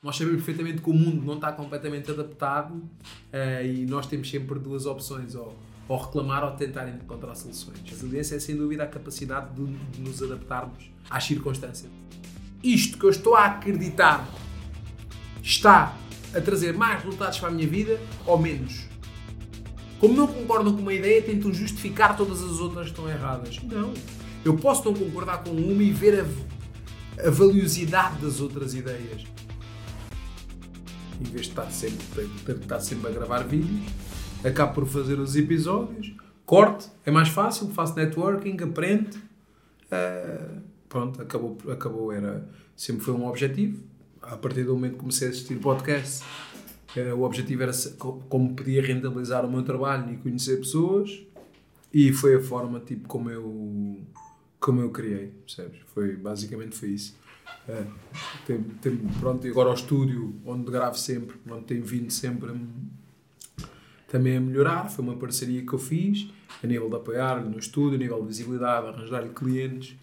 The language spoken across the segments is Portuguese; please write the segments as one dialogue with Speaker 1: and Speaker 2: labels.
Speaker 1: Nós sabemos perfeitamente que o mundo não está completamente adaptado uh, e nós temos sempre duas opções, ou, ou, reclamar ou tentar encontrar soluções. A resiliência é sem dúvida a capacidade de, de nos adaptarmos às circunstâncias. Isto que eu estou a acreditar está a trazer mais resultados para a minha vida ou menos? Como não concordam com uma ideia, tentam justificar todas as outras que estão erradas. Não. Eu posso não concordar com uma e ver a, a valiosidade das outras ideias em vez de estar sempre, ter estar sempre a gravar vídeos, acabo por fazer os episódios, corte, é mais fácil, faço networking, aprendo. Uh, pronto, acabou, acabou, era, sempre foi um objetivo. A partir do momento que comecei a assistir podcast, uh, o objetivo era como podia rentabilizar o meu trabalho e conhecer pessoas, e foi a forma tipo como eu como eu criei, percebes? Foi, basicamente foi isso. É, tem, tem, pronto, e agora ao estúdio, onde gravo sempre, onde tem vindo sempre também a melhorar. Foi uma parceria que eu fiz, a nível de apoiar no estúdio, a nível de visibilidade, arranjar-lhe clientes,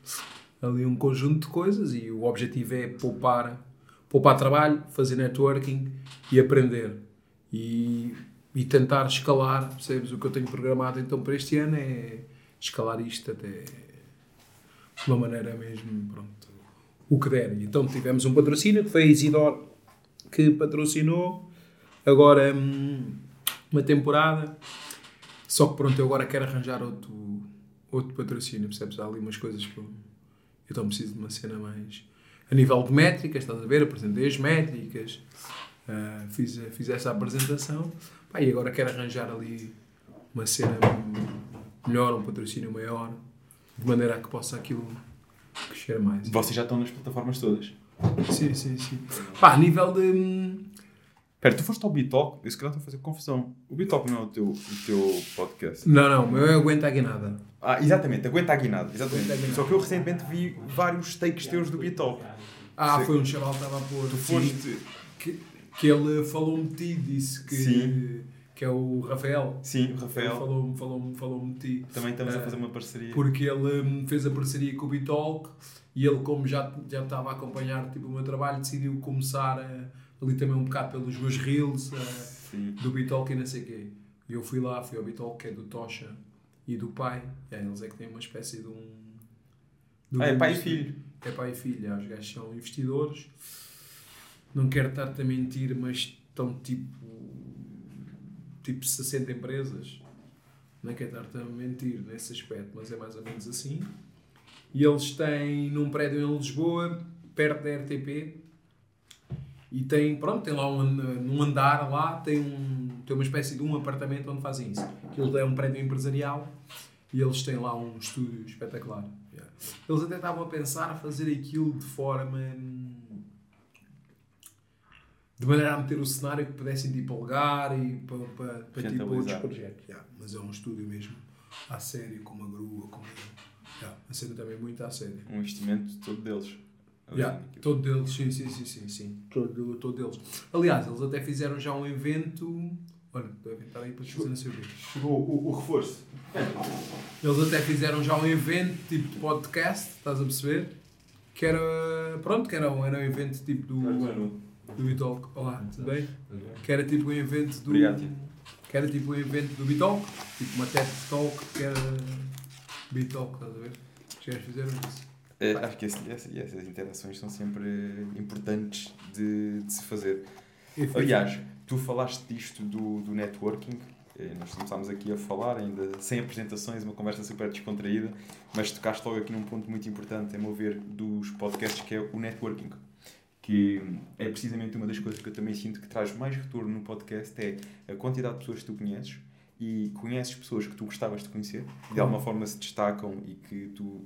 Speaker 1: ali um conjunto de coisas. E o objetivo é poupar, poupar trabalho, fazer networking e aprender. E, e tentar escalar, percebes? O que eu tenho programado então para este ano é escalar isto até de uma maneira mesmo, pronto o que der. Então tivemos um patrocínio que foi a Isidor que patrocinou agora hum, uma temporada. Só que pronto, eu agora quero arranjar outro, outro patrocínio, percebes? Há ali umas coisas que eu, então preciso de uma cena mais a nível de métricas, estás a ver? Apresentei as métricas, uh, fiz, fiz essa apresentação pá, e agora quero arranjar ali uma cena melhor, um patrocínio maior, de maneira a que possa aquilo crescer mais.
Speaker 2: Vocês já estão nas plataformas todas?
Speaker 1: Sim, sim, sim. Pá, a nível de.
Speaker 2: Espera, tu foste ao Bitalk? Eu se calhar estou a fazer confusão. O Bitalk não é o teu, o teu podcast?
Speaker 1: Não, não, o meu é Aguenta a Guinada.
Speaker 2: Ah, exatamente, Aguenta a Guinada. Exatamente. Aguenta a Só que eu recentemente vi vários takes teus do Bitalk.
Speaker 1: Ah, Sei. foi um chaval que estava a pôr.
Speaker 2: Tu foste.
Speaker 1: Que, que ele falou-me de ti, disse que. Sim que é o Rafael.
Speaker 2: Sim, o Rafael.
Speaker 1: Falou-me falou falou de ti.
Speaker 2: Também estamos uh, a fazer uma parceria.
Speaker 1: Porque ele um, fez a parceria com o Bitalk e ele, como já, já estava a acompanhar tipo, o meu trabalho, decidiu começar uh, ali também um bocado pelos meus reels uh, do Bitalk e não sei o quê. E eu fui lá, fui ao Bitalk, que é do Tocha e do pai. Aí eles é que têm uma espécie de um.
Speaker 2: De um ah, é pai e filho.
Speaker 1: É pai e filho. Os gajos são investidores. Não quero estar-te a mentir, mas estão tipo tipo 60 empresas. Não é que é estar-te a mentir nesse aspecto, mas é mais ou menos assim. E eles têm num prédio em Lisboa, perto da RTP, e tem, pronto, tem lá um, num andar lá, tem, um, tem uma espécie de um apartamento onde fazem isso. Aquilo é um prédio empresarial e eles têm lá um estúdio espetacular. Eles até estavam a pensar fazer aquilo de forma de maneira a meter o cenário que pudessem tipo alugar e para, para, para tipo outros projetos. Yeah, mas é um estúdio mesmo à sério, com uma grua, com yeah, a cena também muito à sério.
Speaker 2: Um investimento todo deles.
Speaker 1: Yeah, todo deles, sim, sim, sim, sim, sim. Todo, todo deles. Aliás, eles até fizeram já um evento. Olha, devem estar aí para fazer não sei o quê.
Speaker 2: Chegou o, o reforço.
Speaker 1: Eles até fizeram já um evento tipo de podcast, estás a perceber? Que era. Pronto, que era, era um evento tipo do do Bitalk. Olá, tudo bem? Que era tipo um evento do.
Speaker 2: Obrigado.
Speaker 1: Que era tipo um evento do Bitalk, tipo uma TED Talk que era Bitalk, estás a ver? Os gajos fizeram isso.
Speaker 2: É, acho que esse, esse, essas interações são sempre importantes de, de se fazer. Aliás, tu falaste disto do, do networking, eh, nós começámos aqui a falar, ainda sem apresentações, uma conversa super descontraída, mas tocaste logo aqui num ponto muito importante, a meu ver, dos podcasts, que é o networking que é precisamente uma das coisas que eu também sinto que traz mais retorno no podcast é a quantidade de pessoas que tu conheces e conheces pessoas que tu gostavas de conhecer, de alguma forma se destacam e que tu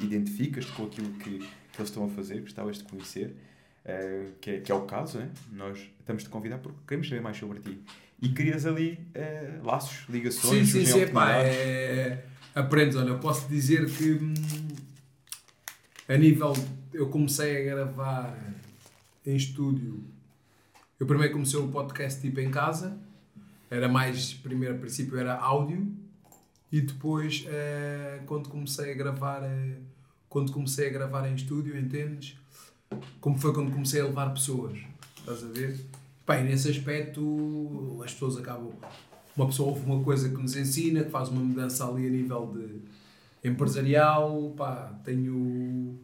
Speaker 2: identificas com aquilo que, que eles estão a fazer, gostavas de conhecer, uh, que, é, que é o caso, né? nós estamos-te a convidar porque queremos saber mais sobre ti. E crias ali uh, laços, ligações,
Speaker 1: Sim, sim, sim, pá, é... aprendes, olha, eu posso dizer que hum, a nível, eu comecei a gravar em estúdio. Eu primeiro comecei o podcast tipo em casa, era mais, primeiro a princípio era áudio, e depois uh, quando comecei a gravar, uh, quando comecei a gravar em estúdio, entendes? Como foi quando comecei a levar pessoas. Estás a ver? Bem, nesse aspecto as pessoas acabam. Uma pessoa ouve uma coisa que nos ensina, que faz uma mudança ali a nível de empresarial, pá, tenho.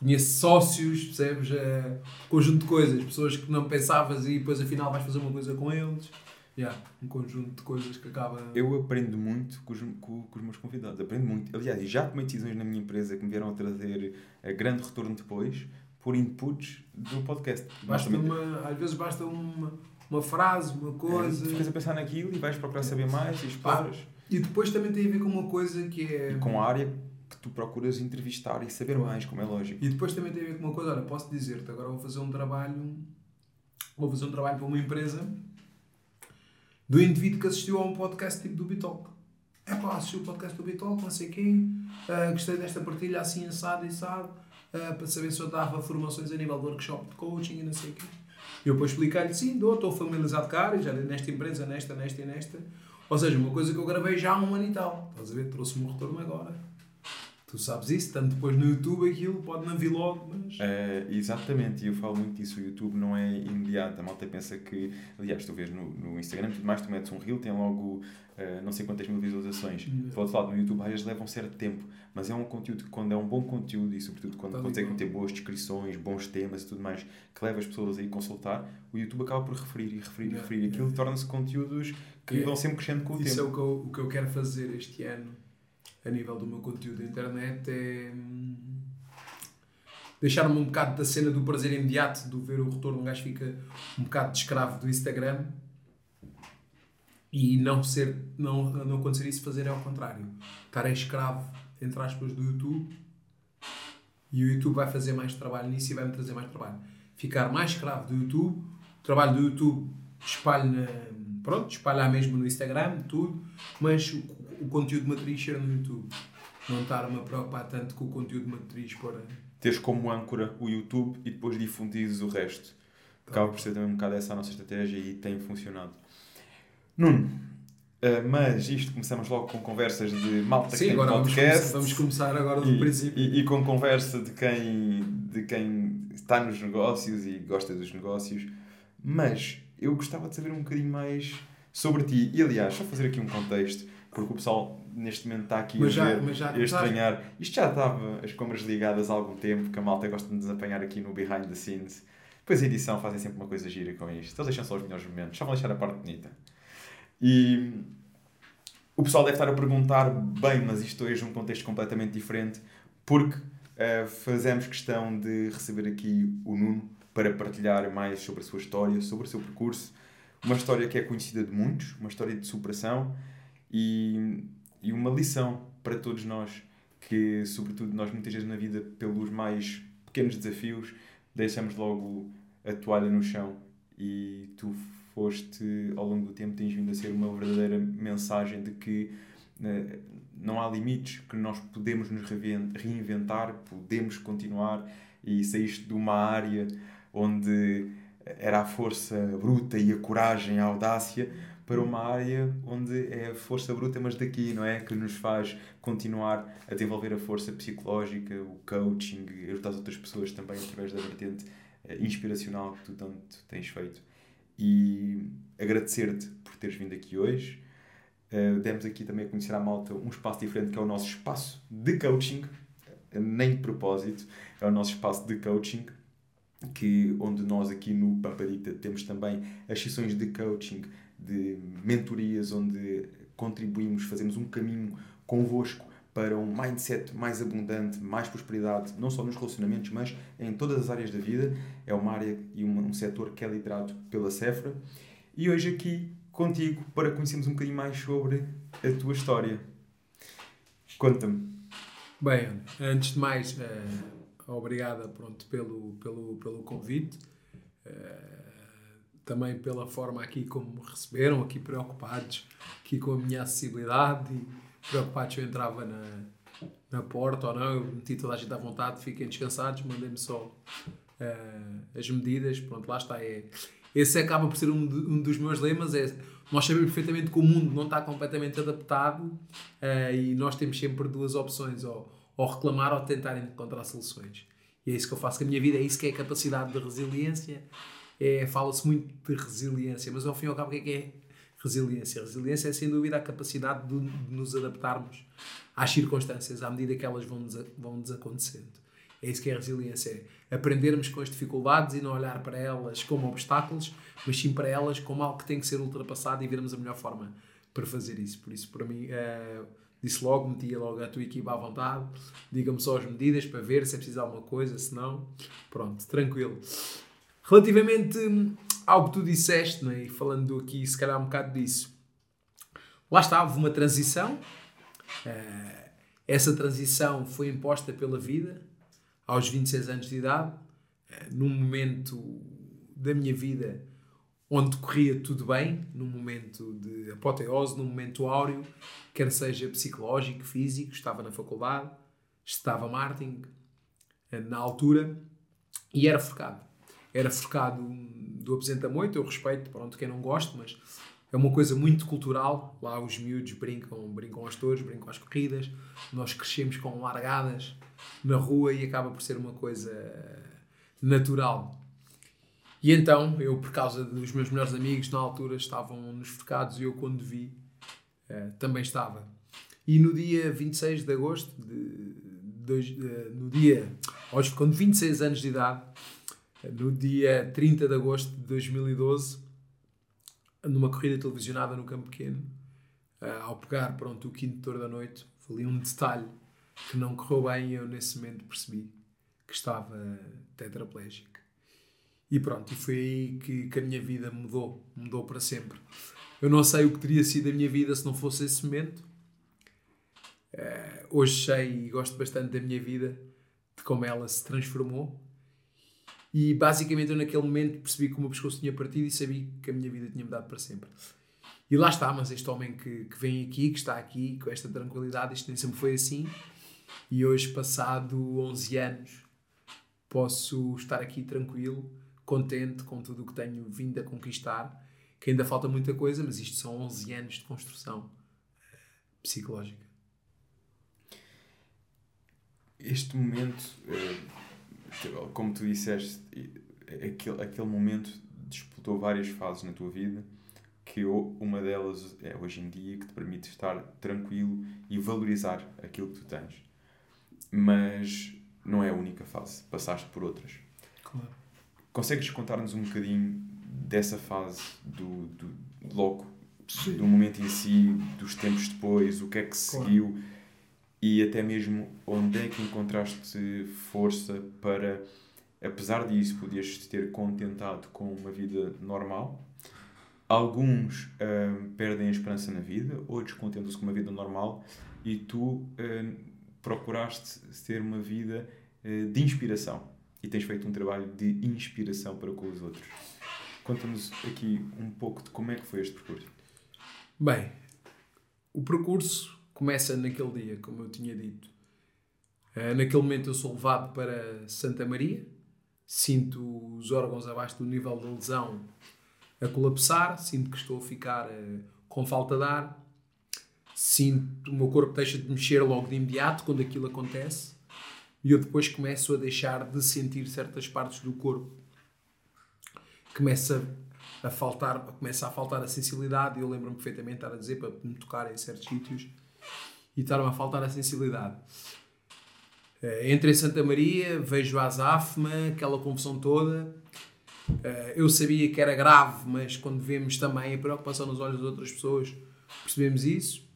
Speaker 1: Conheço sócios, percebes? É, conjunto de coisas, pessoas que não pensavas e depois afinal vais fazer uma coisa com eles. Yeah, um conjunto de coisas que acaba.
Speaker 2: Eu aprendo muito com os, com, com os meus convidados, aprendo muito. Aliás, já tomei decisões na minha empresa que me vieram a trazer a grande retorno depois por inputs do podcast.
Speaker 1: Basta uma, às vezes basta uma, uma frase, uma coisa.
Speaker 2: É, tu ficas a pensar naquilo e vais procurar saber mais e exploras.
Speaker 1: e depois também tem a ver com uma coisa que é.
Speaker 2: E com a área tu procuras entrevistar e saber mais, como é lógico.
Speaker 1: E depois também tem a ver com uma coisa, olha, posso dizer-te, agora vou fazer um trabalho. Vou fazer um trabalho para uma empresa do indivíduo que assistiu a um podcast tipo do Bitalk. É pá, assistiu o podcast do Bitalk, não sei quem, uh, gostei desta partilha assim assado e assado, uh, para saber se eu dava formações a nível de workshop de coaching e não sei o quê. Eu depois expliquei-lhe, sim, dou, estou familiarizado com a área, já nesta empresa, nesta, nesta e nesta. Ou seja, uma coisa que eu gravei já há um ano e tal. Estás a ver? Trouxe-me um retorno agora. Tu sabes isso, tanto depois no YouTube aquilo pode não vir logo, mas.
Speaker 2: É, exatamente, e eu falo muito disso. O YouTube não é imediato. A malta pensa que. Aliás, tu vês no, no Instagram, tudo mais, tu metes um reel, tem logo uh, não sei quantas mil visualizações. Do outro lado, no YouTube, às vezes leva um certo tempo, mas é um conteúdo que, quando é um bom conteúdo e, sobretudo, quando tá consegue meter boas descrições, bons temas e tudo mais, que leva as pessoas a ir consultar, o YouTube acaba por referir e referir e referir. Aquilo torna-se conteúdos que yeah. vão sempre crescendo com o
Speaker 1: Isso
Speaker 2: tempo.
Speaker 1: Isso é o que, eu, o que eu quero fazer este ano a nível do meu conteúdo na internet é hum, deixar-me um bocado da cena do prazer imediato, do ver o retorno, um gajo fica um bocado de escravo do Instagram e não ser, não, não acontecer isso, fazer é ao contrário. Estar a escravo, entre aspas, do YouTube e o YouTube vai fazer mais trabalho nisso e vai-me trazer mais trabalho. Ficar mais escravo do YouTube, o trabalho do YouTube espalha, pronto, espalha mesmo no Instagram, tudo, mas o conteúdo matriz ser no YouTube. Não estar-me a preocupar tanto com o conteúdo matriz para.
Speaker 2: Teres como âncora o YouTube e depois difundires o resto. Acaba por ser também um bocado essa a nossa estratégia e tem funcionado. Nuno, uh, mas isto começamos logo com conversas de malta
Speaker 1: Sim, que tem agora podcast. Vamos, começar agora do
Speaker 2: e,
Speaker 1: princípio.
Speaker 2: E, e, com conversa de quem, de quem está nos negócios e gosta dos negócios. Mas eu gostava de saber um bocadinho mais sobre ti. E aliás, só fazer aqui um contexto porque o pessoal neste momento está aqui mas a, já, ver, já, a estranhar. Isto já estava as câmaras ligadas há algum tempo, que a malta gosta de nos apanhar aqui no behind the scenes. Depois a edição fazem sempre uma coisa gira com isto. Eles deixam só os melhores momentos, só vão deixar a parte bonita. E o pessoal deve estar a perguntar, bem, mas isto hoje é um contexto completamente diferente, porque uh, fazemos questão de receber aqui o Nuno para partilhar mais sobre a sua história, sobre o seu percurso. Uma história que é conhecida de muitos, uma história de superação e, e uma lição para todos nós, que, sobretudo, nós muitas vezes na vida, pelos mais pequenos desafios, deixamos logo a toalha no chão e tu foste, ao longo do tempo, tens vindo a ser uma verdadeira mensagem de que uh, não há limites, que nós podemos nos reinventar, podemos continuar e saíste de uma área onde era a força bruta e a coragem, a audácia, para uma área onde é a força bruta, mas daqui, não é? Que nos faz continuar a desenvolver a força psicológica, o coaching, ajudar as outras pessoas também através da vertente eh, inspiracional que tu tanto tens feito. E agradecer-te por teres vindo aqui hoje. Uh, demos aqui também a conhecer à malta um espaço diferente que é o nosso espaço de coaching, nem de propósito, é o nosso espaço de coaching, que, onde nós aqui no Paparita temos também as sessões de coaching de mentorias onde contribuímos, fazemos um caminho convosco para um mindset mais abundante, mais prosperidade, não só nos relacionamentos, mas em todas as áreas da vida. É uma área e um, um setor que é liderado pela Cefra. E hoje aqui contigo para conhecermos um bocadinho mais sobre a tua história. Conta-me.
Speaker 1: Bem, antes de mais, uh, obrigada pronto, pelo, pelo, pelo convite. Uh, também pela forma aqui como me receberam, aqui preocupados aqui com a minha acessibilidade preocupados se eu entrava na, na porta ou não. Eu meti toda a gente à vontade, fiquem descansados, mandei-me só uh, as medidas. Pronto, lá está. É, esse acaba por ser um, de, um dos meus lemas. É, nós sabemos perfeitamente que o mundo não está completamente adaptado uh, e nós temos sempre duas opções: ou, ou reclamar ou tentar encontrar soluções. E é isso que eu faço com a minha vida, é isso que é a capacidade de resiliência. É, Fala-se muito de resiliência, mas ao fim e ao cabo, o que é que é resiliência? Resiliência é sem dúvida a capacidade de, de nos adaptarmos às circunstâncias à medida que elas vão, vão desacontecendo. É isso que é resiliência, é aprendermos com as dificuldades e não olhar para elas como obstáculos, mas sim para elas como algo que tem que ser ultrapassado e vermos a melhor forma para fazer isso. Por isso, para mim, é, disse logo, metia logo a tua equipa à vontade, diga-me só as medidas para ver se é preciso alguma coisa, se não, pronto, tranquilo. Relativamente ao que tu disseste, né, e falando aqui se calhar um bocado disso, lá houve uma transição, uh, essa transição foi imposta pela vida, aos 26 anos de idade, uh, num momento da minha vida onde corria tudo bem, num momento de apoteose, num momento áureo, quer seja psicológico, físico, estava na faculdade, estava marketing eh, na altura e era focado. Era focado do Apresenta Moito, eu respeito, pronto, quem não gosta, mas é uma coisa muito cultural. Lá os miúdos brincam, brincam aos touros, brincam às corridas. Nós crescemos com largadas na rua e acaba por ser uma coisa natural. E então, eu, por causa dos meus melhores amigos, na altura estavam nos focados e eu, quando vi, uh, também estava. E no dia 26 de agosto, de, de, de, no dia, aos, com 26 anos de idade, no dia 30 de agosto de 2012, numa corrida televisionada no Campo Pequeno, uh, ao pegar pronto, o quinto tour da noite, ali um detalhe que não correu bem e eu nesse momento percebi que estava tetraplégico. E pronto, e foi aí que, que a minha vida mudou, mudou para sempre. Eu não sei o que teria sido a minha vida se não fosse esse momento. Uh, hoje sei e gosto bastante da minha vida, de como ela se transformou. E basicamente eu naquele momento percebi que o meu pescoço tinha partido e sabia que a minha vida tinha mudado para sempre. E lá está, mas este homem que, que vem aqui, que está aqui, com esta tranquilidade, isto nem sempre foi assim. E hoje, passado 11 anos, posso estar aqui tranquilo contente com tudo o que tenho vindo a conquistar, que ainda falta muita coisa, mas isto são 11 anos de construção eh, psicológica.
Speaker 2: Este momento, eh, como tu disseste, aquele, aquele momento disputou várias fases na tua vida, que uma delas é hoje em dia que te permite estar tranquilo e valorizar aquilo que tu tens. Mas não é a única fase, passaste por outras. Claro. Consegues contar-nos um bocadinho dessa fase do, do logo, Sim. do momento em si, dos tempos depois, o que é que seguiu claro. E até mesmo onde é que encontraste força para, apesar disso, podias ter contentado com uma vida normal? Alguns uh, perdem a esperança na vida, outros contentam-se com uma vida normal e tu uh, procuraste ter uma vida uh, de inspiração e tens feito um trabalho de inspiração para com os outros. Conta-nos aqui um pouco de como é que foi este percurso.
Speaker 1: Bem, o percurso começa naquele dia, como eu tinha dito. Uh, naquele momento eu sou levado para Santa Maria, sinto os órgãos abaixo do nível da lesão a colapsar, sinto que estou a ficar uh, com falta de ar, sinto o meu corpo deixa de mexer logo de imediato quando aquilo acontece e eu depois começo a deixar de sentir certas partes do corpo. Começa a faltar, começa a faltar a sensibilidade e eu lembro-me perfeitamente de estar a dizer para me tocar em certos sítios e estar-me a faltar a sensibilidade. Uh, entrei em Santa Maria, vejo a azáfama, aquela confusão toda. Uh, eu sabia que era grave, mas quando vemos também a preocupação nos olhos de outras pessoas, percebemos isso.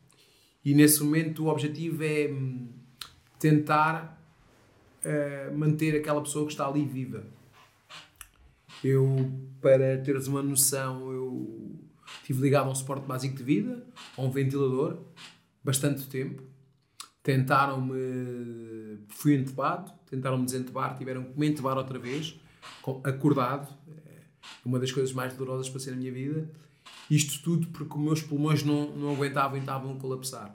Speaker 1: E nesse momento o objetivo é hum, tentar uh, manter aquela pessoa que está ali viva. Eu, para teres uma noção, eu estive ligado a um suporte básico de vida, a um ventilador, bastante tempo. Tentaram-me. Fui entubado, tentaram-me desentubar, tiveram que me entubar outra vez, acordado. É uma das coisas mais dolorosas para ser na minha vida. Isto tudo porque meus pulmões não, não aguentavam e estavam a colapsar.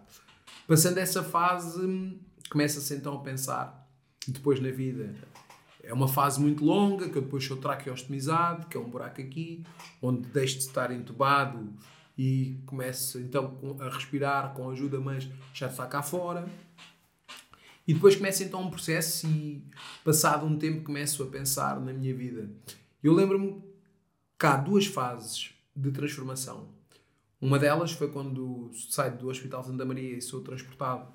Speaker 1: Passando essa fase, começa-se então a pensar depois na vida é uma fase muito longa, que eu depois sou traqueostomizado, que é um buraco aqui, onde deixo de estar entubado e começo então a respirar com ajuda, mas já está cá fora. E depois começa então um processo e, passado um tempo, começo a pensar na minha vida. Eu lembro-me que há duas fases de transformação. Uma delas foi quando saio do Hospital Santa Maria e sou transportado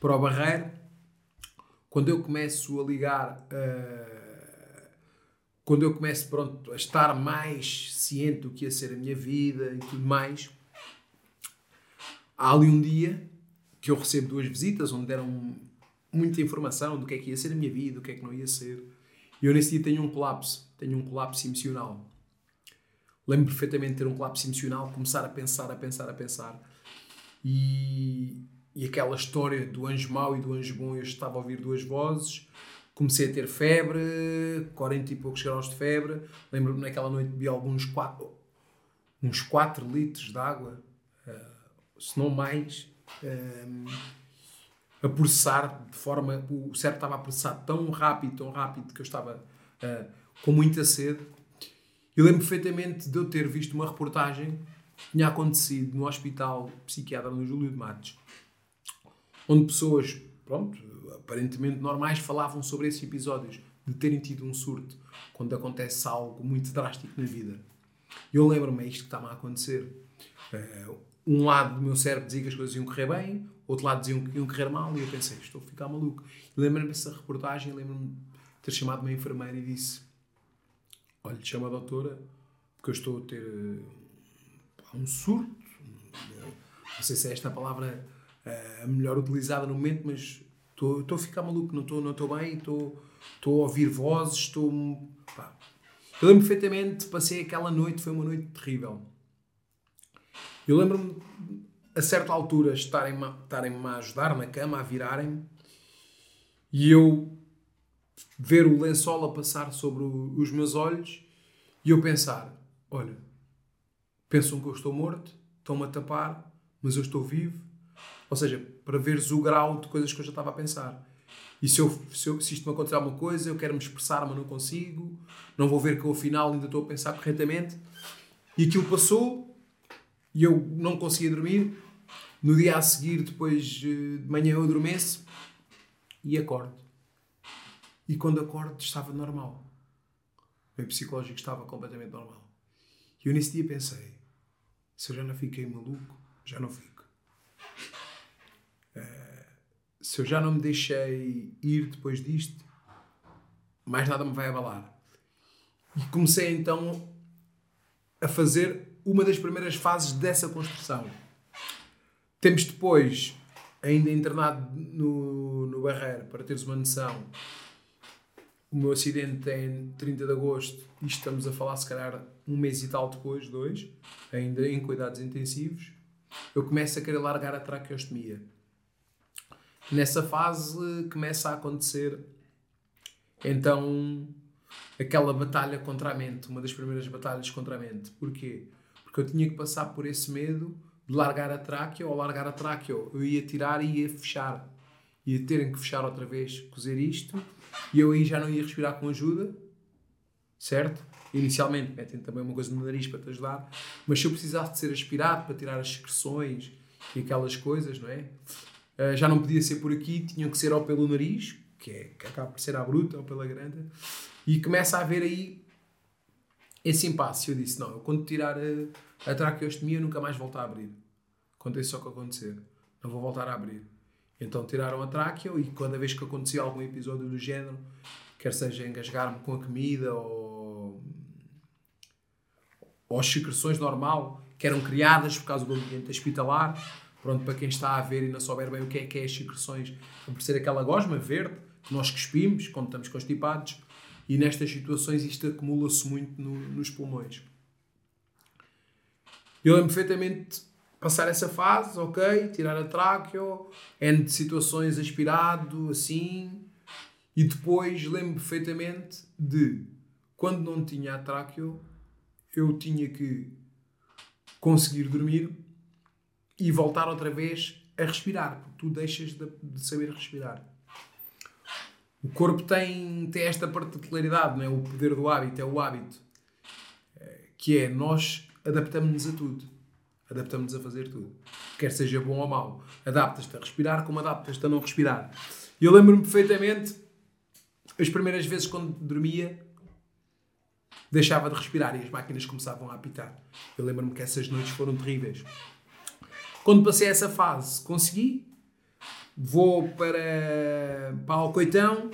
Speaker 1: para o Barreiro. Quando eu começo a ligar, uh, quando eu começo pronto, a estar mais ciente do que ia ser a minha vida e tudo mais, há ali um dia que eu recebo duas visitas onde deram muita informação do que é que ia ser a minha vida, do que é que não ia ser. E eu nesse dia tenho um colapso, tenho um colapso emocional. Lembro perfeitamente de ter um colapso emocional, começar a pensar, a pensar, a pensar. E, e aquela história do anjo mau e do anjo bom, eu estava a ouvir duas vozes. Comecei a ter febre, 40 e poucos graus de febre. Lembro-me naquela noite bebi alguns 4, uns 4 litros de água, uh, se não mais. Um, a processar de forma. O cérebro estava a processar tão rápido, tão rápido, que eu estava uh, com muita sede. Eu lembro perfeitamente de eu ter visto uma reportagem que tinha acontecido no hospital psiquiatra no Júlio de Matos, onde pessoas, pronto, aparentemente normais, falavam sobre esses episódios de terem tido um surto quando acontece algo muito drástico na vida. Eu lembro-me, é isto que estava a acontecer. Uh, um lado do meu cérebro dizia que as coisas iam correr bem, outro lado diziam que iam correr mal, e eu pensei, estou a ficar maluco. Lembro-me dessa reportagem, lembro-me de ter chamado uma enfermeira e disse: Olha, chama a doutora, porque eu estou a ter uh, um surto. Não sei se é esta a palavra uh, a melhor utilizada no momento, mas estou, a ficar maluco, não estou, não estou bem, estou, a ouvir vozes, estou. Eu lembro perfeitamente, passei aquela noite, foi uma noite terrível eu lembro-me, a certa altura, estarem-me estarem a ajudar na cama, a virarem-me, e eu ver o lençol a passar sobre os meus olhos e eu pensar: olha, pensam que eu estou morto, estão-me a tapar, mas eu estou vivo. Ou seja, para veres o grau de coisas que eu já estava a pensar. E se, eu, se, eu, se isto me acontecer alguma coisa, eu quero me expressar, mas não consigo, não vou ver que eu afinal ainda estou a pensar corretamente. E aquilo passou, e eu não conseguia dormir. No dia a seguir, depois eh, de manhã, eu adormeço e acordo. E quando acordo, estava normal. O meu psicológico estava completamente normal. E eu nesse dia pensei: se eu já não fiquei maluco, já não fico. Uh, se eu já não me deixei ir depois disto, mais nada me vai abalar. E comecei então a fazer uma das primeiras fases dessa construção. Temos depois, ainda internado no, no Barreiro, para teres uma noção, o meu acidente é em 30 de agosto e estamos a falar, se calhar, um mês e tal depois, dois, ainda em cuidados intensivos, eu começo a querer largar a traqueostomia. Nessa fase começa a acontecer, então, aquela batalha contra a mente, uma das primeiras batalhas contra a mente. Porquê? Porque eu tinha que passar por esse medo de largar a tráquea ou largar a tráquea. Eu ia tirar e ia fechar. Ia terem que fechar outra vez, cozer isto. E eu aí já não ia respirar com ajuda. Certo? Inicialmente metem também uma coisa no nariz para te ajudar. Mas se eu precisasse de ser aspirado para tirar as secreções e aquelas coisas, não é? Uh, já não podia ser por aqui, tinham que ser ou pelo nariz, que, é, que acaba por ser à bruta, ou pela grande. E começa a haver aí esse impasse. Eu disse: não, eu quando tirar a, a traqueostomia nunca mais volto a abrir. Acontece só que acontecer. Não vou voltar a abrir. Então tiraram a tráquea e cada vez que acontecia algum episódio do género, quer seja engasgar-me com a comida ou, ou as secreções normal, que eram criadas por causa do ambiente hospitalar, pronto, para quem está a ver e não souber bem o que é que é as secreções, por ser aquela gosma verde que nós cuspimos quando estamos constipados, e nestas situações isto acumula-se muito no, nos pulmões. Eu lembro perfeitamente passar essa fase, ok, tirar a tráqueo, N de situações aspirado, assim, e depois lembro perfeitamente de quando não tinha a tráqueo, eu tinha que conseguir dormir e voltar outra vez a respirar, porque tu deixas de, de saber respirar. O corpo tem, tem esta particularidade, não é? o poder do hábito, é o hábito. Eh, que é, nós adaptamos-nos a tudo. Adaptamos-nos a fazer tudo. Quer seja bom ou mau. Adaptas-te a respirar como adaptas-te a não respirar. Eu lembro-me perfeitamente, as primeiras vezes quando dormia, deixava de respirar e as máquinas começavam a apitar. Eu lembro-me que essas noites foram terríveis. Quando passei essa fase, consegui, vou para, para Alcoitão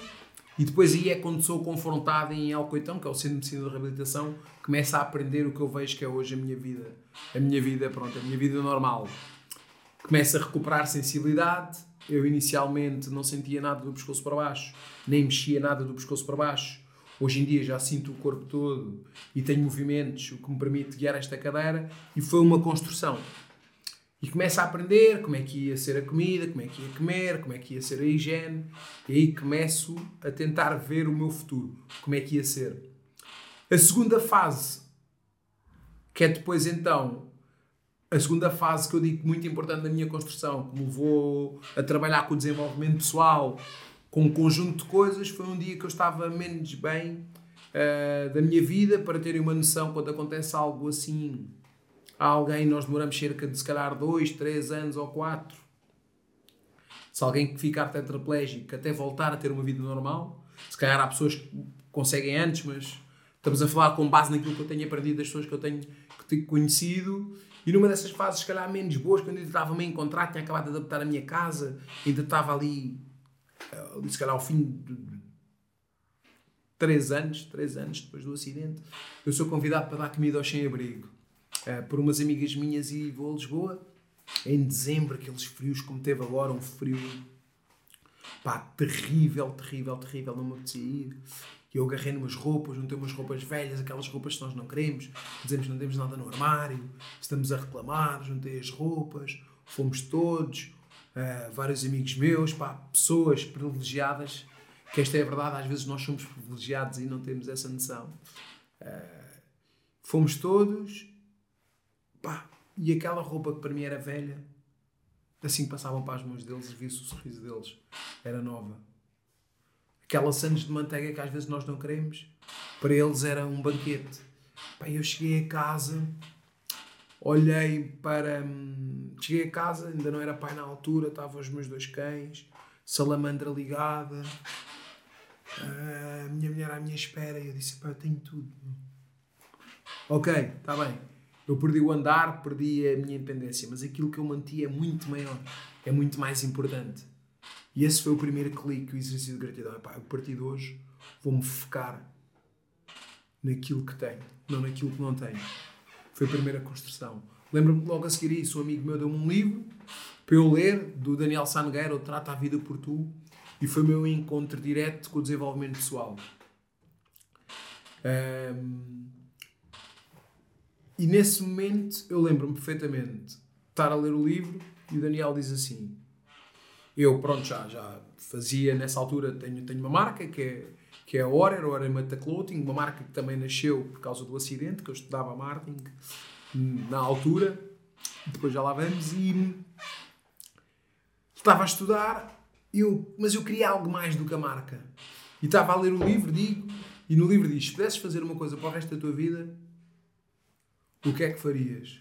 Speaker 1: e depois aí é quando sou confrontado em Alcoitão, que é o Centro de Medicina de Reabilitação, começo a aprender o que eu vejo que é hoje a minha vida. A minha vida, pronto, a minha vida normal. Começo a recuperar sensibilidade. Eu inicialmente não sentia nada do pescoço para baixo, nem mexia nada do pescoço para baixo. Hoje em dia já sinto o corpo todo e tenho movimentos, o que me permite guiar esta cadeira. E foi uma construção. E começo a aprender como é que ia ser a comida, como é que ia comer, como é que ia ser a higiene. E aí começo a tentar ver o meu futuro, como é que ia ser. A segunda fase, que é depois então, a segunda fase que eu digo muito importante na minha construção, me levou a trabalhar com o desenvolvimento pessoal, com um conjunto de coisas. Foi um dia que eu estava menos bem uh, da minha vida, para terem uma noção quando acontece algo assim a alguém, nós demoramos cerca de se calhar 2, 3 anos ou 4. Se alguém ficar tetraplégico até voltar a ter uma vida normal, se calhar há pessoas que conseguem antes, mas estamos a falar com base naquilo que eu tenho aprendido das pessoas que eu tenho, que tenho conhecido. E numa dessas fases, se calhar menos boas, quando eu ainda estava meio em contrato, tinha acabado de adaptar a minha casa, ainda estava ali se calhar ao fim de três anos, três anos depois do acidente, eu sou convidado para dar comida ao sem-abrigo uh, por umas amigas minhas e vou a Lisboa em dezembro, aqueles frios como teve agora, um frio pá, terrível, terrível, terrível, não me apetecia ir. E eu agarrei numas roupas, juntei umas roupas velhas, aquelas roupas que nós não queremos, dizemos que não temos nada no armário, estamos a reclamar, juntei as roupas, fomos todos, uh, vários amigos meus, pá, pessoas privilegiadas, que esta é a verdade, às vezes nós somos privilegiados e não temos essa noção. Uh, fomos todos, e aquela roupa que para mim era velha, assim que passavam para as mãos deles, via-se o sorriso deles, era nova. Aquela sandes de manteiga que às vezes nós não queremos, para eles era um banquete. Eu cheguei a casa olhei para. Hum, cheguei a casa, ainda não era pai na altura, estavam os meus dois cães, salamandra ligada, a minha mulher à minha espera, e eu disse: pá, eu tenho tudo. Ok, está bem. Eu perdi o andar, perdi a minha independência, mas aquilo que eu mantia é muito maior, é muito mais importante. E esse foi o primeiro clique, o exercício de gratidão. Epá, a partir de hoje vou-me focar naquilo que tenho, não naquilo que não tenho. Foi a primeira construção. Lembro-me logo a seguir isso, um amigo meu deu-me um livro para eu ler, do Daniel Sangueira, o Trata a Vida por Tu, e foi o meu encontro direto com o desenvolvimento pessoal. Um, e nesse momento eu lembro-me perfeitamente estar a ler o livro e o Daniel diz assim: Eu, pronto, já, já fazia nessa altura, tenho, tenho uma marca que é, que é a Orer, Orer Meta Clothing, uma marca que também nasceu por causa do acidente, que eu estudava marketing na altura, depois já lá vamos, e estava a estudar, eu, mas eu queria algo mais do que a marca. E estava a ler o livro, digo, e no livro diz: se pudesses fazer uma coisa para o resto da tua vida, o que é que farias?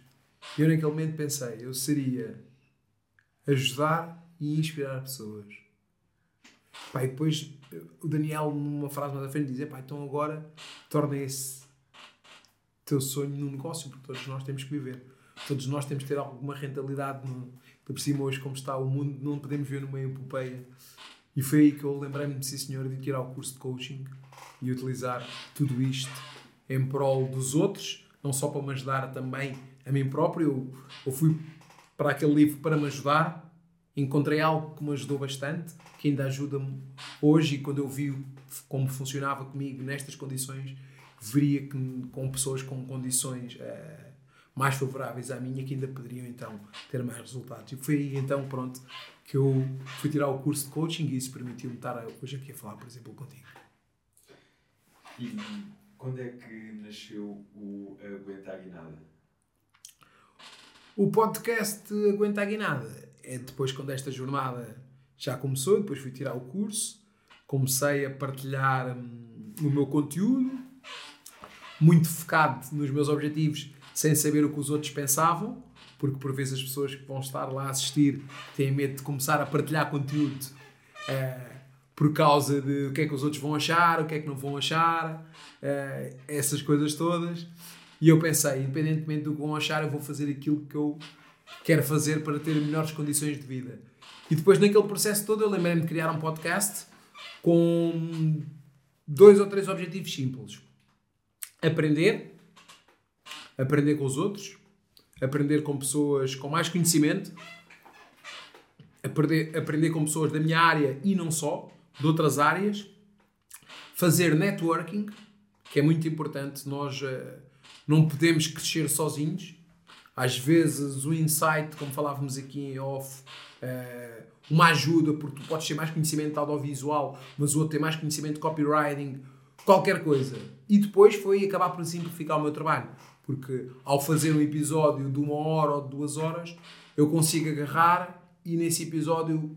Speaker 1: Eu naquele momento pensei: eu seria ajudar e inspirar pessoas. Pá, e depois o Daniel, numa frase mais à frente, diz: pá, então agora torna esse teu sonho num negócio, porque todos nós temos que viver. Todos nós temos que ter alguma rentabilidade. No, por cima, hoje, como está o mundo, não podemos ver numa epopeia. E foi aí que eu lembrei-me de senhor, de tirar o curso de coaching e utilizar tudo isto em prol dos outros, não só para me ajudar também a mim próprio. Eu, fui para aquele livro para me ajudar, encontrei algo que me ajudou bastante, que ainda ajuda-me hoje. E quando eu vi como funcionava comigo nestas condições, veria que com pessoas com condições uh, mais favoráveis à minha que ainda poderiam então ter mais resultados. E foi aí então, pronto, que eu fui tirar o curso de coaching e isso permitiu-me estar hoje aqui a falar, por exemplo, contigo.
Speaker 2: E quando é que nasceu o Aguenta a Guinada?
Speaker 1: O podcast Aguenta a Guinada é depois quando esta jornada já começou, depois fui tirar o curso, comecei a partilhar hum, o meu conteúdo, muito focado nos meus objetivos, sem saber o que os outros pensavam, porque por vezes as pessoas que vão estar lá a assistir têm medo de começar a partilhar conteúdo uh, por causa de o que é que os outros vão achar, o que é que não vão achar, uh, essas coisas todas. E eu pensei, independentemente do que vão achar, eu vou fazer aquilo que eu quero fazer para ter melhores condições de vida. E depois, naquele processo todo, eu lembrei-me de criar um podcast com dois ou três objetivos simples: aprender, aprender com os outros, aprender com pessoas com mais conhecimento, aprender, aprender com pessoas da minha área e não só, de outras áreas, fazer networking, que é muito importante. Nós uh, não podemos crescer sozinhos. Às vezes, o insight, como falávamos aqui em off, uh, uma ajuda, porque tu podes ter mais conhecimento de audiovisual, mas o outro tem mais conhecimento de copywriting, qualquer coisa. E depois foi acabar por simplificar o meu trabalho. Porque ao fazer um episódio de uma hora ou de duas horas, eu consigo agarrar e nesse episódio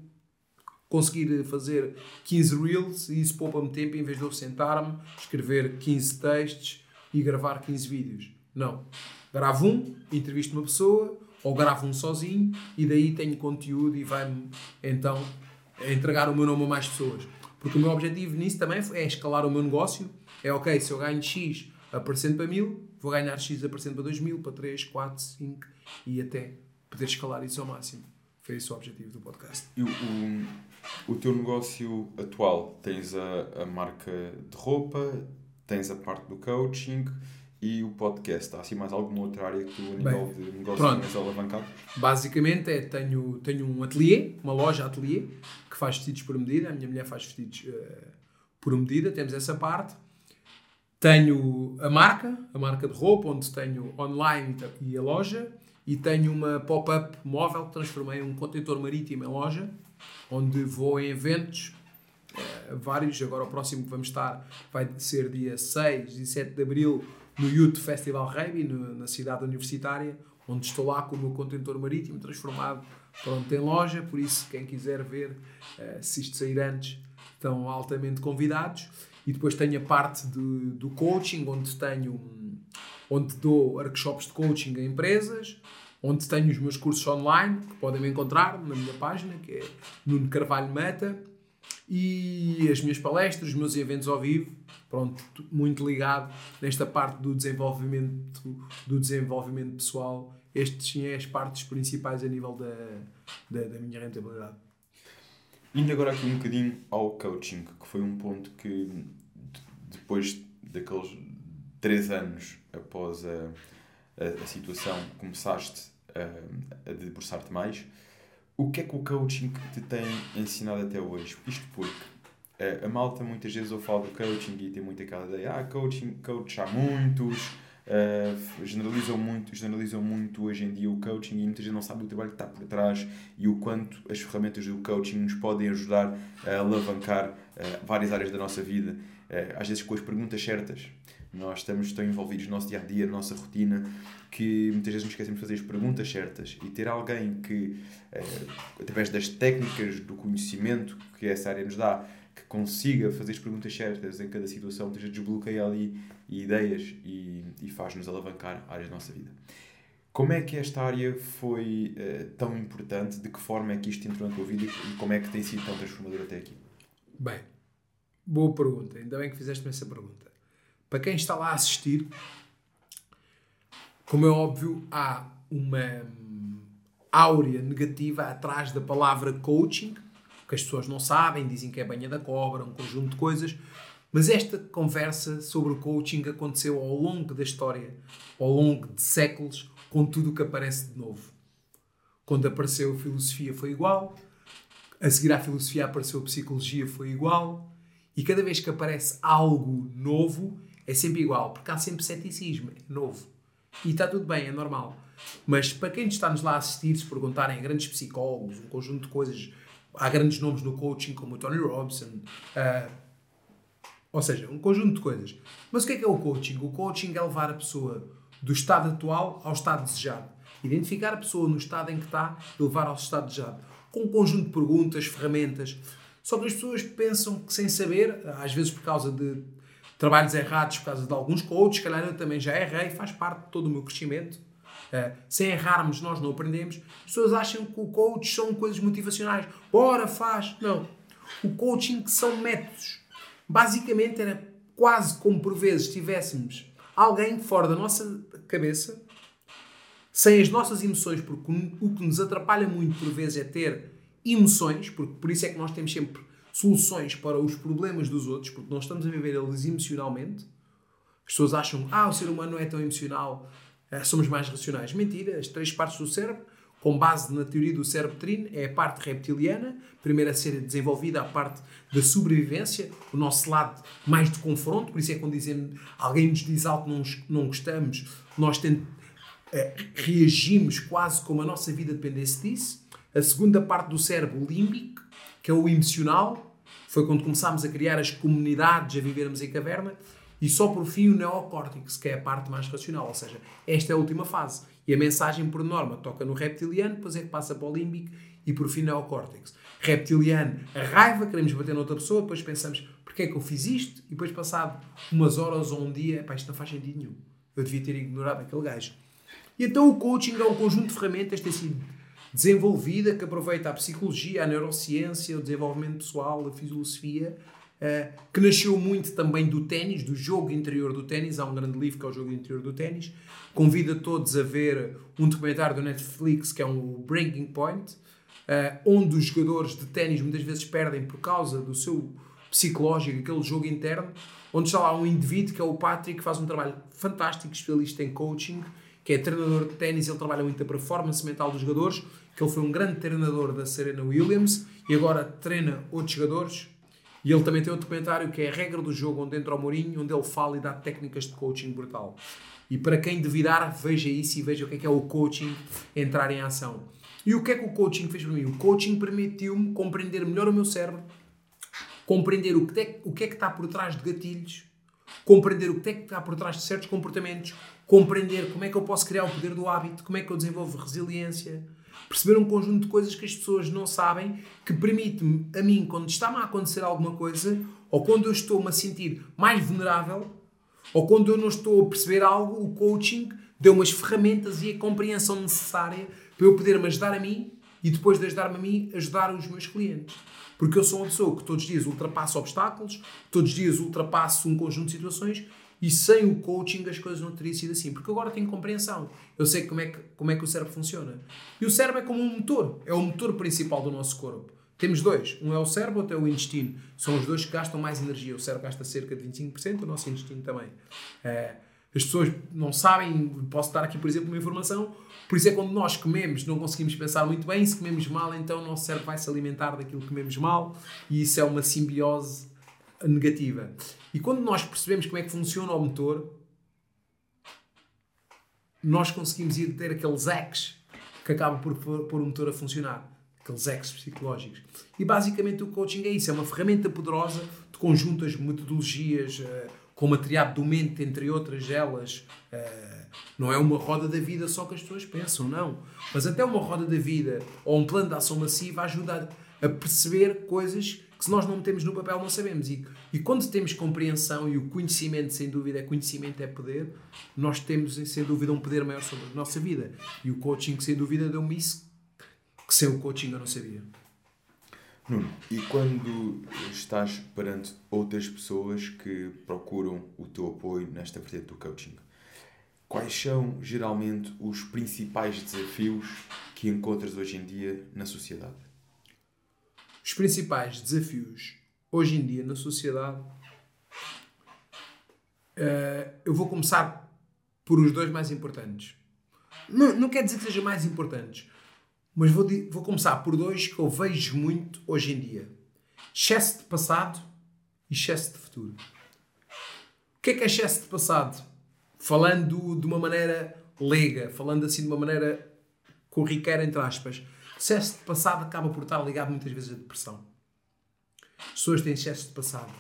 Speaker 1: conseguir fazer 15 reels e isso poupa-me tempo em vez de eu sentar-me, escrever 15 textos e gravar 15 vídeos. Não. Gravo um, entrevisto uma pessoa, ou gravo um sozinho e daí tenho conteúdo e vai-me então entregar o meu nome a mais pessoas. Porque o meu objetivo nisso também é escalar o meu negócio. É ok, se eu ganho X aparecendo para mil, vou ganhar X aparecendo para 2 mil, para 3, 4, 5 e até poder escalar isso ao máximo. Foi esse o objetivo do podcast.
Speaker 2: E o, o, teu negócio atual, tens a, a marca de roupa, tens a parte do coaching, e o podcast. Há assim mais alguma outra área que tu, a nível Bem, de negócio, tens alavancado?
Speaker 1: Basicamente é, tenho, tenho um ateliê, uma loja ateliê, que faz vestidos por medida. A minha mulher faz vestidos uh, por medida, temos essa parte. Tenho a marca, a marca de roupa, onde tenho online e a loja. E tenho uma pop-up móvel que transformei um contentor marítimo em loja, onde vou em eventos, uh, vários. Agora o próximo que vamos estar vai ser dia 6 e 7 de Abril, no Youth Festival Rugby, na cidade universitária, onde estou lá com o meu contentor marítimo transformado pronto, em loja. Por isso, quem quiser ver, uh, se isto sair antes, estão altamente convidados. E depois tenho a parte do coaching, onde tenho onde dou workshops de coaching a empresas, onde tenho os meus cursos online, que podem me encontrar na minha página, que é Nuno Carvalho Meta, e as minhas palestras, os meus eventos ao vivo, pronto, muito ligado nesta parte do desenvolvimento, do desenvolvimento pessoal. Estes sim é as partes principais a nível da, da, da minha rentabilidade.
Speaker 2: Indo agora aqui um bocadinho ao coaching, que foi um ponto que depois daqueles três anos após a, a, a situação começaste a, a debruçar-te mais o que é que o coaching te tem ensinado até hoje? Isto porque uh, a malta muitas vezes eu falo do coaching e tem muito aquela ideia, ah, coaching, coach há muitos, uh, generalizam muito, generalizam muito hoje em dia o coaching e muita gente não sabe o trabalho que está por trás e o quanto as ferramentas do coaching nos podem ajudar a alavancar uh, várias áreas da nossa vida, às vezes com as perguntas certas. Nós estamos tão envolvidos no nosso dia a dia, na nossa rotina, que muitas vezes nos esquecemos de fazer as perguntas certas e ter alguém que, eh, através das técnicas, do conhecimento que essa área nos dá, que consiga fazer as perguntas certas em cada situação, muitas vezes desbloqueia ali ideias e, e faz-nos alavancar áreas da nossa vida. Como é que esta área foi uh, tão importante? De que forma é que isto entrou na tua vida e como é que tem sido tão transformador até aqui?
Speaker 1: Bem, boa pergunta. Ainda bem que fizeste-me essa pergunta. Para quem está lá a assistir, como é óbvio, há uma áurea negativa atrás da palavra coaching, que as pessoas não sabem, dizem que é banha da cobra, um conjunto de coisas. Mas esta conversa sobre o coaching aconteceu ao longo da história, ao longo de séculos, com tudo o que aparece de novo. Quando apareceu a filosofia foi igual, a seguir à filosofia apareceu a psicologia foi igual, e cada vez que aparece algo novo, é sempre igual, porque há sempre ceticismo, é novo. E está tudo bem, é normal. Mas para quem está-nos lá a assistir, se perguntarem grandes psicólogos, um conjunto de coisas, há grandes nomes no coaching, como o Tony Robson, uh, ou seja, um conjunto de coisas. Mas o que é que é o coaching? O coaching é levar a pessoa do estado atual ao estado desejado. Identificar a pessoa no estado em que está e levar ao estado desejado. Com um conjunto de perguntas, ferramentas. Só que as pessoas pensam que sem saber, às vezes por causa de trabalhos errados por causa de alguns coaches, se calhar eu também já errei, faz parte de todo o meu crescimento. Uh, sem errarmos, nós não aprendemos. As pessoas acham que o coach são coisas motivacionais. Bora, faz. Não. o coaching são métodos. Basicamente era quase como por vezes tivéssemos alguém fora da nossa cabeça, sem as nossas emoções, porque o que nos atrapalha muito por vezes é ter emoções, porque por isso é que nós temos sempre soluções para os problemas dos outros, porque nós estamos a viver eles emocionalmente. As pessoas acham, ah, o ser humano não é tão emocional, eh, somos mais racionais. Mentira, as três partes do cérebro, com base na teoria do cérebro trino, é a parte reptiliana, primeiro a ser desenvolvida a parte da sobrevivência, o nosso lado mais de confronto, por isso é quando dizemos, alguém nos diz algo que não, não gostamos, nós temos, eh, reagimos quase como a nossa vida dependesse disso. A segunda parte do cérebro, límbico, que é o emocional, foi quando começámos a criar as comunidades, a vivermos em caverna. E só por fim o neocórtex, que é a parte mais racional, ou seja, esta é a última fase. E a mensagem, por norma, toca no reptiliano, depois é que passa para o límbico e por fim neocórtex. Reptiliano, a raiva, queremos bater noutra pessoa, depois pensamos, porquê é que eu fiz isto? E depois, passado umas horas ou um dia, pá, isto não faz sentido nenhum. Eu devia ter ignorado aquele gajo. E então o coaching é um conjunto de ferramentas que tem sido desenvolvida, que aproveita a psicologia, a neurociência, o desenvolvimento pessoal, a filosofia, uh, que nasceu muito também do ténis, do jogo interior do ténis. Há um grande livro que é o Jogo Interior do Ténis. Convido a todos a ver um documentário do Netflix que é um Breaking Point, uh, onde os jogadores de ténis muitas vezes perdem por causa do seu psicológico, aquele jogo interno, onde está lá um indivíduo que é o Patrick, que faz um trabalho fantástico, especialista em coaching, que é treinador de ténis, ele trabalha muito a performance mental dos jogadores, que ele foi um grande treinador da Serena Williams e agora treina outros jogadores. E ele também tem um documentário que é a regra do jogo, onde entra o Mourinho, onde ele fala e dá técnicas de coaching brutal. E para quem duvidar, veja isso e veja o que é que é o coaching entrar em ação. E o que é que o coaching fez para mim? O coaching permitiu-me compreender melhor o meu cérebro, compreender o que, é, o que é que está por trás de gatilhos, compreender o que é que está por trás de certos comportamentos, compreender como é que eu posso criar o poder do hábito, como é que eu desenvolvo resiliência, perceber um conjunto de coisas que as pessoas não sabem, que permite-me a mim, quando está-me a acontecer alguma coisa, ou quando eu estou-me a sentir mais vulnerável, ou quando eu não estou a perceber algo, o coaching deu-me as ferramentas e a compreensão necessária para eu poder me ajudar a mim e depois de ajudar-me a mim, ajudar os meus clientes. Porque eu sou uma pessoa que todos os dias ultrapassa obstáculos, todos os dias ultrapasso um conjunto de situações e sem o coaching as coisas não teriam sido assim. Porque agora tenho compreensão. Eu sei como é, que, como é que o cérebro funciona. E o cérebro é como um motor. É o motor principal do nosso corpo. Temos dois. Um é o cérebro, outro é o intestino. São os dois que gastam mais energia. O cérebro gasta cerca de 25%, o nosso intestino também. É, as pessoas não sabem, posso dar aqui, por exemplo, uma informação. Por isso é quando nós comemos, não conseguimos pensar muito bem. Se comemos mal, então o nosso cérebro vai se alimentar daquilo que comemos mal. E isso é uma simbiose negativa. E quando nós percebemos como é que funciona o motor, nós conseguimos ir ter aqueles ex que acabam por pôr o motor a funcionar. Aqueles ex psicológicos. E basicamente o coaching é isso, é uma ferramenta poderosa de conjuntas metodologias, como a triade do mente, entre outras elas. Uh, não é uma roda da vida só que as pessoas pensam, não. Mas até uma roda da vida ou um plano de ação massiva ajuda a perceber coisas que se nós não metemos no papel não sabemos. E, e quando temos compreensão e o conhecimento, sem dúvida, é conhecimento é poder, nós temos, sem dúvida, um poder maior sobre a nossa vida. E o coaching, sem dúvida, deu-me isso que sem o coaching eu não sabia.
Speaker 2: Nuno, e quando estás perante outras pessoas que procuram o teu apoio nesta vertente do coaching, quais são geralmente os principais desafios que encontras hoje em dia na sociedade?
Speaker 1: Os principais desafios hoje em dia na sociedade. Uh, eu vou começar por os dois mais importantes. Não, não quer dizer que sejam mais importantes, mas vou, vou começar por dois que eu vejo muito hoje em dia: excesso de passado e excesso de futuro. O que é que é excesso de passado? Falando de uma maneira leiga, falando assim de uma maneira corriqueira, entre aspas excesso de passado acaba por estar ligado muitas vezes à depressão. As pessoas têm excesso de passado.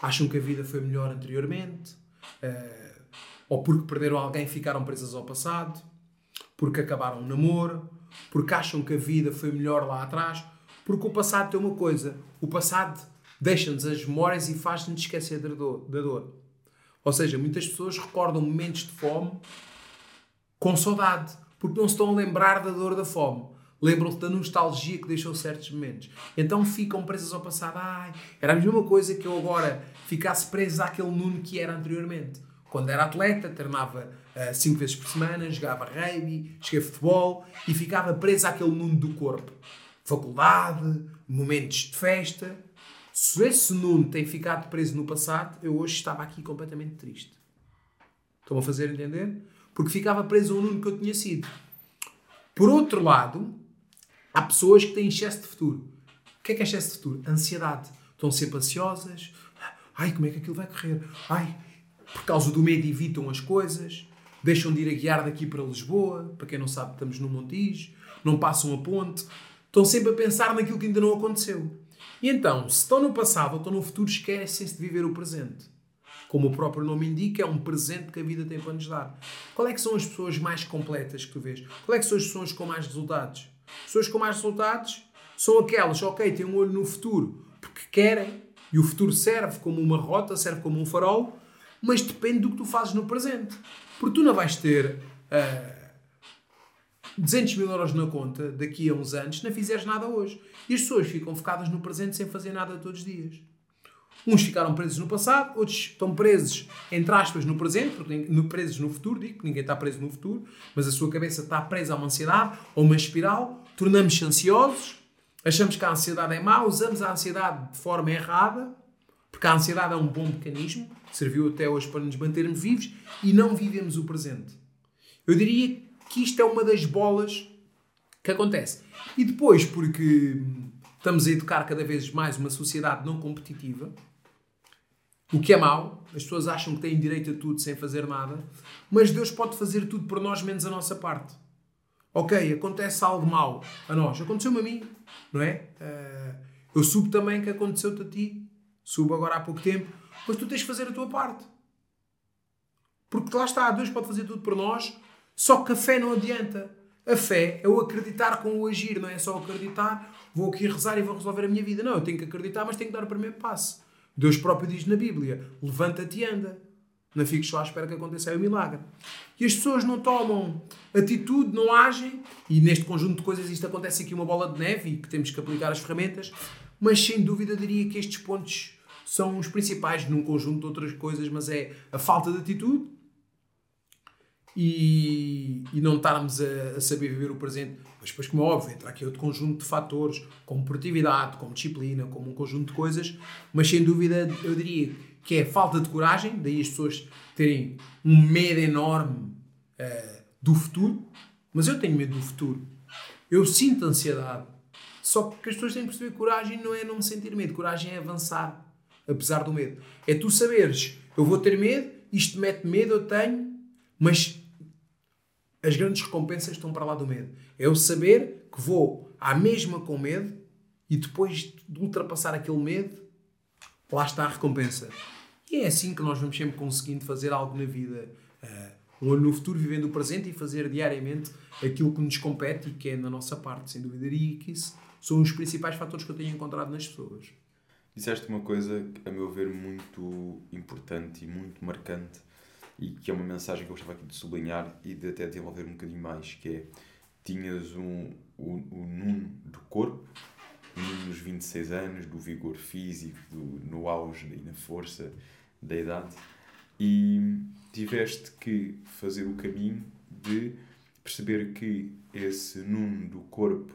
Speaker 1: Acham que a vida foi melhor anteriormente, uh, ou porque perderam alguém ficaram presas ao passado, porque acabaram um namoro, porque acham que a vida foi melhor lá atrás, porque o passado tem uma coisa: o passado deixa-nos as memórias e faz-nos esquecer da dor, da dor. Ou seja, muitas pessoas recordam momentos de fome com saudade, porque não se estão a lembrar da dor da fome lembram-se da nostalgia que deixou certos momentos. Então ficam presas ao passado. Ai, era a mesma coisa que eu agora ficasse preso àquele Nuno que era anteriormente. Quando era atleta, treinava 5 uh, vezes por semana, jogava rugby, jogava futebol e ficava preso àquele Nuno do corpo. Faculdade, momentos de festa. Se esse Nuno tem ficado preso no passado, eu hoje estava aqui completamente triste. Estão a fazer entender? Porque ficava preso ao Nuno que eu tinha sido. Por outro lado, há pessoas que têm excesso de futuro. O que é que é excesso de futuro? Ansiedade. Estão sempre ansiosas. Ai, como é que aquilo vai correr? Ai, por causa do medo evitam as coisas. Deixam de ir a guiar daqui para Lisboa. Para quem não sabe, estamos no Montijo. Não passam a ponte. Estão sempre a pensar naquilo que ainda não aconteceu. E então, se estão no passado ou estão no futuro, esquecem-se de viver o presente como o próprio nome indica, é um presente que a vida tem para nos dar. Qual é que são as pessoas mais completas que tu vês? Qual é que são as pessoas com mais resultados? Pessoas com mais resultados são aquelas, ok, têm um olho no futuro porque querem, e o futuro serve como uma rota, serve como um farol, mas depende do que tu fazes no presente. Porque tu não vais ter uh, ah, 200 mil euros na conta daqui a uns anos se não fizeres nada hoje. E as pessoas ficam focadas no presente sem fazer nada todos os dias. Uns ficaram presos no passado, outros estão presos, entre aspas, no presente, no, presos no futuro, digo ninguém está preso no futuro, mas a sua cabeça está presa a uma ansiedade ou uma espiral, tornamos-se ansiosos, achamos que a ansiedade é má, usamos a ansiedade de forma errada, porque a ansiedade é um bom mecanismo, serviu até hoje para nos mantermos vivos e não vivemos o presente. Eu diria que isto é uma das bolas que acontece. E depois, porque estamos a educar cada vez mais uma sociedade não competitiva, o que é mau, as pessoas acham que têm direito a tudo sem fazer nada, mas Deus pode fazer tudo por nós menos a nossa parte. Ok, acontece algo mau a nós, aconteceu-me a mim, não é? Uh, eu subo também que aconteceu-te a ti, subo agora há pouco tempo, mas tu tens de fazer a tua parte. Porque lá está, Deus pode fazer tudo por nós, só que a fé não adianta. A fé é o acreditar com o agir, não é só acreditar, vou aqui rezar e vou resolver a minha vida. Não, eu tenho que acreditar, mas tenho que dar o primeiro passo. Deus próprio diz na Bíblia: levanta-te e anda. Não fiques só à espera que aconteça aí o milagre. E as pessoas não tomam atitude, não agem, e neste conjunto de coisas isto acontece aqui uma bola de neve e que temos que aplicar as ferramentas, mas sem dúvida diria que estes pontos são os principais num conjunto de outras coisas, mas é a falta de atitude e, e não estarmos a, a saber viver o presente mas depois, como é óbvio, entra aqui outro conjunto de fatores, como produtividade, como disciplina, como um conjunto de coisas, mas sem dúvida eu diria que é falta de coragem, daí as pessoas terem um medo enorme uh, do futuro, mas eu tenho medo do futuro. Eu sinto ansiedade. Só que as pessoas têm que perceber que coragem não é não sentir medo, coragem é avançar, apesar do medo. É tu saberes, eu vou ter medo, isto mete medo, eu tenho, mas as grandes recompensas estão para lá do medo. É eu saber que vou à mesma com medo e depois de ultrapassar aquele medo, lá está a recompensa. E é assim que nós vamos sempre conseguindo fazer algo na vida. Uh, no futuro, vivendo o presente e fazer diariamente aquilo que nos compete e que é na nossa parte, sem dúvida. E que isso são os principais fatores que eu tenho encontrado nas pessoas.
Speaker 2: Disseste uma coisa, a meu ver, muito importante e muito marcante e que é uma mensagem que eu gostava aqui de sublinhar e de até desenvolver um bocadinho mais, que é tinhas um, o, o Nuno do corpo, nos 26 anos, do vigor físico, do, no auge e na força da idade, e tiveste que fazer o caminho de perceber que esse Nuno do corpo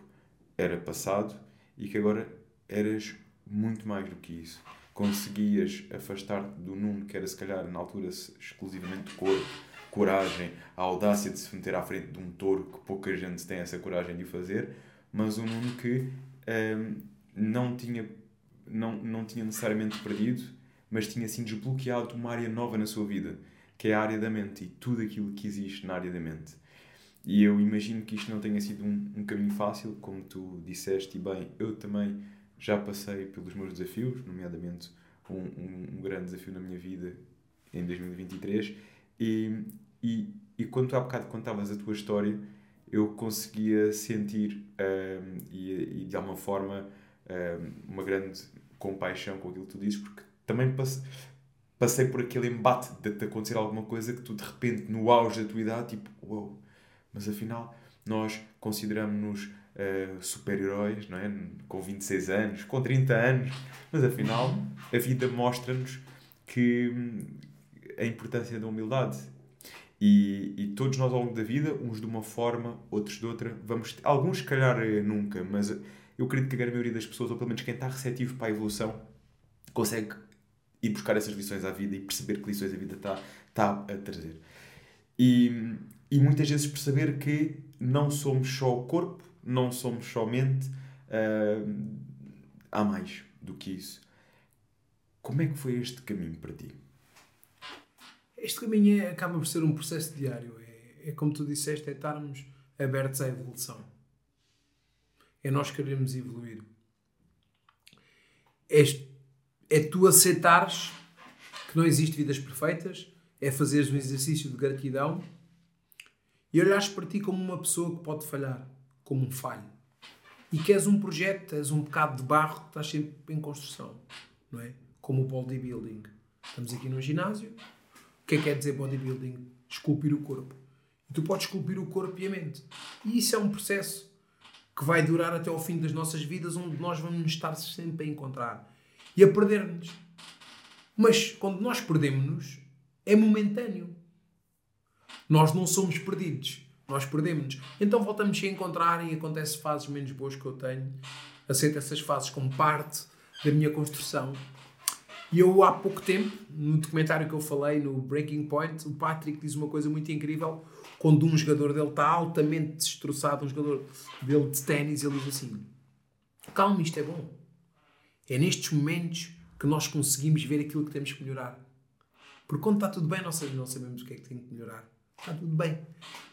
Speaker 2: era passado e que agora eras muito mais do que isso conseguias afastar-te do Nuno, que era se calhar na altura exclusivamente corpo, coragem, a audácia de se meter à frente de um touro, que pouca gente tem essa coragem de o fazer, mas um Nuno que hum, não, tinha, não, não tinha necessariamente perdido, mas tinha assim desbloqueado uma área nova na sua vida, que é a área da mente e tudo aquilo que existe na área da mente. E eu imagino que isto não tenha sido um, um caminho fácil, como tu disseste, e bem, eu também já passei pelos meus desafios, nomeadamente um, um, um grande desafio na minha vida em 2023. E, e, e quando tu há bocado contavas a tua história, eu conseguia sentir um, e, e, de alguma forma um, uma grande compaixão com aquilo que tu dizes, porque também passei, passei por aquele embate de, de acontecer alguma coisa que tu de repente, no auge da tua idade, tipo, uau, wow, mas afinal nós consideramos-nos uh, super-heróis, não é? Com 26 anos, com 30 anos, mas afinal a vida mostra-nos que hum, a importância da humildade. E, e, todos nós ao longo da vida, uns de uma forma, outros de outra, vamos. Alguns, se calhar, eh, nunca, mas eu acredito que a grande maioria das pessoas, ou pelo menos quem está receptivo para a evolução, consegue ir buscar essas lições à vida e perceber que lições a vida está, está a trazer. E, e muitas vezes perceber que não somos só o corpo, não somos somente. Uh, há mais do que isso. Como é que foi este caminho para ti?
Speaker 1: Este caminho é, acaba por ser um processo diário. É, é como tu disseste, é estarmos abertos à evolução. É nós queremos evoluir. É, é tu aceitares que não existe vidas perfeitas, é fazeres um exercício de gratidão e olhares para ti como uma pessoa que pode falhar, como um falho. E que és um projeto, és um bocado de barro estás sempre em construção, não é? Como o bodybuilding. Estamos aqui num ginásio. O que é que quer dizer bodybuilding? Esculpir o corpo. E tu podes esculpir o corpo e a mente. E isso é um processo que vai durar até ao fim das nossas vidas, onde nós vamos estar sempre a encontrar e a perder-nos. Mas quando nós perdemos-nos, é momentâneo. Nós não somos perdidos. Nós perdemos-nos. Então voltamos a encontrar e acontece fases menos boas que eu tenho. Aceito essas fases como parte da minha construção. E eu, há pouco tempo, no documentário que eu falei, no Breaking Point, o Patrick diz uma coisa muito incrível. Quando um jogador dele está altamente destroçado, um jogador dele de ténis, ele diz assim: Calma, isto é bom. É nestes momentos que nós conseguimos ver aquilo que temos que melhorar. Porque quando está tudo bem, nós não sabemos o que é que tem que melhorar. Está tudo bem.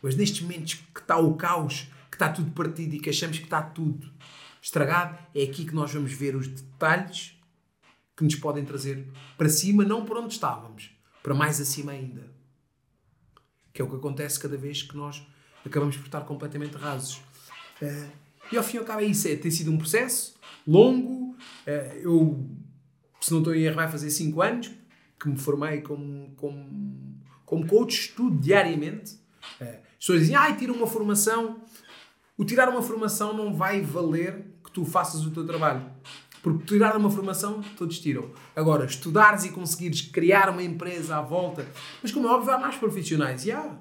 Speaker 1: Mas nestes momentos que está o caos, que está tudo partido e que achamos que está tudo estragado, é aqui que nós vamos ver os detalhes que nos podem trazer para cima, não por onde estávamos, para mais acima ainda. Que é o que acontece cada vez que nós acabamos por estar completamente rasos. Eh, e ao fim e ao cabo é isso. É, tem sido um processo longo. Eh, eu, se não estou em erro, vai fazer 5 anos que me formei como, como como coach, estudo diariamente. Eh, as pessoas dizem, ai, tira uma formação. O tirar uma formação não vai valer que tu faças o teu trabalho. Porque tirar uma formação, todos tiram. Agora, estudares e conseguires criar uma empresa à volta. Mas, como é óbvio, há mais profissionais. E há.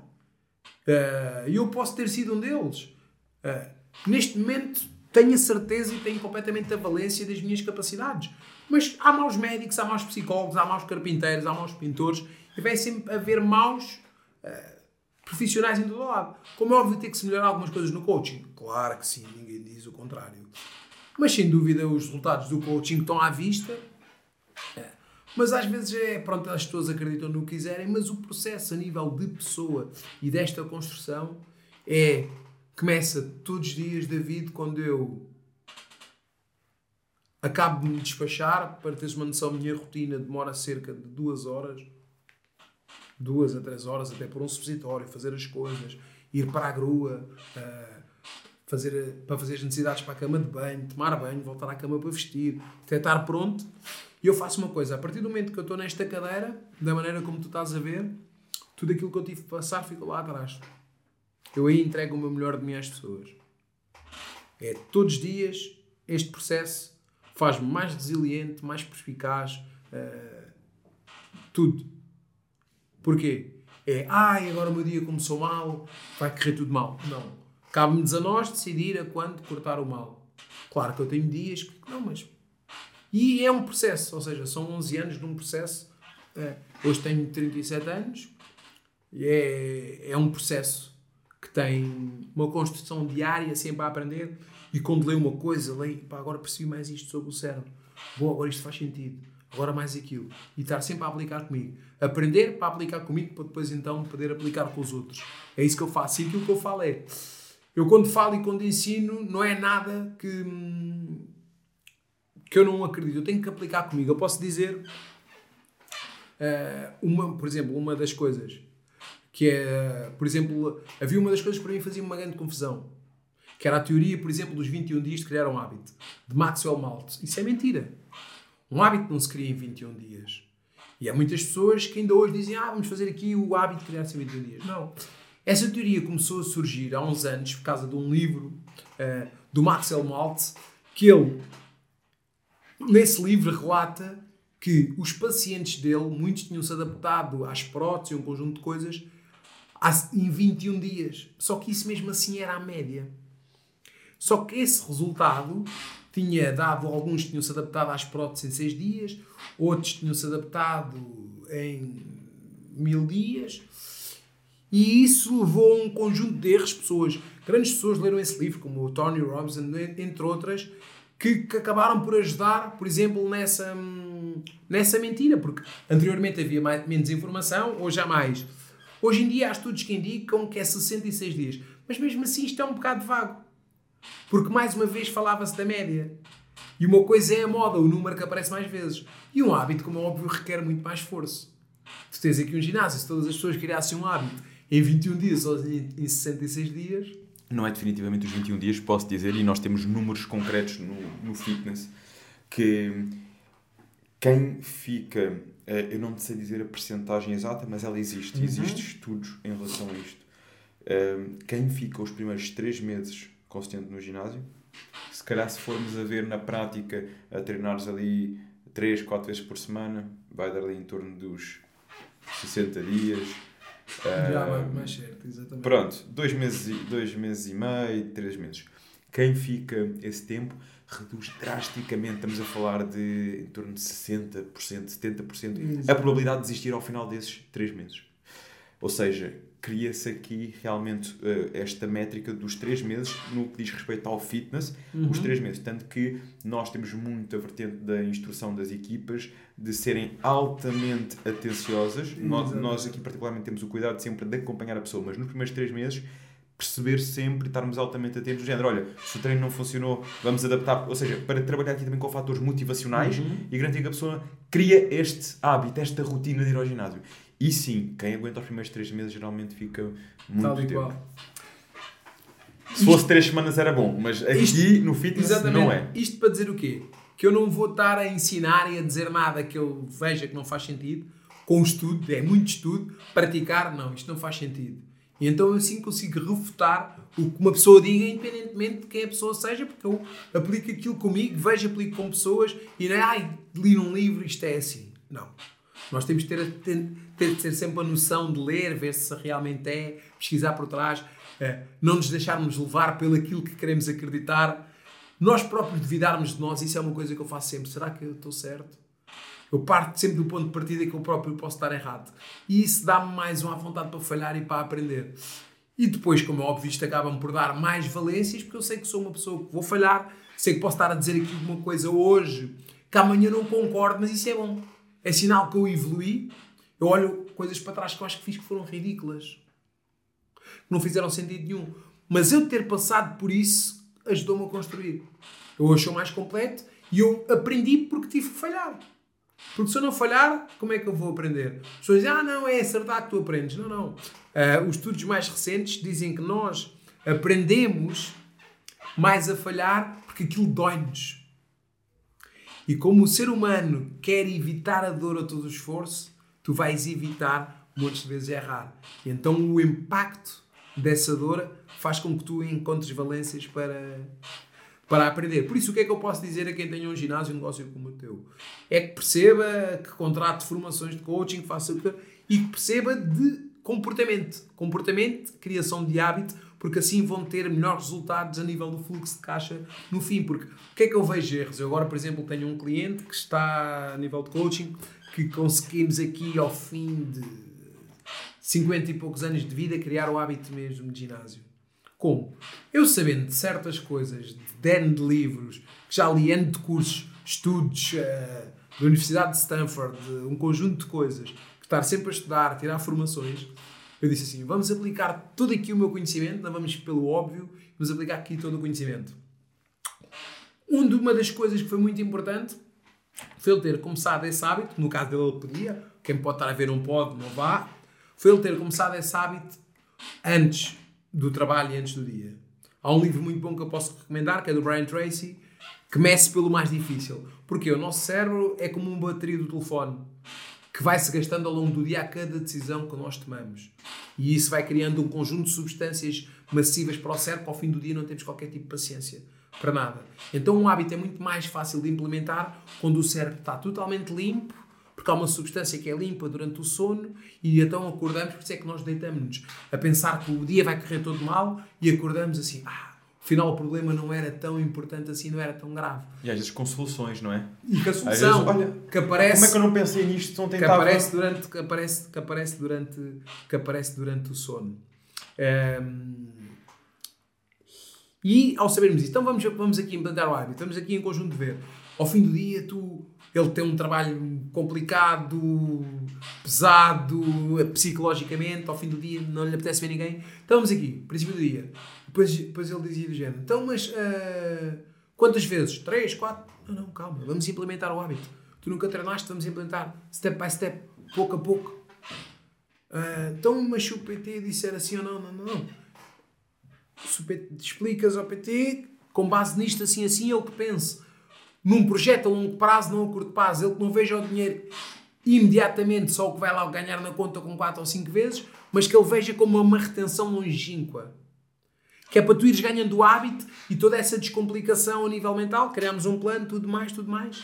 Speaker 1: E eu posso ter sido um deles. Uh, neste momento, tenho a certeza e tenho completamente a valência das minhas capacidades. Mas há maus médicos, há maus psicólogos, há maus carpinteiros, há maus pintores vai sempre haver maus uh, profissionais em todo lado. Como é óbvio, ter que se melhorar algumas coisas no coaching. Claro que sim, ninguém diz o contrário. Mas sem dúvida, os resultados do coaching estão à vista. É. Mas às vezes é, pronto, as pessoas acreditam no que quiserem, mas o processo a nível de pessoa e desta construção é começa todos os dias, David, quando eu acabo de me despachar, para teres uma noção, a minha rotina demora cerca de duas horas duas a três horas até por um supositório, fazer as coisas, ir para a grua, uh, fazer, para fazer as necessidades para a cama de banho, tomar banho, voltar à cama para vestir, até estar pronto. E eu faço uma coisa, a partir do momento que eu estou nesta cadeira, da maneira como tu estás a ver, tudo aquilo que eu tive que passar ficou lá atrás. Eu aí entrego o meu melhor de mim às pessoas. É todos os dias este processo faz-me mais resiliente, mais perspicaz, uh, tudo. Porquê? É, ai, agora o meu dia começou mal, vai correr tudo mal. Não. Cabe-nos a nós decidir a quando cortar o mal. Claro que eu tenho dias que. Não, mas. E é um processo, ou seja, são 11 anos num processo. É, hoje tenho 37 anos e é, é um processo que tem uma construção diária, sempre a aprender. E quando leio uma coisa, leio, pá, agora percebi mais isto sobre o cérebro. Boa, agora isto faz sentido agora mais aquilo. E estar sempre a aplicar comigo. Aprender para aplicar comigo, para depois então poder aplicar com os outros. É isso que eu faço. E aquilo que eu falo é. Eu quando falo e quando ensino, não é nada que, que eu não acredito. Eu tenho que aplicar comigo. Eu posso dizer, uh, uma, por exemplo, uma das coisas que é, por exemplo, havia uma das coisas que para mim fazia uma grande confusão, que era a teoria, por exemplo, dos 21 dias de criar um hábito, de Maxwell Maltz. Isso é mentira. Um hábito não se cria em 21 dias. E há muitas pessoas que ainda hoje dizem: Ah, vamos fazer aqui o hábito de criar-se em 21 dias. Não. Essa teoria começou a surgir há uns anos por causa de um livro uh, do Maxwell Maltz, que ele, nesse livro, relata que os pacientes dele, muitos tinham-se adaptado às próteses e um conjunto de coisas em 21 dias. Só que isso mesmo assim era a média. Só que esse resultado tinha dado, alguns tinham-se adaptado às próteses em 6 dias, outros tinham-se adaptado em mil dias, e isso levou a um conjunto de erros. Pessoas, grandes pessoas leram esse livro, como o Tony Robinson, entre outras, que, que, acabaram por ajudar, por exemplo, nessa, nessa mentira, porque anteriormente havia mais, menos informação, hoje há mais. Hoje em dia há estudos que indicam que é 66 dias, mas mesmo assim isto é um bocado vago. Porque mais uma vez falava-se da média. E uma coisa é a moda, o número que aparece mais vezes. E um hábito, como é óbvio, requer muito mais esforço. Tu tens aqui um ginásio, se todas as pessoas criassem um hábito em 21 dias ou em 66 dias.
Speaker 2: Não é definitivamente os 21 dias, posso dizer, e nós temos números concretos no, no fitness que quem fica, eh, eu não sei dizer a percentagem exata, mas ela existe, uhum. existem estudos em relação a isto. Eh, quem fica os primeiros 3 meses consistente no ginásio. Se calhar, se formos a ver na prática, a treinares ali 3, 4 vezes por semana, vai dar ali em torno dos 60 dias.
Speaker 1: Já vai mais certo, exatamente.
Speaker 2: Pronto, 2 meses, dois meses e meio, 3 meses. Quem fica esse tempo reduz drasticamente, estamos a falar de em torno de 60%, 70% a probabilidade de desistir ao final desses 3 meses. Ou seja, cria-se aqui realmente uh, esta métrica dos três meses no que diz respeito ao fitness, uhum. os três meses. Tanto que nós temos muito a vertente da instrução das equipas de serem altamente atenciosas. Nós, nós aqui, particularmente, temos o cuidado sempre de acompanhar a pessoa, mas nos primeiros três meses perceber sempre, estarmos altamente atentos, do género, olha, se o treino não funcionou, vamos adaptar, ou seja, para trabalhar aqui também com fatores motivacionais uhum. e garantir que a pessoa cria este hábito, esta rotina de ir ao ginásio. E sim, quem aguenta os primeiros 3 meses geralmente fica muito Tal tempo. Igual. Se fosse 3 semanas era bom, mas aqui isto, no fitness exatamente, não é.
Speaker 1: Isto para dizer o quê? Que eu não vou estar a ensinar e a dizer nada que eu veja que não faz sentido, com estudo, é muito estudo, praticar, não, isto não faz sentido. E então eu assim consigo refutar o que uma pessoa diga, independentemente de quem a pessoa seja, porque eu aplico aquilo comigo, vejo, aplico com pessoas e não é, ai, li num livro, isto é assim. Não. Nós temos de ter, ter, de ter sempre a noção de ler, ver se realmente é, pesquisar por trás, é, não nos deixarmos levar pelo aquilo que queremos acreditar. Nós próprios duvidarmos de nós, isso é uma coisa que eu faço sempre. Será que eu estou certo? Eu parto sempre do ponto de partida que eu próprio posso estar errado. E isso dá-me mais uma vontade para falhar e para aprender. E depois, como é óbvio, isto acaba-me por dar mais valências, porque eu sei que sou uma pessoa que vou falhar, sei que posso estar a dizer aqui uma coisa hoje que amanhã não concordo, mas isso é bom é sinal que eu evolui. Eu olho coisas para trás que eu acho que fiz que foram ridículas, que não fizeram sentido nenhum. Mas eu ter passado por isso ajudou-me a construir. Eu sou mais completo e eu aprendi porque tive que falhar. Porque se eu não falhar, como é que eu vou aprender? As pessoas dizem, ah, não, é acertar que tu aprendes. Não, não. Uh, os estudos mais recentes dizem que nós aprendemos mais a falhar porque aquilo dói-nos. E como o ser humano quer evitar a dor a todo o esforço, tu vais evitar muitas vezes errar. E então o impacto dessa dor faz com que tu encontres valências para, para aprender. Por isso, o que é que eu posso dizer a quem tenha um ginásio, um negócio como o teu? É que perceba que contrate formações de coaching, faça e que perceba de comportamento. Comportamento, criação de hábito, porque assim vão ter melhores resultados a nível do fluxo de caixa no fim. Porque o que é que eu vejo erros? Eu agora, por exemplo, tenho um cliente que está a nível de coaching que conseguimos aqui ao fim de 50 e poucos anos de vida criar o hábito mesmo de ginásio. Como? Eu sabendo de certas coisas, de N de livros, que já li N de cursos, estudos uh, da Universidade de Stanford, um conjunto de coisas, que estar sempre a estudar, tirar formações, eu disse assim: vamos aplicar todo aqui o meu conhecimento, não vamos pelo óbvio, vamos aplicar aqui todo o conhecimento. Uma das coisas que foi muito importante foi ele ter começado esse hábito, no caso dele ele podia, quem pode estar a ver não pode, não vá, foi ele ter começado esse hábito antes do trabalho e antes do dia. Há um livro muito bom que eu posso recomendar, que é do Brian Tracy, que pelo mais difícil. Porque o nosso cérebro é como uma bateria do telefone que vai se gastando ao longo do dia a cada decisão que nós tomamos. E isso vai criando um conjunto de substâncias massivas para o cérebro, ao fim do dia não temos qualquer tipo de paciência. Para nada. Então um hábito é muito mais fácil de implementar quando o cérebro está totalmente limpo, porque há uma substância que é limpa durante o sono e então acordamos, por isso é que nós deitamos-nos a pensar que o dia vai correr todo mal e acordamos assim, ah, afinal o problema não era tão importante assim, não era tão grave.
Speaker 2: E às vezes com soluções, não é?
Speaker 1: E com a solução
Speaker 2: vezes, olha,
Speaker 1: que aparece...
Speaker 2: Como é que eu não pensei nisto? Não
Speaker 1: que aparece durante que aparece que aparece durante que aparece durante o sono. Um, e ao sabermos isso, então vamos, vamos aqui implantar o hábito, vamos aqui em conjunto ver. Ao fim do dia, tu, ele tem um trabalho complicado, pesado, psicologicamente, ao fim do dia não lhe apetece ver ninguém. Então vamos aqui, princípio do dia. Depois, depois ele dizia do género, então mas uh, quantas vezes? Três, quatro? Não, não, calma, vamos implementar o hábito. Tu nunca treinaste, vamos implementar step by step, pouco a pouco. Uh, então, mas se o PT disser assim ou não, não, não, não se explicas ao PT, com base nisto, assim, assim, ele que pense num projeto a longo prazo, não a curto prazo, ele que não veja o dinheiro imediatamente, só o que vai lá ganhar na conta com 4 ou 5 vezes, mas que ele veja como uma retenção longínqua. Que é para tu ires ganhando o hábito e toda essa descomplicação a nível mental, criamos um plano, tudo mais, tudo mais.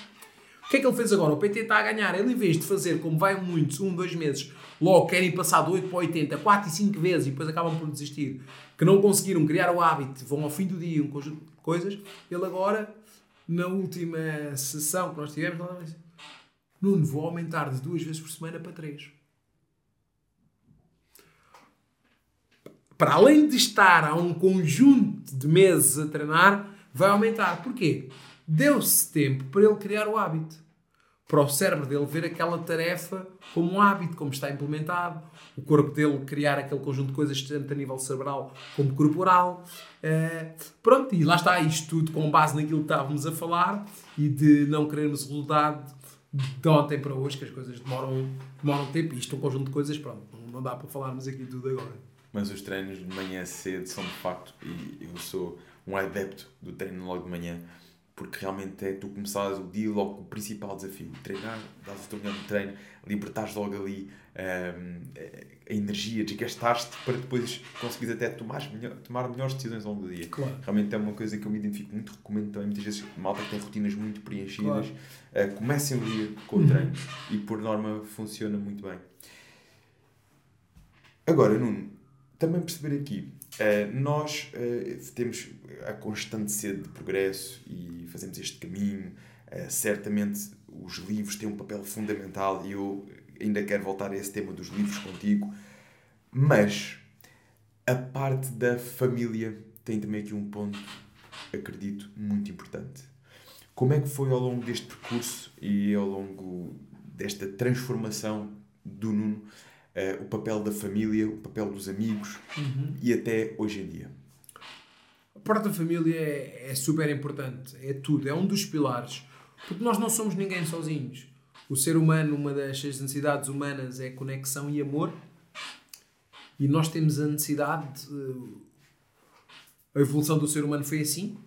Speaker 1: O que é que ele fez agora? O PT está a ganhar. Ele, em vez de fazer como vai muitos, um, dois meses, logo querem passar de 8 para 80, 4 e 5 vezes e depois acabam por desistir, que não conseguiram criar o hábito, vão ao fim do dia um conjunto de coisas, ele agora, na última sessão que nós tivemos, ele disse, Nuno, vou aumentar de duas vezes por semana para três. Para além de estar a um conjunto de meses a treinar, vai aumentar. Porquê? Deu-se tempo para ele criar o hábito. Para o cérebro dele ver aquela tarefa como um hábito, como está implementado. O corpo dele criar aquele conjunto de coisas, tanto a nível cerebral como corporal. Uh, pronto, e lá está isto tudo com base naquilo que estávamos a falar e de não querermos resultado de ontem para hoje, que as coisas demoram, demoram tempo. Isto é um conjunto de coisas, pronto, não dá para falarmos aqui tudo agora.
Speaker 2: Mas os treinos de manhã cedo são de facto, e eu sou um adepto do treino logo de manhã porque realmente é tu começares o dia logo com o principal desafio, treinar, dás o teu melhor treino, libertares logo ali um, a energia, desgastaste para depois conseguires até tomar, melhor, tomar melhores decisões ao longo do dia.
Speaker 1: Claro.
Speaker 2: Realmente é uma coisa que eu me identifico muito, recomendo também muitas vezes malta que tem rotinas muito preenchidas, claro. uh, comecem o dia com o uhum. treino e por norma funciona muito bem. Agora, Nuno, também perceber aqui, uh, nós uh, temos a constante sede de progresso e fazemos este caminho. Uh, certamente os livros têm um papel fundamental e eu ainda quero voltar a esse tema dos livros contigo. Mas a parte da família tem também aqui um ponto, acredito, muito importante. Como é que foi ao longo deste percurso e ao longo desta transformação do Nuno uh, o papel da família, o papel dos amigos uhum. e até hoje em dia?
Speaker 1: A parte da família é, é super importante, é tudo, é um dos pilares, porque nós não somos ninguém sozinhos. O ser humano, uma das necessidades humanas é conexão e amor, e nós temos a necessidade. De, a evolução do ser humano foi assim: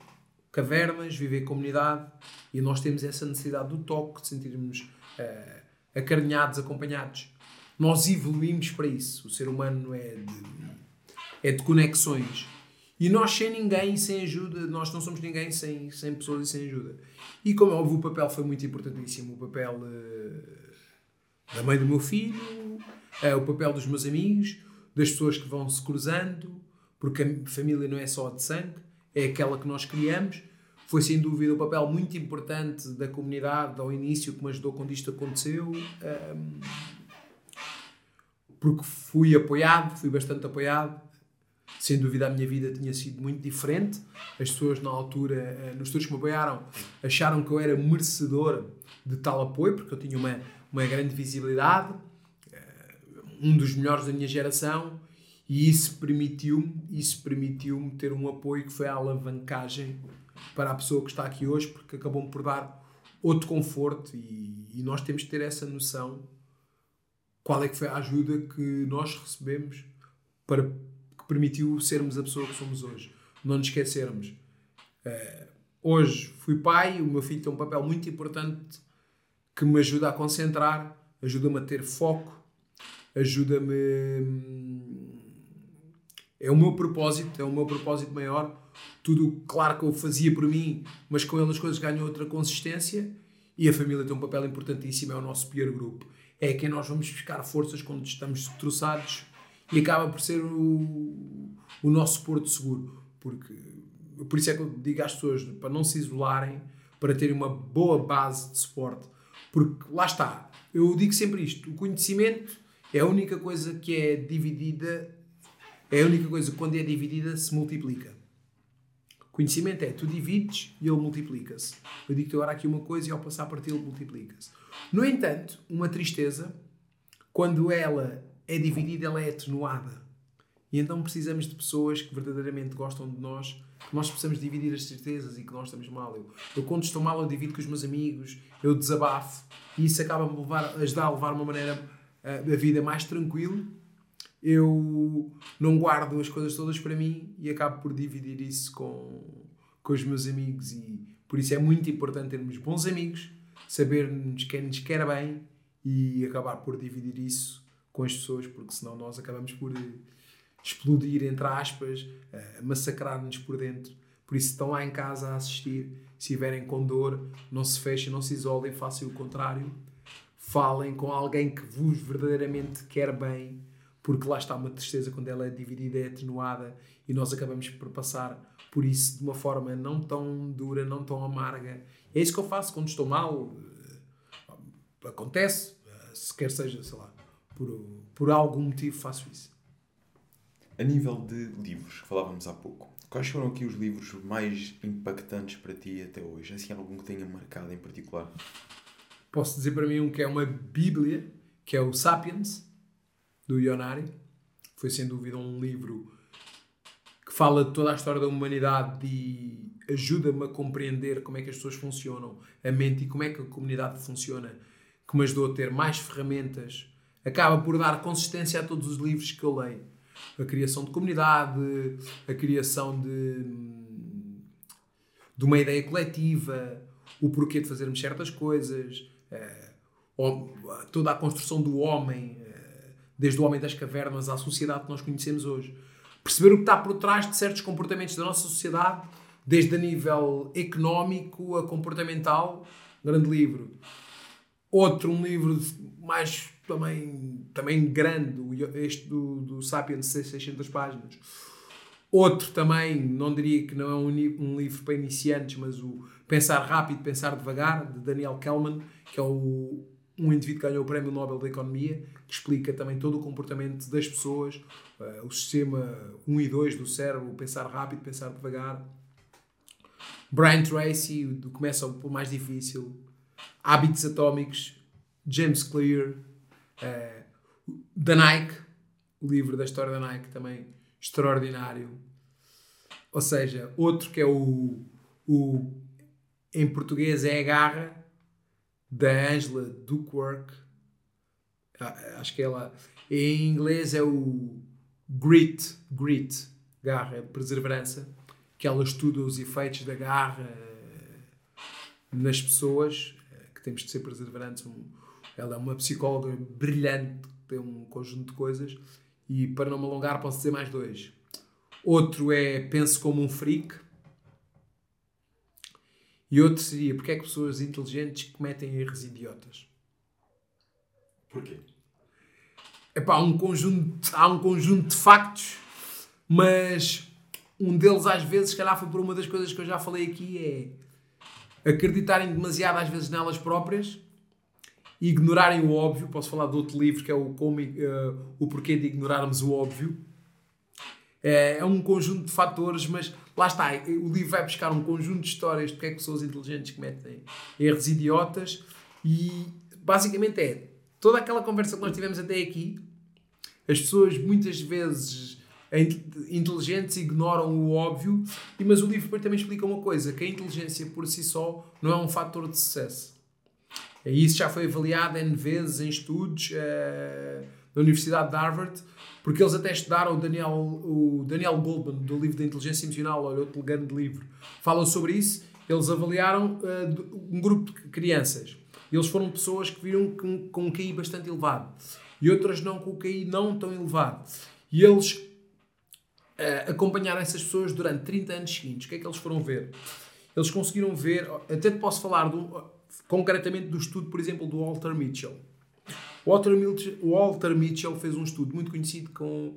Speaker 1: cavernas, viver comunidade, e nós temos essa necessidade do toque, de sentirmos uh, acarinhados, acompanhados. Nós evoluímos para isso. O ser humano é de, é de conexões. E nós sem ninguém, sem ajuda, nós não somos ninguém sem, sem pessoas e sem ajuda. E como é óbvio, o papel foi muito importantíssimo. O papel uh, da mãe do meu filho, uh, o papel dos meus amigos, das pessoas que vão se cruzando, porque a família não é só de sangue, é aquela que nós criamos. Foi sem dúvida um papel muito importante da comunidade ao início que me ajudou quando isto aconteceu. Porque fui apoiado, fui bastante apoiado. Sem dúvida a minha vida tinha sido muito diferente. As pessoas na altura, eh, nos estudos que me apoiaram, acharam que eu era merecedor de tal apoio, porque eu tinha uma, uma grande visibilidade, eh, um dos melhores da minha geração, e isso permitiu-me isso permitiu ter um apoio que foi a alavancagem para a pessoa que está aqui hoje, porque acabou-me por dar outro conforto e, e nós temos que ter essa noção qual é que foi a ajuda que nós recebemos para que permitiu sermos a pessoa que somos hoje. Não nos esquecermos. Uh, hoje fui pai, o meu filho tem um papel muito importante que me ajuda a concentrar, ajuda-me a ter foco, ajuda-me é o meu propósito, é o meu propósito maior. Tudo, claro que eu fazia por mim, mas com ele as coisas ganham outra consistência e a família tem um papel importantíssimo, é o nosso peer group. É quem nós vamos buscar forças quando estamos troçados e acaba por ser o, o nosso porto seguro. Porque, por isso é que eu digo às pessoas para não se isolarem, para terem uma boa base de suporte. Porque lá está, eu digo sempre isto: o conhecimento é a única coisa que é dividida, é a única coisa que quando é dividida se multiplica. Conhecimento é, tu divides e ele multiplica-se. Eu digo-te agora aqui uma coisa e ao passar para ti ele multiplica-se. No entanto, uma tristeza, quando ela é dividida, ela é atenuada. E então precisamos de pessoas que verdadeiramente gostam de nós, que nós possamos dividir as tristezas e que nós estamos mal. Eu, eu quando estou mal, eu divido com os meus amigos, eu desabafo e isso acaba-me levar, ajudar a levar uma maneira uh, da vida mais tranquila. Eu não guardo as coisas todas para mim e acabo por dividir isso com, com os meus amigos e por isso é muito importante termos bons amigos, sabermos quem nos quer bem e acabar por dividir isso com as pessoas, porque senão nós acabamos por explodir, entre aspas, uh, massacrar-nos por dentro. Por isso, estão lá em casa a assistir. Se estiverem com dor, não se fechem, não se isolem, façam o contrário. Falem com alguém que vos verdadeiramente quer bem, porque lá está uma tristeza quando ela é dividida, é atenuada e nós acabamos por passar por isso de uma forma não tão dura, não tão amarga. É isso que eu faço quando estou mal. Acontece, se quer seja, sei lá, por, por algum motivo faço isso.
Speaker 2: A nível de livros, que falávamos há pouco, quais foram aqui os livros mais impactantes para ti até hoje? Assim, algum que tenha marcado em particular?
Speaker 1: Posso dizer para mim um que é uma bíblia, que é o Sapiens, do Ionari. Foi sem dúvida um livro que fala de toda a história da humanidade e ajuda-me a compreender como é que as pessoas funcionam, a mente e como é que a comunidade funciona, que me ajudou a ter mais ferramentas. Acaba por dar consistência a todos os livros que eu leio a criação de comunidade, a criação de, de uma ideia coletiva, o porquê de fazermos certas coisas, eh, toda a construção do homem, desde o homem das cavernas à sociedade que nós conhecemos hoje. Perceber o que está por trás de certos comportamentos da nossa sociedade, desde a nível económico a comportamental. Grande livro. Outro, um livro mais também, também grande, este do, do Sapiens, 600 páginas. Outro também, não diria que não é um, um, livro para iniciantes, mas o Pensar Rápido, Pensar Devagar, de Daniel Kellman, que é o, um indivíduo que ganhou o Prémio Nobel da Economia, que explica também todo o comportamento das pessoas, uh, o sistema 1 e 2 do cérebro, Pensar Rápido, Pensar Devagar. Brian Tracy, do Começa pelo mais difícil. Hábitos Atómicos, James Clear, Uh, da Nike, o livro da história da Nike também extraordinário. Ou seja, outro que é o, o em português é a Garra, da Angela Duckworth. Ah, acho que ela. Em inglês é o Grit, Grit, garra, é perseverança, que ela estuda os efeitos da garra eh, nas pessoas, eh, que temos de ser perseverantes. Ela é uma psicóloga brilhante, tem um conjunto de coisas. E para não me alongar, posso dizer mais dois. Outro é Pense como um freak. E outro seria Porque é que pessoas inteligentes cometem erros idiotas?
Speaker 2: Porquê?
Speaker 1: Epá, há, um conjunto, há um conjunto de factos, mas um deles às vezes, se calhar foi por uma das coisas que eu já falei aqui, é acreditarem demasiado às vezes nelas próprias e ignorarem o óbvio. Posso falar de outro livro que é o, como, uh, o Porquê de Ignorarmos o Óbvio. É, é, um conjunto de fatores, mas lá está. O livro vai buscar um conjunto de histórias de porque é que pessoas inteligentes cometem erros idiotas e basicamente é toda aquela conversa que nós tivemos até aqui. As pessoas muitas vezes inteligentes ignoram o óbvio, mas o livro também explica uma coisa: que a inteligência por si só não é um fator de sucesso. E isso já foi avaliado N vezes em estudos uh, da Universidade de Harvard, porque eles até estudaram o Daniel, o Daniel Goldman, do livro da Inteligência Emocional, olha, outro grande livro, falam sobre isso. Eles avaliaram uh, um grupo de crianças. Eles foram pessoas que viram com, com um QI bastante elevado e outras não com o QI não tão elevado. E eles uh, acompanhar essas pessoas durante 30 anos seguintes. O que é que eles foram ver? Eles conseguiram ver, até te posso falar do, concretamente do estudo, por exemplo, do Walter Mitchell. Walter Mitchell, Walter Mitchell fez um estudo muito conhecido com,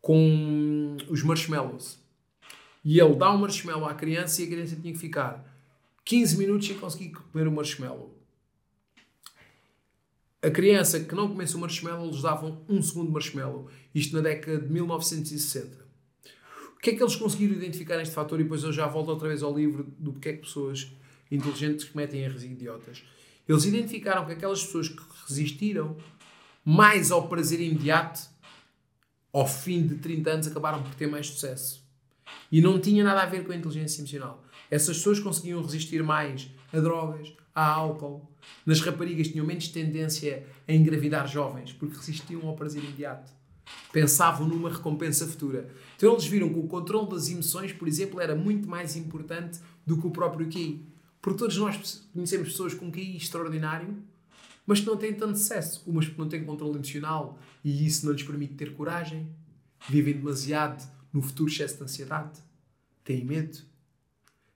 Speaker 1: com os marshmallows. E ele dá um marshmallow à criança e a criança tinha que ficar 15 minutos sem conseguir comer o marshmallow. A criança que não comesse o marshmallow, eles davam um segundo marshmallow. Isto na década de 1960. O que é que eles conseguiram identificar neste fator? E depois eu já volto outra vez ao livro do que é que pessoas inteligentes cometem erros idiotas. Eles identificaram que aquelas pessoas que resistiram mais ao prazer imediato, ao fim de 30 anos, acabaram por ter mais sucesso. E não tinha nada a ver com a inteligência emocional. Essas pessoas conseguiam resistir mais a drogas, a álcool. Nas raparigas tinham menos tendência a engravidar jovens porque resistiam ao prazer imediato. Pensavam numa recompensa futura. Então eles viram que o controle das emoções, por exemplo, era muito mais importante do que o próprio QI. Porque todos nós conhecemos pessoas com QI extraordinário, mas que não têm tanto sucesso. Umas que não têm controle emocional e isso não lhes permite ter coragem. Vivem demasiado no futuro excesso de ansiedade. Têm medo.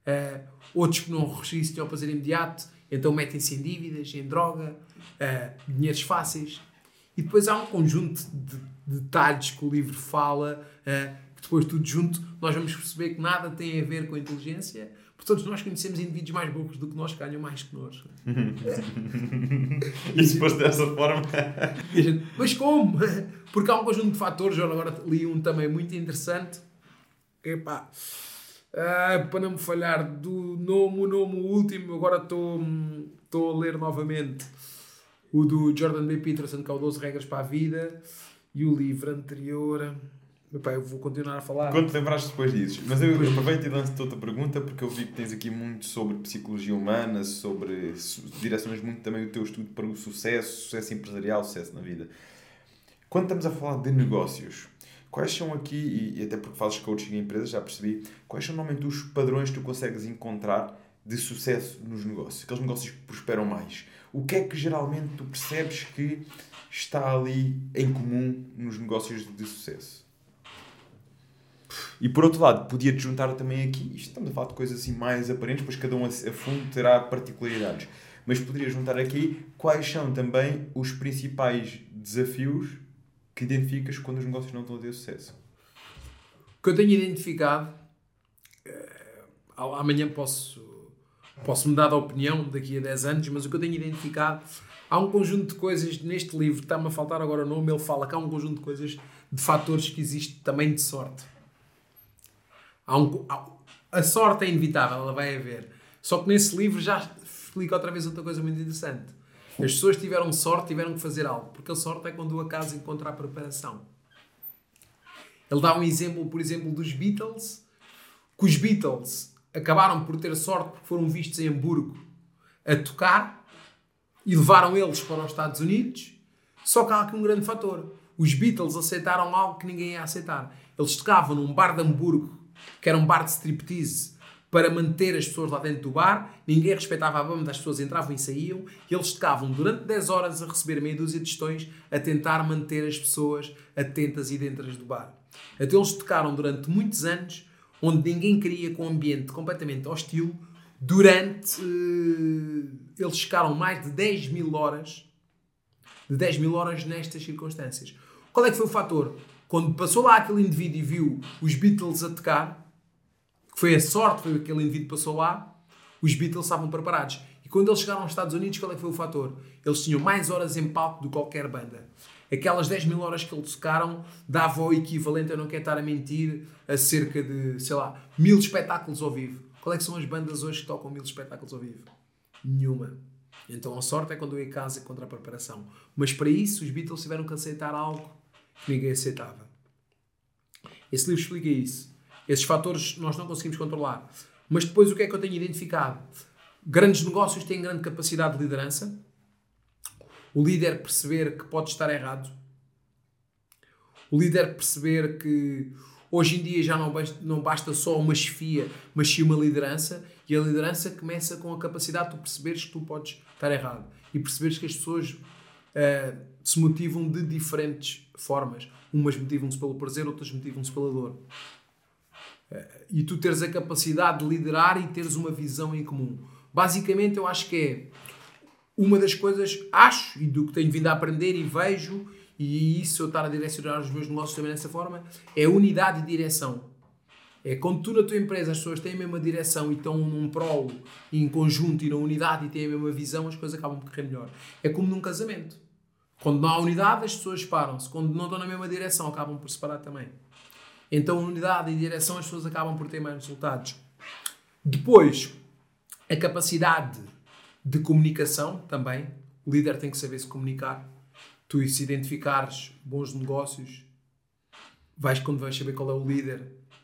Speaker 1: Uh, outros que não resistem ao prazer imediato então metem-se em dívidas, em droga, uh, dinheiros fáceis. E depois há um conjunto de, detalhes que o livro fala, uh, que depois tudo junto nós vamos perceber que nada tem a ver com a inteligência, porque todos nós conhecemos indivíduos mais burros do que nós que ganham mais que nós.
Speaker 2: e se fosse dessa forma.
Speaker 1: gente, mas como? Porque há um conjunto de fatores, eu agora li um também muito interessante. Epá, ah, para não me falhar do nome, o nome último, agora estou a ler novamente o do Jordan B. Peterson, que é o 12 Regras para a Vida, e o livro anterior. Epá, eu vou continuar a falar.
Speaker 2: Quando te lembraste depois dizes. Mas eu, eu aproveito e lanço-te outra pergunta, porque eu vi que tens aqui muito sobre psicologia humana, sobre. direcionas muito também o teu estudo para o sucesso, sucesso empresarial, sucesso na vida. Quando estamos a falar de negócios, Quais são aqui, e até porque fazes coaching em empresas, já percebi, quais são normalmente os padrões que tu consegues encontrar de sucesso nos negócios? Aqueles negócios que prosperam mais. O que é que geralmente tu percebes que está ali em comum nos negócios de sucesso? E por outro lado, podia-te juntar também aqui, isto estamos a falar de coisas assim mais aparentes, pois cada um a fundo terá particularidades. Mas poderia juntar aqui quais são também os principais desafios que identificas quando os negócios não estão a ter sucesso?
Speaker 1: O que eu tenho identificado, eh, amanhã posso, posso mudar de opinião daqui a 10 anos, mas o que eu tenho identificado, há um conjunto de coisas neste livro, está-me a faltar agora o nome, ele fala que há um conjunto de coisas, de fatores que existe também de sorte. Há um, a sorte é inevitável, ela vai haver. Só que nesse livro já explica outra vez outra coisa muito interessante as pessoas tiveram sorte, tiveram que fazer algo, porque a sorte é quando o acaso encontra a preparação. Ele dá um exemplo, por exemplo, dos Beatles, que os Beatles acabaram por ter sorte porque foram vistos em Hamburgo a tocar e levaram eles para os Estados Unidos. Só que há aqui um grande fator. Os Beatles aceitaram algo que ninguém ia aceitar. Eles tocavam num bar de Hamburgo, que era um bar de striptease, para manter as pessoas lá dentro do bar, ninguém respeitava a banda, as pessoas entravam e saíam, e eles tocavam durante 10 horas a receber meia dúzia de tostões a tentar manter as pessoas atentas e dentro do bar. Até eles tocaram durante muitos anos, onde ninguém queria com um ambiente completamente hostil, durante. Uh, eles ficaram mais de 10 mil horas, de 10 mil horas nestas circunstâncias. Qual é que foi o fator? Quando passou lá aquele indivíduo e viu os Beatles a tocar, foi a sorte, foi aquele indivíduo que passou lá, os Beatles estavam preparados. E quando eles chegaram aos Estados Unidos, qual é que foi o fator? Eles tinham mais horas em palco do que qualquer banda. Aquelas 10 mil horas que eles tocaram davam o equivalente, eu não quero estar a mentir, a cerca de, sei lá, mil espetáculos ao vivo. Qual é que são as bandas hoje que tocam mil espetáculos ao vivo? Nenhuma. Então a sorte é quando eu ia casa contra a preparação. Mas para isso os Beatles tiveram que aceitar algo que ninguém aceitava. Esse livro explica isso. Esses fatores nós não conseguimos controlar. Mas depois o que é que eu tenho identificado? Grandes negócios têm grande capacidade de liderança. O líder perceber que pode estar errado. O líder perceber que hoje em dia já não basta, não basta só uma chefia, mas sim uma liderança. E a liderança começa com a capacidade de tu perceberes que tu podes estar errado. E perceberes que as pessoas uh, se motivam de diferentes formas. Umas motivam-se pelo prazer, outras motivam-se pela dor. Eh, e tu teres a capacidade de liderar e teres uma visão em comum. Basicamente, eu acho que é uma das coisas, acho, e do que tenho vindo a aprender e vejo, e isso eu estar a direcionar os meus negócios também dessa forma, é unidade e direção. É quando tu na tua empresa as pessoas têm a mesma direção e estão num prolo, em conjunto e na unidade e têm a mesma visão, as coisas acabam por correr melhor. É como num casamento. Quando não há unidade, as pessoas separam-se. Quando não estão na mesma direção, acabam por separar também. Então, unidade e direção, as pessoas acabam por ter mais resultados. Depois, a capacidade de comunicação também. O líder tem que saber se comunicar. Tu, se identificares bons negócios, vais quando vais saber qual é o líder.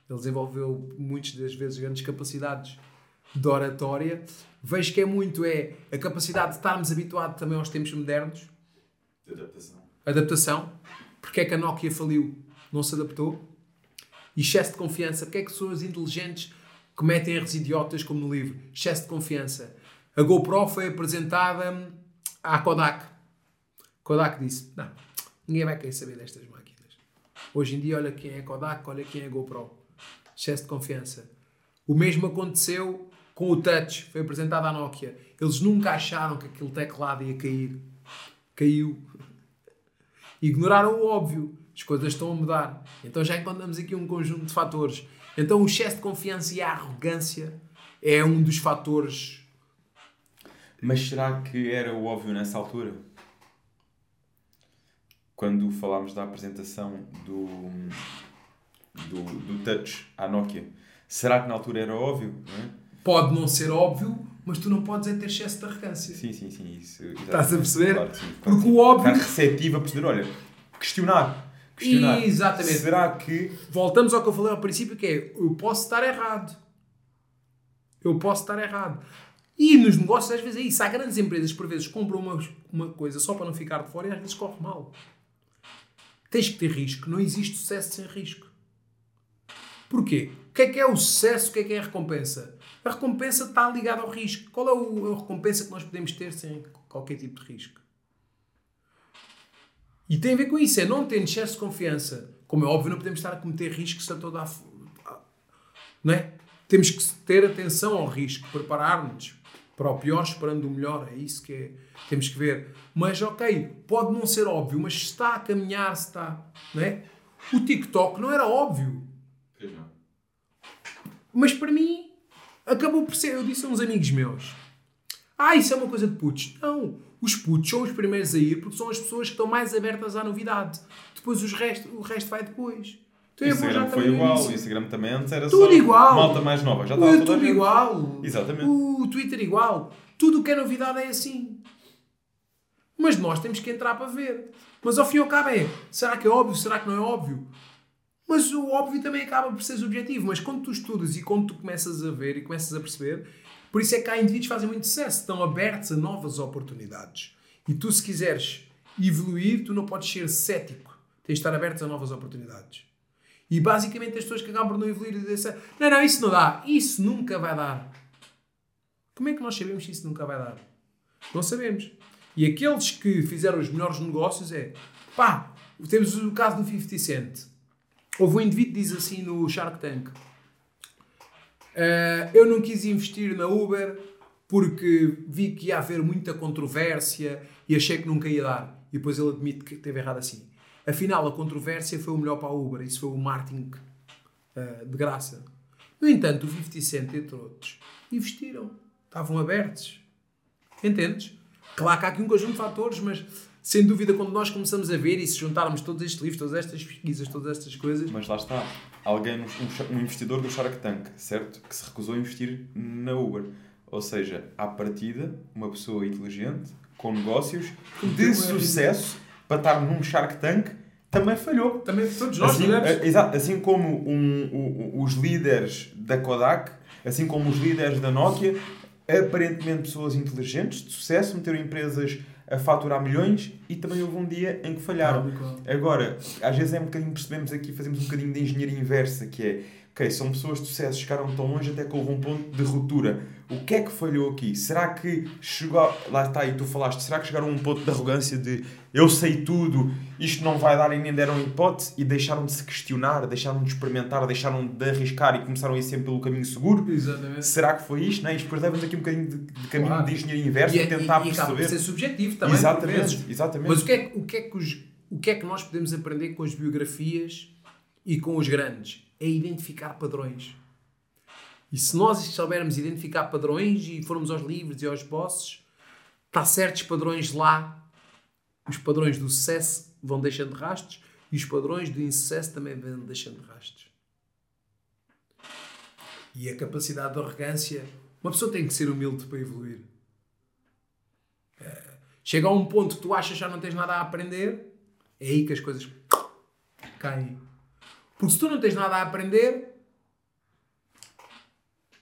Speaker 1: Ele desenvolveu muitas das vezes grandes capacidades de oratória. Vejo que é muito é a capacidade de estarmos habituados também aos tempos modernos.
Speaker 2: Adaptação.
Speaker 1: Adaptação. Porque é que a Nokia faliu? Não se adaptou. Excesso de confiança. Porque é que pessoas inteligentes cometem erros idiotas como no livro? Excesso de confiança. A GoPro foi apresentada à Kodak. Kodak disse: Não, ninguém vai querer saber destas máquinas. Hoje em dia, olha quem é Kodak, olha quem é GoPro. Excesso de confiança. O mesmo aconteceu com o Touch, foi apresentado à Nokia. Eles nunca acharam que aquele teclado ia cair. Caiu. Ignoraram o óbvio. As coisas estão a mudar. Então já encontramos aqui um conjunto de fatores. Então o excesso de confiança e a arrogância é um dos fatores.
Speaker 2: Mas será que era o óbvio nessa altura? Quando falámos da apresentação do, do, do Touch à Nokia, será que na altura era óbvio? Não é?
Speaker 1: Pode não ser óbvio, mas tu não podes é ter excesso de arrogância.
Speaker 2: Sim, sim, sim. Isso,
Speaker 1: Estás a perceber?
Speaker 2: Claro sim,
Speaker 1: Porque
Speaker 2: sim.
Speaker 1: o óbvio.
Speaker 2: Estar receptivo a perceber, olha, questionar. Questionar.
Speaker 1: Exatamente.
Speaker 2: Será que.
Speaker 1: Voltamos ao que eu falei ao princípio, que é eu posso estar errado. Eu posso estar errado. E nos negócios, às vezes, é isso. Há grandes empresas que, por vezes, compram uma, uma coisa só para não ficar de fora e às vezes corre mal. Tens que ter risco. Não existe sucesso sem risco. Porquê? O que é que é o sucesso? O que é que é a recompensa? A recompensa está ligada ao risco. Qual é a recompensa que nós podemos ter sem qualquer tipo de risco? E tem a ver com isso, é não ter excesso de confiança. Como é óbvio, não podemos estar a cometer riscos a toda a. Não é? Temos que ter atenção ao risco, preparar-nos para o pior, esperando o melhor. É isso que é. temos que ver. Mas, ok, pode não ser óbvio, mas está a caminhar, está. Não é? O TikTok não era óbvio. Mas para mim, acabou por ser. Eu disse a uns amigos meus: Ah, isso é uma coisa de putos. Não, os putos são os primeiros a ir porque são as pessoas que estão mais abertas à novidade. Depois os resto, o resto vai depois. Então
Speaker 2: O
Speaker 1: é
Speaker 2: Instagram foi igual, o. Instagram também antes era
Speaker 1: Tudo
Speaker 2: só
Speaker 1: igual.
Speaker 2: malta mais nova. Já
Speaker 1: O
Speaker 2: toda a
Speaker 1: YouTube igual.
Speaker 2: Exatamente.
Speaker 1: O Twitter igual. Tudo o que é novidade é assim. Mas nós temos que entrar para ver. Mas ao fim e ao cabo é, será que é óbvio? Será que não é óbvio? Mas o óbvio também acaba por ser subjetivo. Mas quando tu estudas e quando tu começas a ver e começas a perceber, por isso é que há indivíduos que fazem muito sucesso, estão abertos a novas oportunidades. E tu, se quiseres evoluir, tu não podes ser cético. Tens de estar aberto a novas oportunidades. E basicamente as pessoas que acabam por não evoluir dizem não, não, isso não dá. Isso nunca vai dar. Como é que nós sabemos que isso nunca vai dar? Não sabemos. E aqueles que fizeram os melhores negócios é, pá, temos o caso do 50 Cent. Houve um indivíduo que diz assim no Shark Tank, "Ah, eu não quis investir na Uber porque vi que ia haver muita controvérsia e achei que nunca ia dar. E depois ele admite que esteve errado assim. Afinal, a controvérsia foi o melhor para a Uber. Isso foi o marketing ah, de graça. No entanto, o 50 Cent, entre outros, investiram. Estavam abertos. Entendes? Claro que há aqui um conjunto de fatores, mas sem dúvida, quando nós começamos a ver e se juntarmos todos estes livros, todas estas pesquisas, todas estas coisas,
Speaker 2: Mas lá está. Alguém, um, um investidor do Shark Tank, certo? Que se recusou a investir na Uber. Ou seja, à partida, uma pessouma inteligente, com negócios, de
Speaker 1: um
Speaker 2: sucesso, para estar num Shark Tank, também falhou.
Speaker 1: também todos nós
Speaker 2: Assim,
Speaker 1: tivemos.
Speaker 2: eh, exato, assim como um- o- os líderes da Kodak, assim como os líderes da Nokia, aparentemente pessoas inteligentes, de sucesso, meteram empresas a faturar milhões e também houve um dia em que falharam. Agora, às vezes é um bocadinho, percebemos aqui, fazemos um bocadinho de engenharia inversa, que é ok, são pessoas de sucesso, chegaram tão longe até que houve um ponto de ruptura. O que é que falhou aqui? Será que chegou. Lá está, e tu falaste, será que chegaram a um ponto de arrogância de eu sei tudo, isto não vai dar e nem deram hipótese e deixaram de se questionar, deixaram de experimentar, deixaram de arriscar e começaram a ir sempre pelo caminho seguro?
Speaker 1: Exatamente.
Speaker 2: Será que foi isto? Não é? Isto depois leva-nos aqui um bocadinho de, de caminho
Speaker 1: Claro.
Speaker 2: de engenharia inversa
Speaker 1: E,
Speaker 2: e, tentar
Speaker 1: e, e
Speaker 2: perceber.
Speaker 1: ser subjetivo também.
Speaker 2: exatamente, exatamente.
Speaker 1: Mas o que, é, o, que é que os, o que é que nós podemos aprender com as biografias e com os grandes? É identificar padrões. E se nós soubermos identificar padrões e formos aos livros e aos bosses, está certos padrões lá. Os padrões do sucesso vão deixando rastros e os padrões do insucesso também vão deixando rastros. E a capacidade de arrogância. Uma pessoa tem que ser humilde para evoluir. Chega a um ponto que tu achas que já não tens nada a aprender, é aí que as coisas caem. Porque se tu não tens nada a aprender,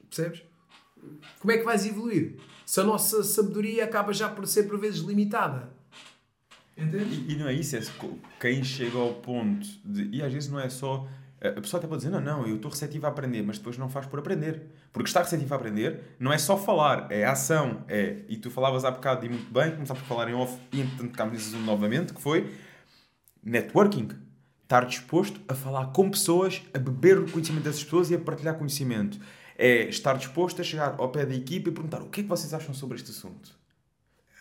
Speaker 1: percebes? Como é que vais evoluir? Se a nossa sabedoria acaba já por ser por vezes limitada. Entendes?
Speaker 2: E, e não é isso, é quem chega ao ponto de. E às vezes não é só. A pessoa até pode dizer, não, não, eu estou receptivo a aprender, mas depois não faz por aprender. Porque estar receptivo a aprender não é só falar, é ação. É, e tu falavas há bocado e muito bem, começaste por falar em off e entretanto tocámos novamente, que foi networking. Estar disposto a falar com pessoas, a beber o conhecimento dessas pessoas e a partilhar conhecimento. É estar disposto a chegar ao pé da equipa e perguntar o que é que vocês acham sobre este assunto.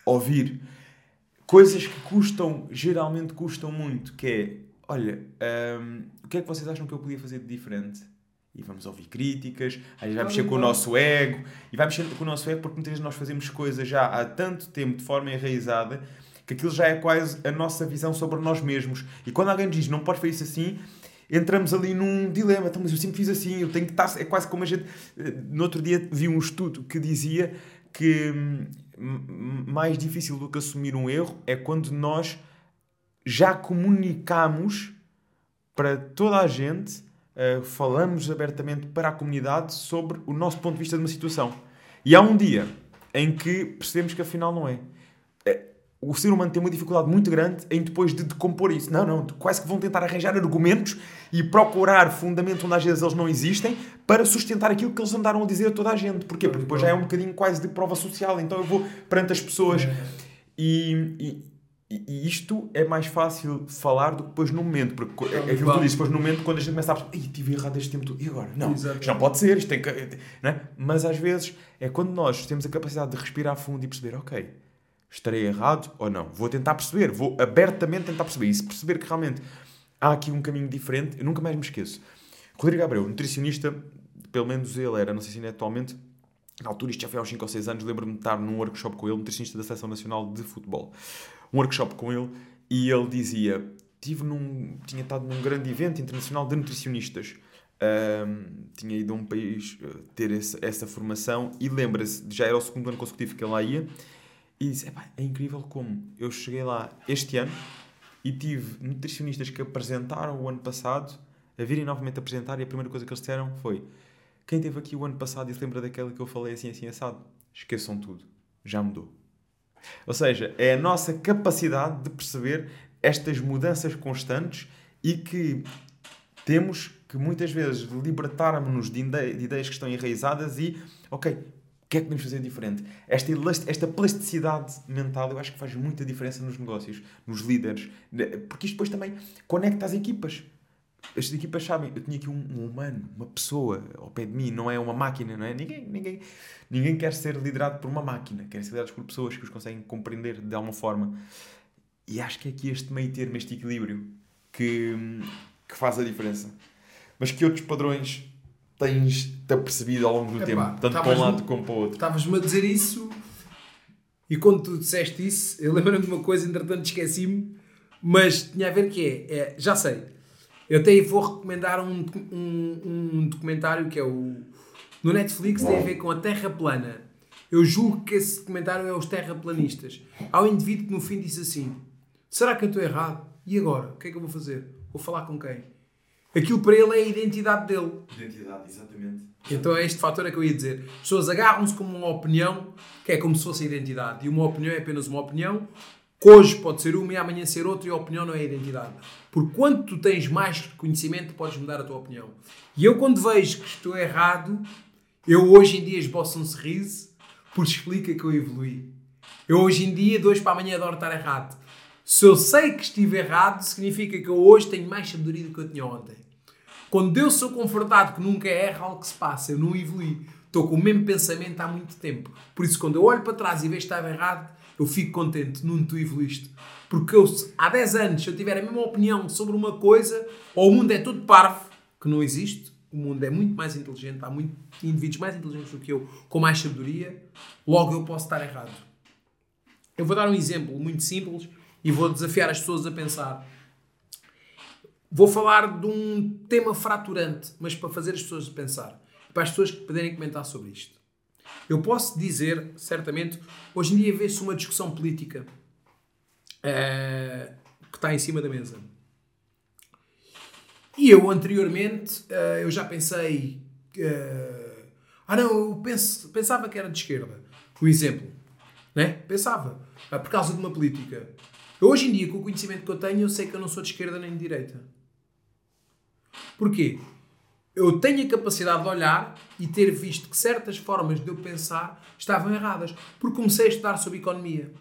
Speaker 2: Ouvir coisas que custam, geralmente custam muito, que é, olha, hum, o que é que vocês acham que eu podia fazer de diferente? E vamos ouvir críticas, vezes vai mexer com o nosso ego, e vai mexer com o nosso ego porque muitas vezes nós fazemos coisas já há tanto tempo de forma enraizada que aquilo já é quase a nossa visão sobre nós mesmos. E quando alguém diz não podes fazer isso assim, entramos ali num dilema. Então, mas eu sempre fiz assim, eu tenho que estar. É quase como a gente. eh, No outro dia vi um estudo que dizia que hum, m- mais difícil do que assumir um erro é quando nós já comunicamos para toda a gente, eh, falamos abertamente para a comunidade sobre o nosso ponto de vista de uma situação. E há um dia em que percebemos que afinal não é. Eh, O ser humano tem uma dificuldade muito grande em depois de decompor isso. Não, não, quase que vão tentar arranjar argumentos e procurar fundamentos onde às vezes eles não existem para sustentar aquilo que eles andaram a dizer a toda a gente. Porquê? Porque depois já é um bocadinho quase de prova social. Então eu vou perante as pessoas e, e, e isto é mais fácil falar do que depois no momento. Porque é aquilo que tu dizes, depois no momento, quando a gente começa a pensar, "Ih, tive errado este tempo todo. E agora? Não, isto não pode ser, isto tem que. Não é? Mas às vezes é quando nós temos a capacidade de respirar fundo e perceber, ok, estarei errado ou não. Vou tentar perceber, vou abertamente tentar perceber. E se perceber que realmente há aqui um caminho diferente, eu nunca mais me esqueço. Rodrigo Abreu, nutricionista, pelo menos ele era, não sei se ainda é atualmente, na altura, isto já foi aos 5 ou 6 anos, lembro-me de estar num workshop com ele, nutricionista da Seleção Nacional de Futebol. Um workshop com ele e ele dizia: tive num, tinha estado num grande evento internacional de nutricionistas. Ahm, tinha ido a um país eh, ter essa, essa formação e lembra-se, já era o segundo ano consecutivo que ele lá ia, e disse: "Epá, é incrível como eu cheguei lá este ano e tive nutricionistas que apresentaram o ano passado a virem novamente apresentar e a primeira coisa que eles disseram foi quem esteve aqui o ano passado e se lembra daquela que eu falei assim, assim, assado, esqueçam tudo. Já mudou. Ou seja, é a nossa capacidade de perceber estas mudanças constantes e que temos que muitas vezes libertarmos-nos de, ide- de ideias que estão enraizadas e, ok, que é que podemos fazer diferente? Esta, esta plasticidade mental eu acho que faz muita diferença nos negócios, nos líderes, ne- porque isto depois também conecta as equipas. As equipas sabem, eu tinha aqui um, um humano, uma pessoa ao pé de mim, não é uma máquina, não é? Ninguém, ninguém, ninguém quer ser liderado por uma máquina, quer ser liderado por pessoas que os conseguem compreender de alguma forma. E acho que é aqui este meio termo, este equilíbrio, que, que faz a diferença. Mas que outros padrões tens-te apercebido ao longo do
Speaker 1: Epá,
Speaker 2: tempo, tanto para um lado como para o outro?
Speaker 1: Estavas-me a dizer isso e quando tu disseste isso, eu lembro-me de uma coisa, entretanto esqueci-me, mas tinha a ver que é, é, já sei, eu até vou recomendar um, um, um documentário que é o no Netflix tem a ver com a Terra plana. Eu julgo que esse documentário é os terraplanistas. Há um indivíduo que no fim diz assim: será que eu estou errado? E agora? O que é que eu vou fazer? Vou falar com quem? Aquilo para ele é a identidade dele.
Speaker 2: Identidade, exatamente.
Speaker 1: Então é este fator é que eu ia dizer. As pessoas agarram-se como uma opinião, que é como se fosse a identidade. E uma opinião é apenas uma opinião, hoje pode ser uma e amanhã ser outra, e a opinião não é a identidade. Porque quando tu tens mais conhecimento, podes mudar a tua opinião. E eu, quando vejo que estou errado, eu hoje em dia esboço um sorriso porque explica que eu evolui. Eu hoje em dia, dois para amanhã, adoro estar errado. Se eu sei que estive errado, significa que eu hoje tenho mais sabedoria do que eu tinha ontem. Quando eu sou confortado que nunca erro algo que se passa, eu não evolui. Estou com o mesmo pensamento há muito tempo. Por isso, quando eu olho para trás e vejo que estava errado, eu fico contente. Não tu evoluíste. Porque eu, há 10 anos, se eu tiver a mesma opinião sobre uma coisa, ou o mundo é todo parvo, que não existe, o mundo é muito mais inteligente, há muito indivíduos mais inteligentes do que eu, com mais sabedoria, logo eu posso estar errado. Eu vou dar um exemplo muito simples e vou desafiar as pessoas a pensar. Vou falar de um tema fraturante, mas para fazer as pessoas pensar, para as pessoas que poderem comentar sobre isto. Eu posso dizer, certamente, hoje em dia vê-se uma discussão política uh, que está em cima da mesa. E eu, anteriormente, uh, eu já pensei. Uh, ah, não, eu penso, pensava que era de esquerda. Um exemplo. Né? Pensava. por causa de uma política. Hoje em dia, com o conhecimento que eu tenho, eu sei que eu não sou de esquerda nem de direita. Porquê? Eu tenho a capacidade de olhar e ter visto que certas formas de eu pensar estavam erradas. Porque comecei a estudar sobre economia.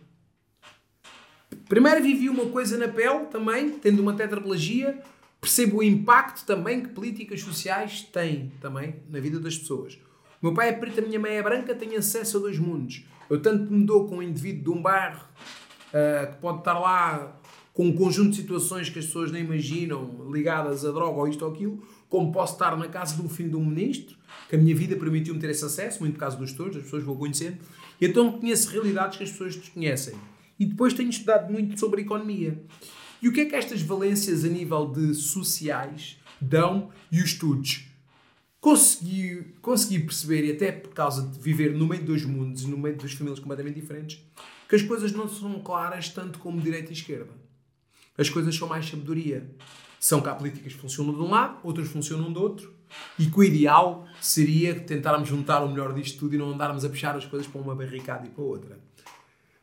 Speaker 1: Primeiro vivi uma coisa na pele também, tendo uma tetraplegia, percebo o impacto também que políticas sociais têm também na vida das pessoas. O meu pai é preto, a minha mãe é branca, tenho acesso a dois mundos. Eu tanto me dou com um indivíduo de um bairro uh, que pode estar lá com um conjunto de situações que as pessoas nem imaginam, ligadas a droga ou isto ou aquilo, como posso estar na casa um filho de um ministro, que a minha vida permitiu-me ter esse acesso, muito por causa dos estudos, as pessoas vão conhecendo, e então conheço realidades que as pessoas desconhecem. E depois tenho estudado muito sobre economia. E o que é que estas valências a nível de sociais dão e os estudos? Consegui, consegui perceber, e até por causa de viver no meio de dois mundos e no meio de duas famílias completamente diferentes, que as coisas não são claras tanto como direita e esquerda. As coisas são mais sabedoria. São que há políticas que funcionam de um lado, outras funcionam do outro, e que o ideal seria tentarmos juntar o melhor disto tudo e não andarmos a puxar as coisas para uma barricada e para outra.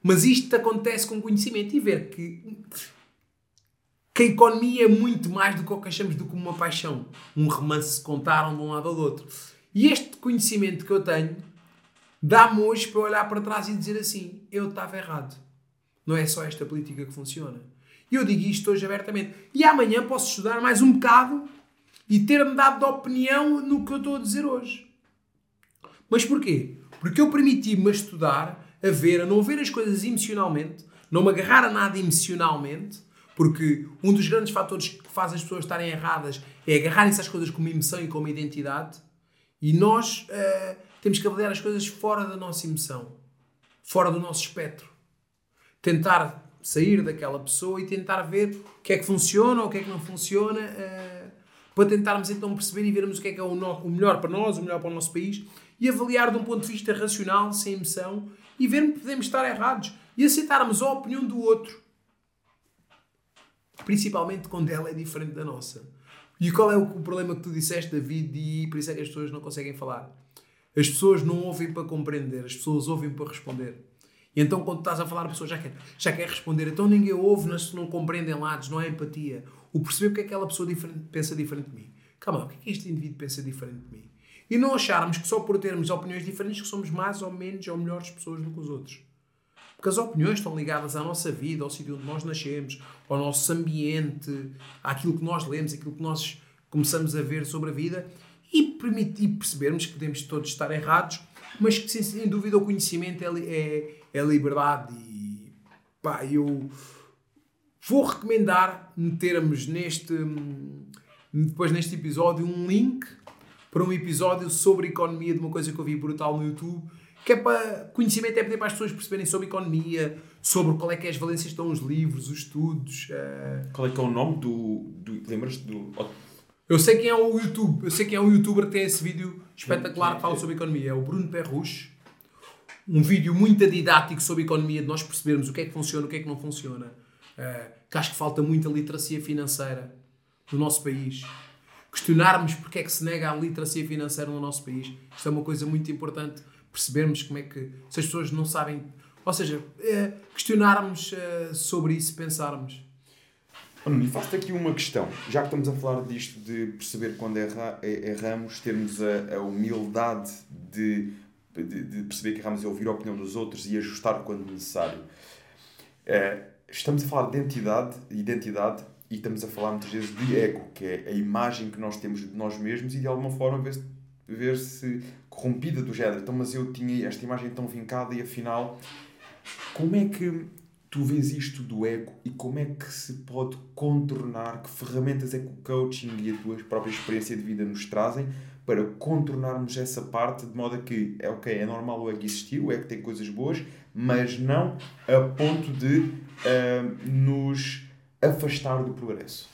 Speaker 1: Mas isto acontece com conhecimento e ver que, que a economia é muito mais do que o que achamos do que uma paixão. Um romance se contaram de um lado ao outro. E este conhecimento que eu tenho dá-me hoje para olhar para trás e dizer assim: eu estava errado. Não é só esta política que funciona. E eu digo isto hoje abertamente. E amanhã posso estudar mais um bocado e ter-me dado de opinião no que eu estou a dizer hoje. Mas porquê? Porque eu permiti-me a estudar a ver, a não ver as coisas emocionalmente, não me agarrar a nada emocionalmente, porque um dos grandes fatores que faz as pessoas estarem erradas é agarrarem-se às coisas como emoção e como identidade, e nós uh, temos que avaliar as coisas fora da nossa emoção, fora do nosso espectro. Tentar sair daquela pessoa e tentar ver o que é que funciona ou o que é que não funciona, uh, para tentarmos então perceber e vermos o que é que é o, no, o melhor para nós, o melhor para o nosso país, e avaliar de um ponto de vista racional, sem emoção, e ver que podemos estar errados e aceitarmos a opinião do outro. Principalmente quando ela é diferente da nossa. E qual é o problema que tu disseste, David, e por isso é que as pessoas não conseguem falar? As pessoas não ouvem para compreender, as pessoas ouvem para responder. E então, quando estás a falar, a pessoa já quer, já quer responder. Então, ninguém ouve, não, não compreendem lados, não há empatia. O perceber é que aquela pessoa diferente, pensa diferente de mim. Calma, o que é que este indivíduo pensa diferente de mim? E não acharmos que só por termos opiniões diferentes que somos mais ou menos ou melhores pessoas do que os outros. Porque as opiniões estão ligadas à nossa vida, ao sítio onde nós nascemos, ao nosso ambiente, àquilo que nós lemos, àquilo que nós começamos a ver sobre a vida e permitir percebermos que podemos todos estar errados, mas que sem dúvida o conhecimento é, é, é liberdade e pá, eu vou recomendar metermos neste depois neste episódio um link para um episódio sobre economia de uma coisa que eu vi brutal no YouTube, que é para conhecimento, é para as pessoas perceberem sobre economia, sobre qual é que é as valências estão os livros, os estudos. Uh...
Speaker 2: Qual é que é o nome do. do Lembras-te do.
Speaker 1: Eu sei quem é o YouTube, eu sei quem é um youtuber que tem esse vídeo espetacular que fala sobre economia, é o Bruno Perruche. Um vídeo muito didático sobre economia, de nós percebermos o que é que funciona, o que é que não funciona. Uh, que acho que falta muita literacia financeira no nosso país questionarmos porque é que se nega a literacia financeira no nosso país. Isto é uma coisa muito importante, percebermos como é que, se as pessoas não sabem, ou seja, é, questionarmos é, sobre isso, pensarmos.
Speaker 2: E faço-te aqui uma questão. Já que estamos a falar disto de perceber quando erra, erramos, termos a, a humildade de, de, de, perceber que erramos e ouvir a opinião dos outros e ajustar quando necessário. É, estamos a falar de identidade, identidade e estamos a falar muitas vezes de ego, que é a imagem que nós temos de nós mesmos e de alguma forma ver-se ver -se corrompida do género. Então, mas eu tinha esta imagem tão vincada e afinal, como é que tu vês isto do ego e como é que se pode contornar? Que ferramentas é que o coaching e a tua própria experiência de vida nos trazem para contornarmos essa parte de modo a que, é ok, é normal o ego existir, o ego tem coisas boas, mas não a ponto de uh, nos afastar do progresso.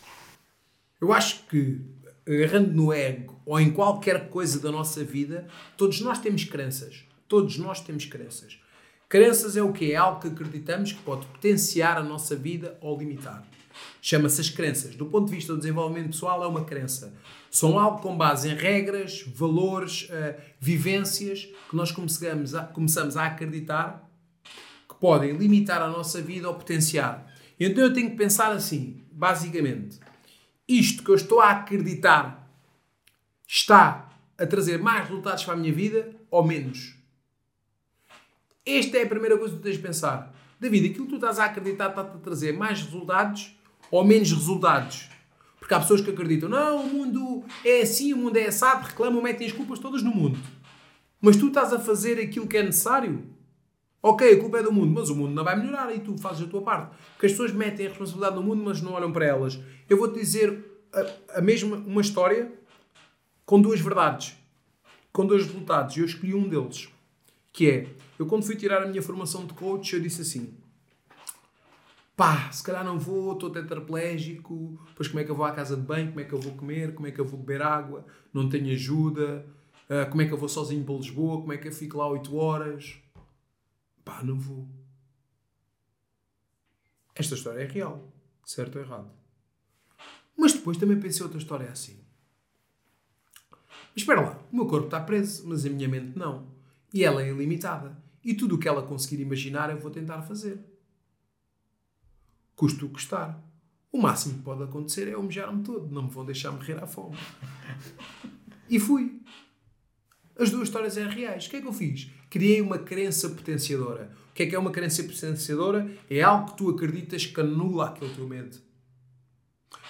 Speaker 1: Eu acho que, agarrando no ego ou em qualquer coisa da nossa vida, todos nós temos crenças. Todos nós temos crenças. Crenças é o que? É algo que acreditamos que pode potenciar a nossa vida ou limitar. Chama-se as crenças. Do ponto de vista do desenvolvimento pessoal, é uma crença. São algo com base em regras, valores, uh, vivências que nós começamos a, começamos a acreditar que podem limitar a nossa vida ou potenciar. Então eu tenho que pensar assim, basicamente. Isto que eu estou a acreditar está a trazer mais resultados para a minha vida ou menos? Esta é a primeira coisa que tu tens de pensar. David, aquilo que tu estás a acreditar está-te a trazer mais resultados ou menos resultados? Porque há pessoas que acreditam, não, o mundo é assim, o mundo é assado, reclamam, metem as culpas todas no mundo. Mas tu estás a fazer aquilo que é necessário? Ok, a culpa é do mundo, mas o mundo não vai melhorar e tu fazes a tua parte. Porque as pessoas metem a responsabilidade no mundo, mas não olham para elas. Eu vou-te dizer a, a mesma, uma história com duas verdades, com dois resultados. Eu escolhi um deles, que é eu, quando fui tirar a minha formação de coach, eu disse assim: pá, se calhar não vou, estou tetraplégico, depois como é que eu vou à casa de banho, como é que eu vou comer, como é que eu vou beber água, não tenho ajuda, uh, como é que eu vou sozinho para Lisboa, como é que eu fico lá 8 horas. Pá, não vou. Esta história é real, certo ou errado. Mas depois também pensei outra história assim. Mas espera lá, o meu corpo está preso, mas a minha mente não. E ela é ilimitada. E tudo o que ela conseguir imaginar eu vou tentar fazer. Custo o custar. O máximo que pode acontecer é eu mejar-me todo. Não me vão deixar morrer à fome. E fui. As duas histórias eram reais. O que é que eu fiz? Criei uma crença potenciadora. O que é que é uma crença potenciadora? É algo que tu acreditas que anula aquele teu medo.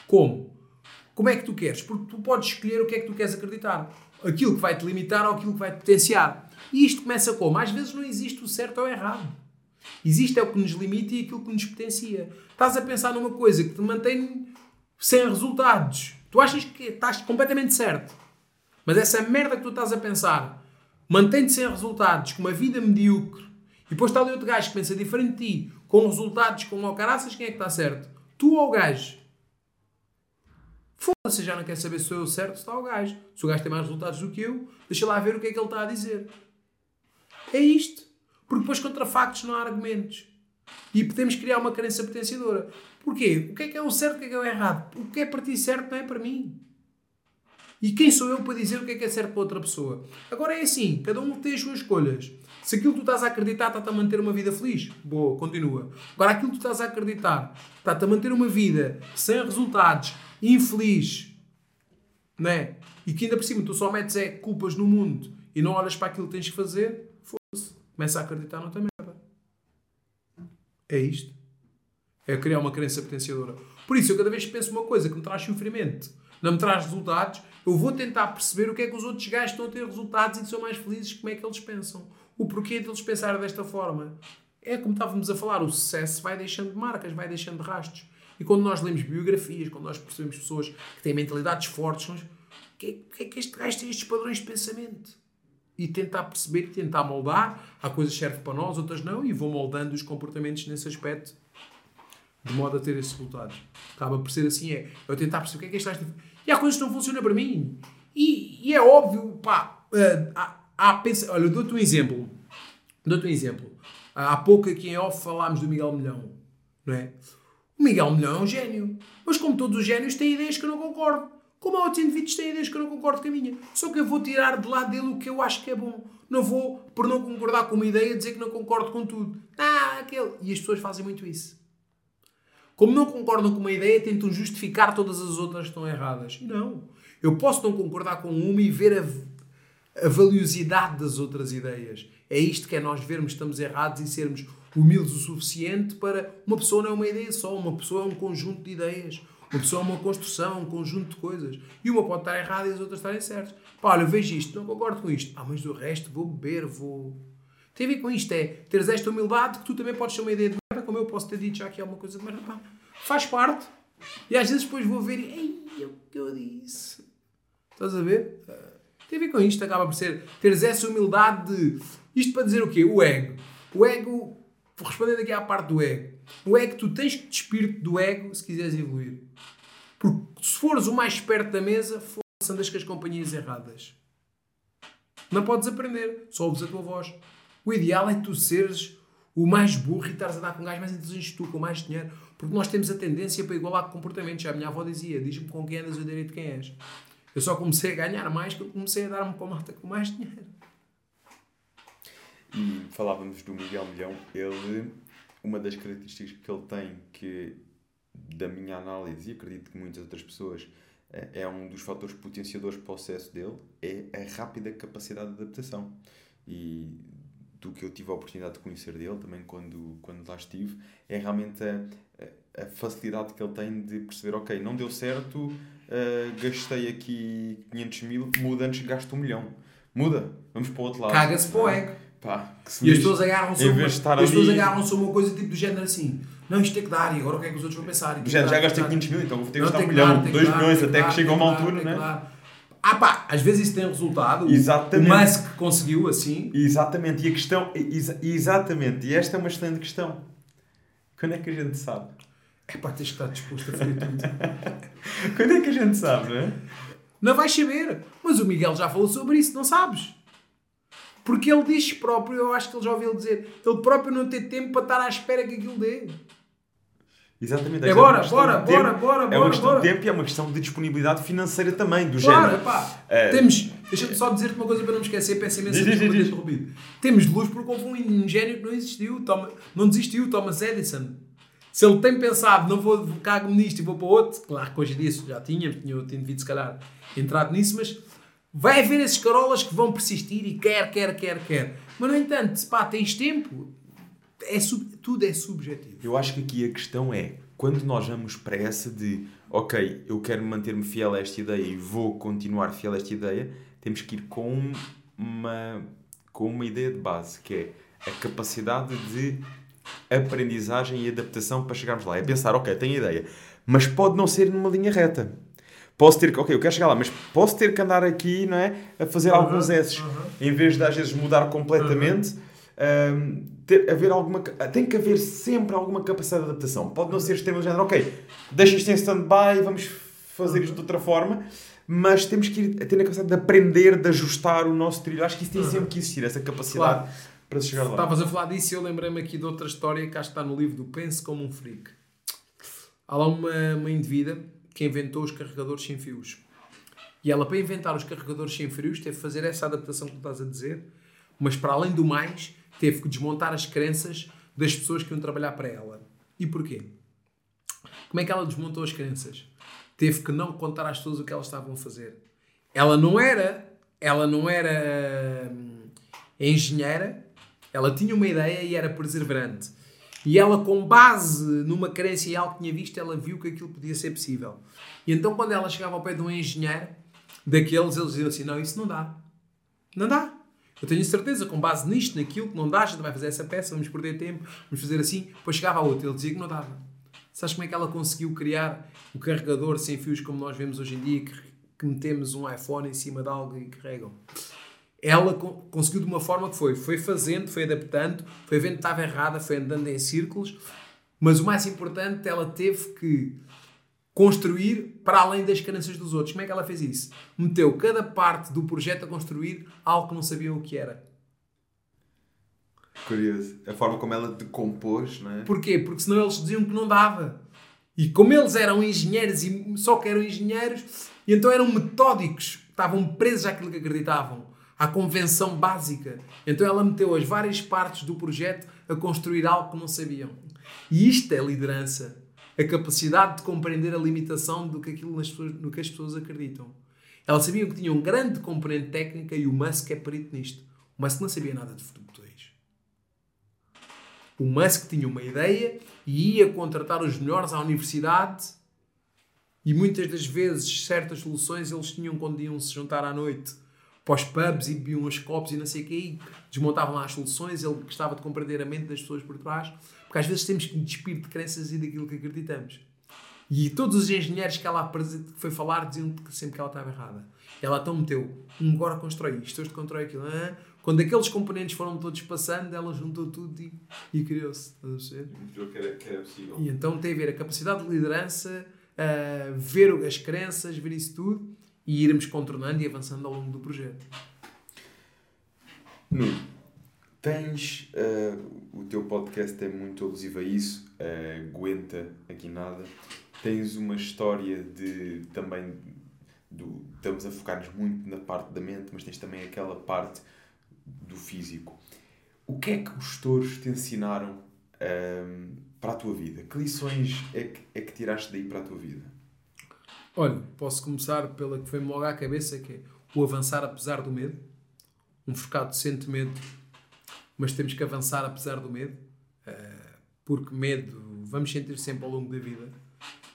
Speaker 1: Como? Como é que tu queres? Porque tu podes escolher o que é que tu queres acreditar. Aquilo que vai te limitar ou aquilo que vai te potenciar. E isto começa como? Às vezes não existe o certo ou o errado. Existe é o que nos limita e aquilo que nos potencia. Estás a pensar numa coisa que te mantém sem resultados. Tu achas que estás completamente certo. Mas essa merda que tu estás a pensar mantém-te sem resultados, com uma vida medíocre, e depois está ali outro gajo que pensa diferente de ti, com resultados como o caraças, quem é que está certo? Tu ou o gajo? Foda-se, já não quer saber se sou eu certo, se está o gajo. Se o gajo tem mais resultados do que eu, deixa lá ver o que é que ele está a dizer. É isto. Porque depois contra factos não há argumentos. E podemos criar uma crença potenciadora. Porquê? O que é que é o certo e o que é que é o errado? O que é para ti certo não é para mim. E quem sou eu para dizer o que é que é certo para outra pessoa? Agora é assim, cada um tem as suas escolhas. Se aquilo que tu estás a acreditar está-te a manter uma vida feliz, boa, continua. Agora aquilo que tu estás a acreditar está-te a manter uma vida sem resultados, infeliz, não é? E que ainda por cima tu só metes é, culpas no mundo e não olhas para aquilo que tens que fazer, Começa a acreditar noutra merda. É isto. É criar uma crença potenciadora. Por isso, eu cada vez que penso uma coisa que me traz sofrimento, não me traz resultados, eu vou tentar perceber o que é que os outros gajos estão a ter resultados e que são mais felizes, como é que eles pensam. O porquê deles pensarem desta forma. É como estávamos a falar, o sucesso vai deixando de marcas, vai deixando de rastros. E quando nós lemos biografias, quando nós percebemos pessoas que têm mentalidades fortes, nós, o é, que é que este gajo tem estes padrões de pensamento? E tentar perceber e tentar moldar. Há coisas que servem para nós, outras não, e vou moldando os comportamentos nesse aspecto de modo a ter esses resultados. Acaba por ser assim, é eu tentar perceber o que é que gajo E há coisas que não funcionam para mim. E, e é óbvio, pá, uh, há, há pensa... olha, dou-te um exemplo. Dou-te um exemplo. Há pouco aqui em off falámos do Miguel Milhão, não é? O Miguel Milhão é um gênio. Mas como todos os génios, tem ideias que eu não concordo. Como há outros indivíduos têm ideias que eu não concordo com a minha. Só que eu vou tirar de lado dele o que eu acho que é bom. Não vou, por não concordar com uma ideia, dizer que não concordo com tudo. Ah, aquele. E as pessoas fazem muito isso. Como não concordam com uma ideia, tentam justificar todas as outras que estão erradas. Não. Eu posso não concordar com uma e ver a, a valiosidade das outras ideias. É isto que é nós vermos que estamos errados e sermos humildes o suficiente para. Uma pessoa não é uma ideia só, uma pessoa é um conjunto de ideias. Uma pessoa é uma construção, um conjunto de coisas. E uma pode estar errada e as outras estarem certas. Pá, olha, eu vejo isto, não concordo com isto. Ah, mas do resto vou beber, vou. Tem a ver com isto, é teres esta humildade que tu também podes ter uma ideia de merda, como eu posso ter dito já que é uma coisa de merda. Pá, faz parte. E às vezes depois vou ver e. Ei, é o que eu disse. Estás a ver? Tem a ver com isto, acaba por ser teres essa humildade de. Isto para dizer o quê? O ego. O ego, respondendo aqui à parte do ego. O ego, tu tens que despir-te do ego se quiseres evoluir. Porque se fores o mais esperto da mesa, foda-se, andas com as companhias erradas. Não podes aprender, só ouves a tua voz. O ideal é tu seres o mais burro e estares a dar com um gajo mais inteligente tu, com mais dinheiro. Porque nós temos a tendência para igualar comportamentos. Já a minha avó dizia: diz-me com quem andas, eu direi de quem és. Eu só comecei a ganhar mais que eu comecei a dar-me com a malta com mais dinheiro.
Speaker 2: E falávamos do Miguel Milhão. Ele, uma das características que ele tem, que da minha análise, e acredito que muitas outras pessoas, é, é um dos fatores potenciadores para o sucesso dele, é a rápida capacidade de adaptação. E do que eu tive a oportunidade de conhecer dele, também quando, quando lá estive, é realmente a, a facilidade que ele tem de perceber, ok, não deu certo, uh, gastei aqui 500 mil, muda antes gasto um milhão. Muda, vamos para o outro lado.
Speaker 1: Caga-se para o ego.
Speaker 2: Pá,
Speaker 1: e as pessoas agarram-se uma, as pessoas agarram-se uma coisa tipo do género assim. Não, isto tem que dar, e agora o que é que os outros vão pensar?
Speaker 2: Já, já gastei 500 mil, então vou ter que gastar um milhão, 2 milhões, até que chega a uma altura, não é?
Speaker 1: Ah pá, às vezes isso tem resultado.
Speaker 2: Exatamente.
Speaker 1: O Musk conseguiu assim.
Speaker 2: Exatamente. E a questão. Exa exatamente. E esta é uma excelente questão. Quando é que a gente sabe?
Speaker 1: É pá, tens que estar disposto a fazer tudo.
Speaker 2: Quando é que a gente sabe, não é?
Speaker 1: Não vais saber. Mas o Miguel já falou sobre isso, não sabes? Porque ele diz próprio, eu acho que ele já ouviu dizer, ele próprio não tem tempo para estar à espera que aquilo dê.
Speaker 2: Exatamente.
Speaker 1: É bora, bora, bora, bora,
Speaker 2: É uma questão
Speaker 1: bora.
Speaker 2: de tempo e é uma questão de disponibilidade financeira também, do
Speaker 1: claro,
Speaker 2: género.
Speaker 1: Pá,
Speaker 2: É.
Speaker 1: Temos, deixa-me só dizer-te uma coisa para não me esquecer, peço imensa desculpa interrompido. Temos de luz porque houve um ingênio que não existiu, não desistiu, Thomas Edison. Se ele tem pensado, não vou, cago nisto e vou para outro, claro que hoje em dia isso já tínhamos, tinha, tinha devido se calhar entrado nisso, mas vai haver esses carolas que vão persistir e quer, quer, quer, quer. Mas no entanto, se pá, tens tempo, é sub, tudo é subjetivo.
Speaker 2: Eu acho que aqui a questão é, quando nós vamos para essa de, ok, eu quero manter-me fiel a esta ideia e vou continuar fiel a esta ideia, temos que ir com uma, com uma ideia de base, que é a capacidade de aprendizagem e adaptação para chegarmos lá. É pensar, ok, tenho ideia, mas pode não ser numa linha reta. Posso ter que, ok, eu quero chegar lá, mas posso ter que andar aqui, não é? A fazer
Speaker 1: Uhum,
Speaker 2: alguns S's, em vez de às vezes mudar completamente. hum, ter, haver alguma, tem que haver sempre alguma capacidade de adaptação. Pode não ser extremo do género, ok, deixa isto em stand-by, vamos fazer isto de outra forma, mas temos que ir ter a capacidade de aprender, de ajustar o nosso trilho. Acho que isso tem sempre que existir, essa capacidade
Speaker 1: Claro.
Speaker 2: para se chegar lá.
Speaker 1: Estavas a falar disso e eu lembrei-me aqui de outra história que acho que está no livro do Pense como um Freak. Há lá uma, uma indivídua que inventou os carregadores sem fios. E ela, para inventar os carregadores sem fios, teve que fazer essa adaptação que tu estás a dizer, mas para além do mais, teve que desmontar as crenças das pessoas que iam trabalhar para ela. E porquê? Como é que ela desmontou as crenças? Teve que não contar às pessoas o que elas estavam a fazer. Ela não era, ela não era hum, engenheira, ela tinha uma ideia e era perseverante. E ela, com base numa crença e algo que tinha visto, ela viu que aquilo podia ser possível. E então, quando ela chegava ao pé de um engenheiro, daqueles, eles diziam assim: Não, isso não dá. Não dá. Eu tenho certeza, com base nisto, naquilo, que não dá, a gente vai fazer essa peça, vamos perder tempo, vamos fazer assim. Depois chegava a outro, ele dizia que não dava. Sabes como é que ela conseguiu criar o carregador sem fios como nós vemos hoje em dia, que, que metemos um iPhone em cima de algo e carregam? Ela co- conseguiu de uma forma que foi, foi fazendo, foi adaptando, foi vendo que estava errada, foi andando em círculos, mas o mais importante, ela teve que construir para além das crenças dos outros. Como é que ela fez isso? Meteu cada parte do projeto a construir algo que não sabiam o que era.
Speaker 2: Curioso. A forma como ela decompôs, não é?
Speaker 1: Porquê? Porque senão eles diziam que não dava. E como eles eram engenheiros e só que eram engenheiros, e então eram metódicos, estavam presos àquilo que acreditavam, à convenção básica. Então ela meteu as várias partes do projeto a construir algo que não sabiam. E isto é liderança. a capacidade de compreender a limitação do que aquilo nas no que as pessoas acreditam. Ela sabia que tinha um grande componente técnica e o Musk é perito nisto. O Musk não sabia nada de botões. O Musk tinha uma ideia e ia contratar os melhores à universidade e muitas das vezes certas soluções eles tinham quando iam se juntar à noite para os pubs e bebiam uns copos e não sei o que desmontavam lá as soluções, ele gostava de compreender a mente das pessoas por trás, porque às vezes temos que despir de crenças e daquilo que acreditamos. E todos os engenheiros que ela foi falar diziam que sempre que ela estava errada. Ela então meteu, um agora constrói isto, este constrói aquilo. Ah, quando aqueles componentes foram todos passando, ela juntou tudo e, e criou-se.
Speaker 2: Que era, que era possível.
Speaker 1: E então tem a ver a capacidade de liderança, uh, ver as crenças, ver isso tudo e irmos contornando e avançando ao longo do projeto.
Speaker 2: Nuno, tens. Uh, o teu podcast é muito alusivo a isso, uh, aguenta aqui nada tens uma história de também do, estamos a focar-nos muito na parte da mente, mas tens também aquela parte do físico. O que é que os touros te ensinaram um, para a tua vida? Que lições é que, é que tiraste daí para a tua vida?
Speaker 1: Olha, posso começar pela que foi-me logo à cabeça, que é o avançar apesar do medo. Um focado sente medo, mas temos que avançar apesar do medo, uh, porque medo vamos sentir sempre ao longo da vida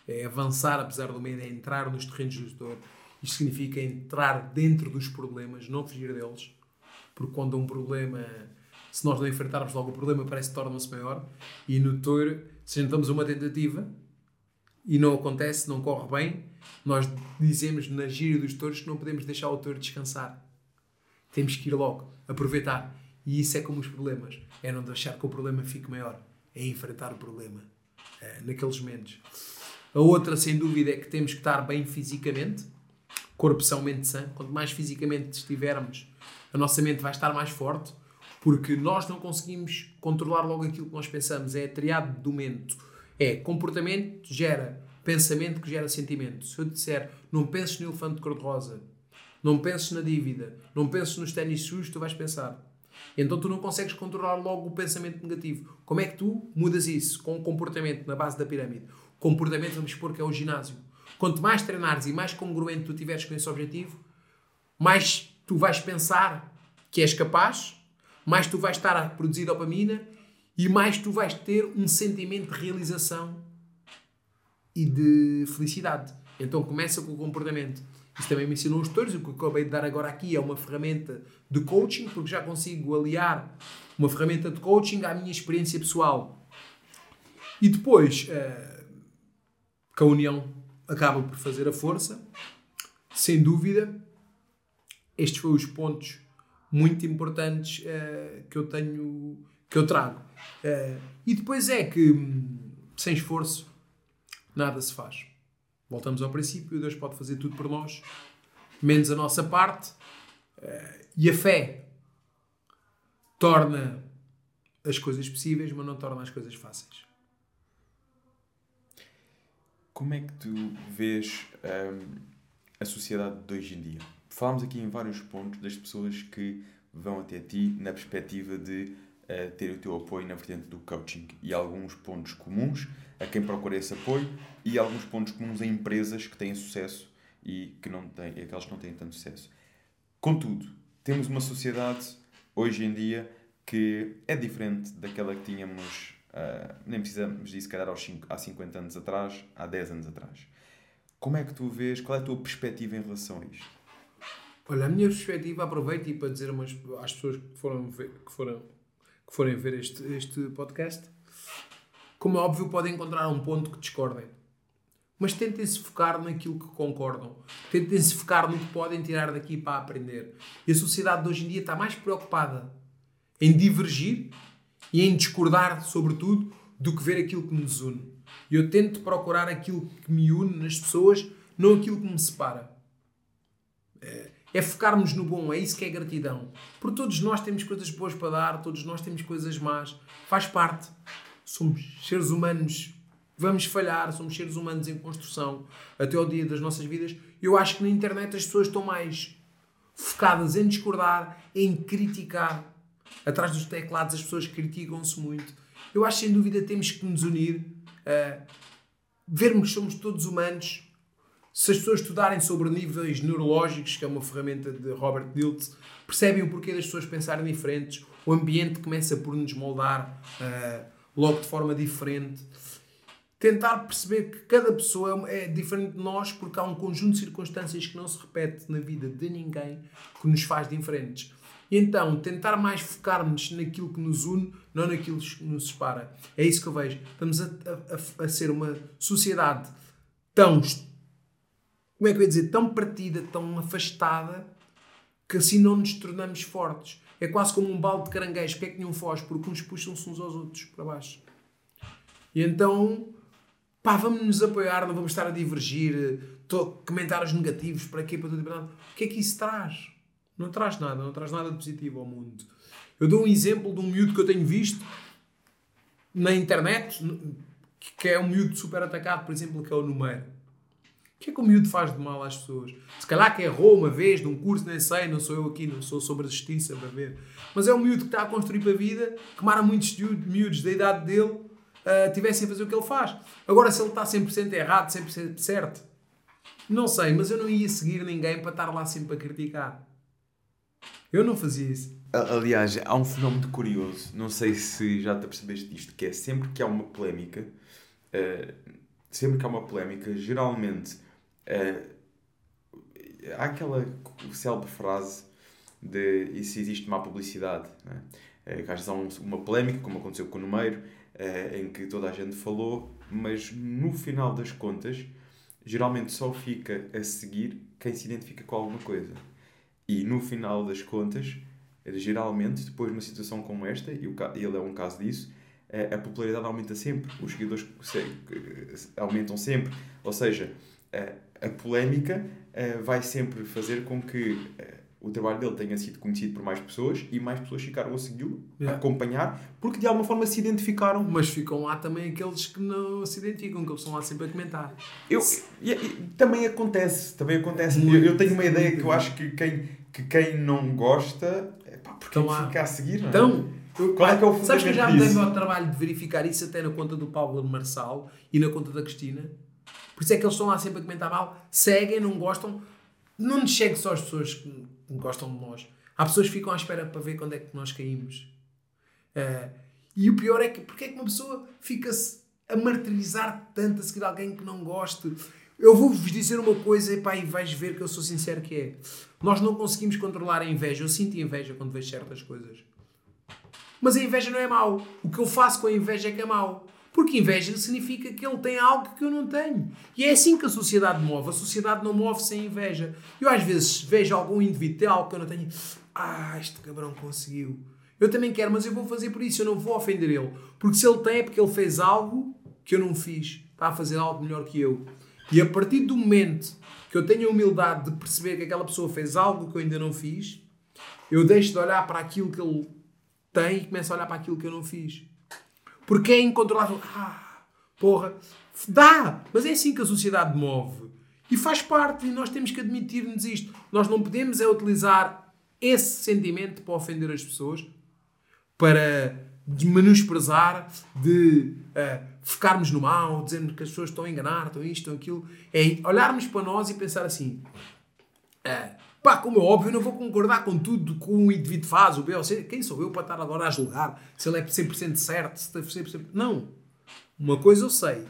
Speaker 1: é avançar apesar do medo, é entrar nos terrenos do dor. Isto significa entrar dentro dos problemas, não fugir deles, porque quando um problema, se nós não enfrentarmos logo o problema, parece que torna-se maior. E no touro, se tentamos uma tentativa e não acontece, não corre bem, nós dizemos na gíria dos touros que não podemos deixar o touro descansar. Temos que ir logo, aproveitar. E isso é como os problemas: é não deixar que o problema fique maior, é enfrentar o problema é, naqueles momentos. A outra, sem dúvida, é que temos que estar bem fisicamente. Corpo são, mente sã. Quanto mais fisicamente estivermos, a nossa mente vai estar mais forte, porque nós não conseguimos controlar logo aquilo que nós pensamos. É a triade do mente. É comportamento gera pensamento que gera sentimento. Se eu disser não penses no elefante cor-de-rosa, não penses na dívida, não penses nos ténis sujos, tu vais pensar. Então tu não consegues controlar logo o pensamento negativo. Como é que tu mudas isso com o comportamento na base da pirâmide? comportamento, vamos supor que é o ginásio. Quanto mais treinares e mais congruente tu tiveres com esse objetivo, mais tu vais pensar que és capaz, mais tu vais estar a produzir dopamina e mais tu vais ter um sentimento de realização e de felicidade. Então começa com o comportamento. Isso também me ensinou os tutores. O que eu acabei de dar agora aqui é uma ferramenta de coaching, porque já consigo aliar uma ferramenta de coaching à minha experiência pessoal. E depois, uh, que a união acaba por fazer a força. Sem dúvida, estes foram os pontos muito importantes uh, que eu tenho, que eu trago. Uh, e depois é que, hum, sem esforço, nada se faz. Voltamos ao princípio, Deus pode fazer tudo por nós, menos a nossa parte. Uh, e a fé torna as coisas possíveis, mas não torna as coisas fáceis.
Speaker 2: Como é que tu vês um, a sociedade de hoje em dia? Falámos aqui em vários pontos das pessoas que vão até ti na perspectiva de uh, ter o teu apoio na vertente do coaching e alguns pontos comuns a quem procura esse apoio e alguns pontos comuns a empresas que têm sucesso e que não têm, aquelas que não têm tanto sucesso. Contudo, temos uma sociedade hoje em dia que é diferente daquela que tínhamos Uh, nem precisamos disso, se calhar, aos cinco, há 50 anos atrás, há 10 anos atrás. Como é que tu vês, qual é a tua perspectiva em relação a isto?
Speaker 1: Olha, a minha perspectiva, aproveito e para dizer umas, às pessoas que foram que foram, que forem ver este, este podcast, como é óbvio, podem encontrar um ponto que discordem. Mas tentem-se focar naquilo que concordam. Tentem-se focar no que podem tirar daqui para aprender. E a sociedade de hoje em dia está mais preocupada em divergir e em discordar, sobretudo, do que ver aquilo que nos une. Eu tento procurar aquilo que me une nas pessoas, não aquilo que me separa. É, é focarmos no bom, é isso que é gratidão. Porque todos nós temos coisas boas para dar, todos nós temos coisas más. Faz parte. Somos seres humanos, vamos falhar, somos seres humanos em construção até ao dia das nossas vidas. Eu acho que na internet as pessoas estão mais focadas em discordar, em criticar, Atrás dos teclados as pessoas criticam-se muito. Eu acho sem dúvida temos que nos unir uh, vermos que somos todos humanos. Se as pessoas estudarem sobre níveis neurológicos, que é uma ferramenta de Robert Dilts, percebem o porquê das pessoas pensarem diferentes. O ambiente começa por nos moldar uh, logo de forma diferente. Tentar perceber que cada pessoa é diferente de nós porque há um conjunto de circunstâncias que não se repete na vida de ninguém que nos faz diferentes. E então, tentar mais focar-nos naquilo que nos une, não naquilo que nos separa. É isso que eu vejo. Estamos a, a, a ser uma sociedade tão, como é que eu ia dizer, tão partida, tão afastada, que assim não nos tornamos fortes. É quase como um balde de caranguejo. Porque é que nenhum foge? Porque uns puxam-se uns aos outros para baixo. E então, pá, vamos nos apoiar, não vamos estar a divergir, comentários negativos para quê, para tudo e para nada. O que é que isso traz? Não traz nada, não traz nada de positivo ao mundo. Eu dou um exemplo de um miúdo que eu tenho visto na internet, que é um miúdo super atacado, por exemplo, que é o Numeiro. Que é que o miúdo faz de mal às pessoas? Se calhar que errou uma vez num curso, nem sei, não sou eu aqui, não sou sobre a justiça para ver. Mas é um miúdo que está a construir para a vida, que mara muitos miúdos da idade dele uh, tivessem a fazer o que ele faz. Agora, se ele está 100% errado, 100% certo, não sei, mas eu não ia seguir ninguém para estar lá sempre a criticar. Eu não fazia isso.
Speaker 2: Aliás, há um fenómeno curioso, não sei se já te percebeste disto, que é sempre que há uma polémica, uh, sempre que há uma polémica, geralmente uh, há aquela célebre frase de e se existe má publicidade, né? uh, que às vezes há uma polémica, como aconteceu com o Numeiro, uh, em que toda a gente falou, mas no final das contas, geralmente só fica a seguir quem se identifica com alguma coisa. E no final das contas, geralmente, depois de uma situação como esta, e ele é um caso disso, a popularidade aumenta sempre, os seguidores aumentam sempre. Ou seja, a polémica vai sempre fazer com que o trabalho dele tenha sido conhecido por mais pessoas e mais pessoas ficaram a segui-lo, yeah. a acompanhar, porque de alguma forma se identificaram.
Speaker 1: Mas ficam lá também aqueles que não se identificam, que estão lá sempre a comentar.
Speaker 2: Eu, e, também acontece, também acontece. Eu, eu, tenho uma ideia que eu acho que quem, que quem não gosta, pá, porque então, fica a seguir, não é?
Speaker 1: Então, qual é que é o Sabes que eu já me dei ao trabalho de verificar isso até na conta do Paulo Marçal e na conta da Cristina? Por isso é que eles estão lá sempre a comentar mal, seguem, não gostam. Não nos chegue só as pessoas que gostam de nós. Há pessoas que ficam à espera para ver quando é que nós caímos. Uh, e o pior é que porque é que uma pessoa fica-se a martirizar tanto a seguir alguém que não goste? Eu vou-vos dizer uma coisa epá, e vais ver que eu sou sincero que é. Nós não conseguimos controlar a inveja. Eu sinto inveja quando vejo certas coisas. Mas a inveja não é mau. O que eu faço com a inveja é que é mau. Porque inveja significa que ele tem algo que eu não tenho. E é assim que a sociedade move. A sociedade não move sem inveja. Eu às vezes vejo algum indivíduo ter algo que eu não tenho. Ah, este cabrão conseguiu. Eu também quero, mas eu vou fazer por isso. Eu não vou ofender ele. Porque se ele tem é porque ele fez algo que eu não fiz. Está a fazer algo melhor que eu. E a partir do momento que eu tenho a humildade de perceber que aquela pessoa fez algo que eu ainda não fiz, eu deixo de olhar para aquilo que ele tem e começo a olhar para aquilo que eu não fiz. Porque é incontrolável. Ah, porra, dá! Mas é assim que a sociedade move. E faz parte, e nós temos que admitir-nos isto. Nós não podemos é utilizar esse sentimento para ofender as pessoas, para de menosprezar, de uh, no mal, dizendo que as pessoas estão a enganar, estão isto, estão aquilo. É olharmos para nós e pensar assim: uh, pá, como é óbvio, eu não vou concordar com tudo que um indivíduo faz, o B ou C. Quem sou eu para estar agora a julgar se ele é 100% certo, se ser 100%. Não. Uma coisa eu sei: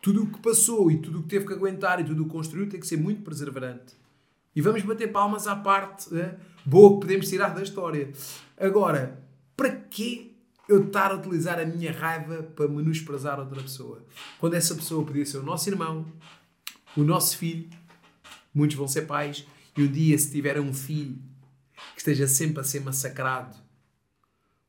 Speaker 1: tudo o que passou e tudo o que teve que aguentar e tudo o que construiu tem que ser muito perseverante. E vamos bater palmas à parte uh, boa que podemos tirar da história. Agora, para quê eu estar a utilizar a minha raiva para menosprezar outra pessoa. Quando essa pessoa podia ser o nosso irmão, o nosso filho, muitos vão ser pais, e um dia, se tiverem um filho que esteja sempre a ser massacrado,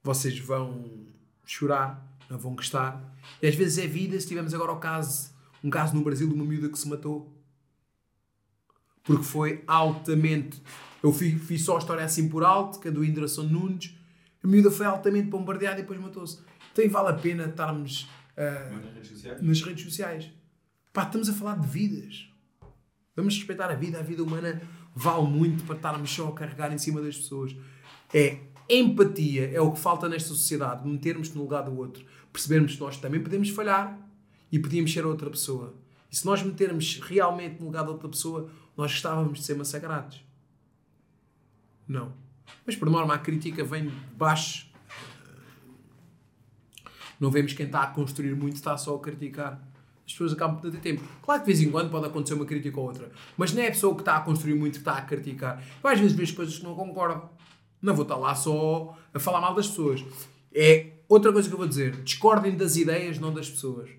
Speaker 1: vocês vão chorar, não vão gostar. E às vezes é vida, se tivermos agora o caso, um caso no Brasil de uma miúda que se matou. Porque foi altamente. Eu fiz, fiz só a história assim por alto, que é do Whindersson Nunes a miúda foi altamente bombardeada e depois matou-se. Então vale a pena estarmos uh, nas, redes sociais? nas redes sociais. Pá, estamos a falar de vidas. Vamos respeitar a vida. A vida humana vale muito para estarmos só a carregar em cima das pessoas. É empatia, é o que falta nesta sociedade. Metermos no lugar do outro. Percebermos que nós também podemos falhar e podíamos ser outra pessoa. E se nós metermos realmente no lugar de outra pessoa, nós gostávamos de ser massacrados. Não. Mas por norma a crítica vem de baixo. Não vemos quem está a construir muito, está só a criticar. As pessoas acabam por ter tempo. Claro que de vez em quando pode acontecer uma crítica ou outra. Mas não é a pessoa que está a construir muito que está a criticar. Eu às vezes vejo coisas que não concordo. Não vou estar lá só a falar mal das pessoas. É outra coisa que eu vou dizer. Discordem das ideias, não das pessoas.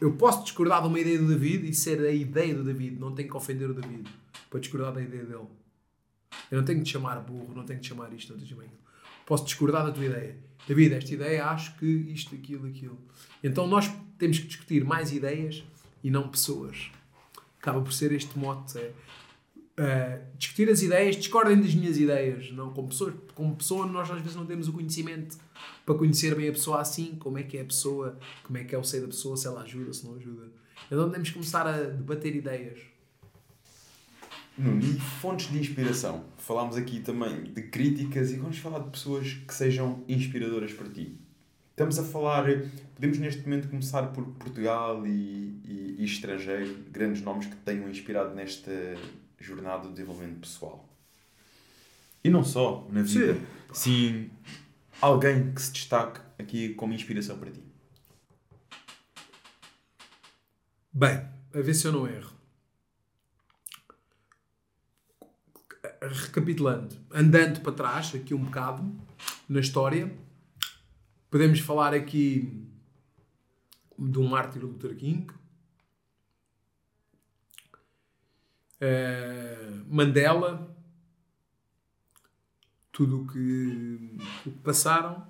Speaker 1: Eu posso discordar de uma ideia do David e ser a ideia do David. Não tenho que ofender o David para discordar da ideia dele. Eu não tenho que te chamar burro, não tenho que te chamar isto, não tenho que te chamar. Posso discordar da tua ideia. David, esta ideia acho que isto, aquilo, aquilo. Então nós temos que discutir mais ideias e não pessoas. Acaba por ser este mote. É, uh, discutir as ideias, discordem das minhas ideias. Não, como, pessoas, como pessoa, nós às vezes não temos o conhecimento para conhecer bem a pessoa assim, como é que é a pessoa, como é que é o seio da pessoa, se ela ajuda, se não ajuda. Então temos que começar a debater ideias.
Speaker 2: E fontes de inspiração? Falámos aqui também de críticas e vamos falar de pessoas que sejam inspiradoras para ti. Estamos a falar, podemos neste momento começar por Portugal e, e, e estrangeiro, grandes nomes que tenham inspirado nesta jornada de desenvolvimento pessoal. E não só na vida, sim, sim alguém que se destaque aqui como inspiração para ti.
Speaker 1: Bem, a ver se eu não erro. recapitulando, andando para trás aqui um bocado na história, podemos falar aqui um mártir Luther King, uh, Mandela, tudo o que, que passaram.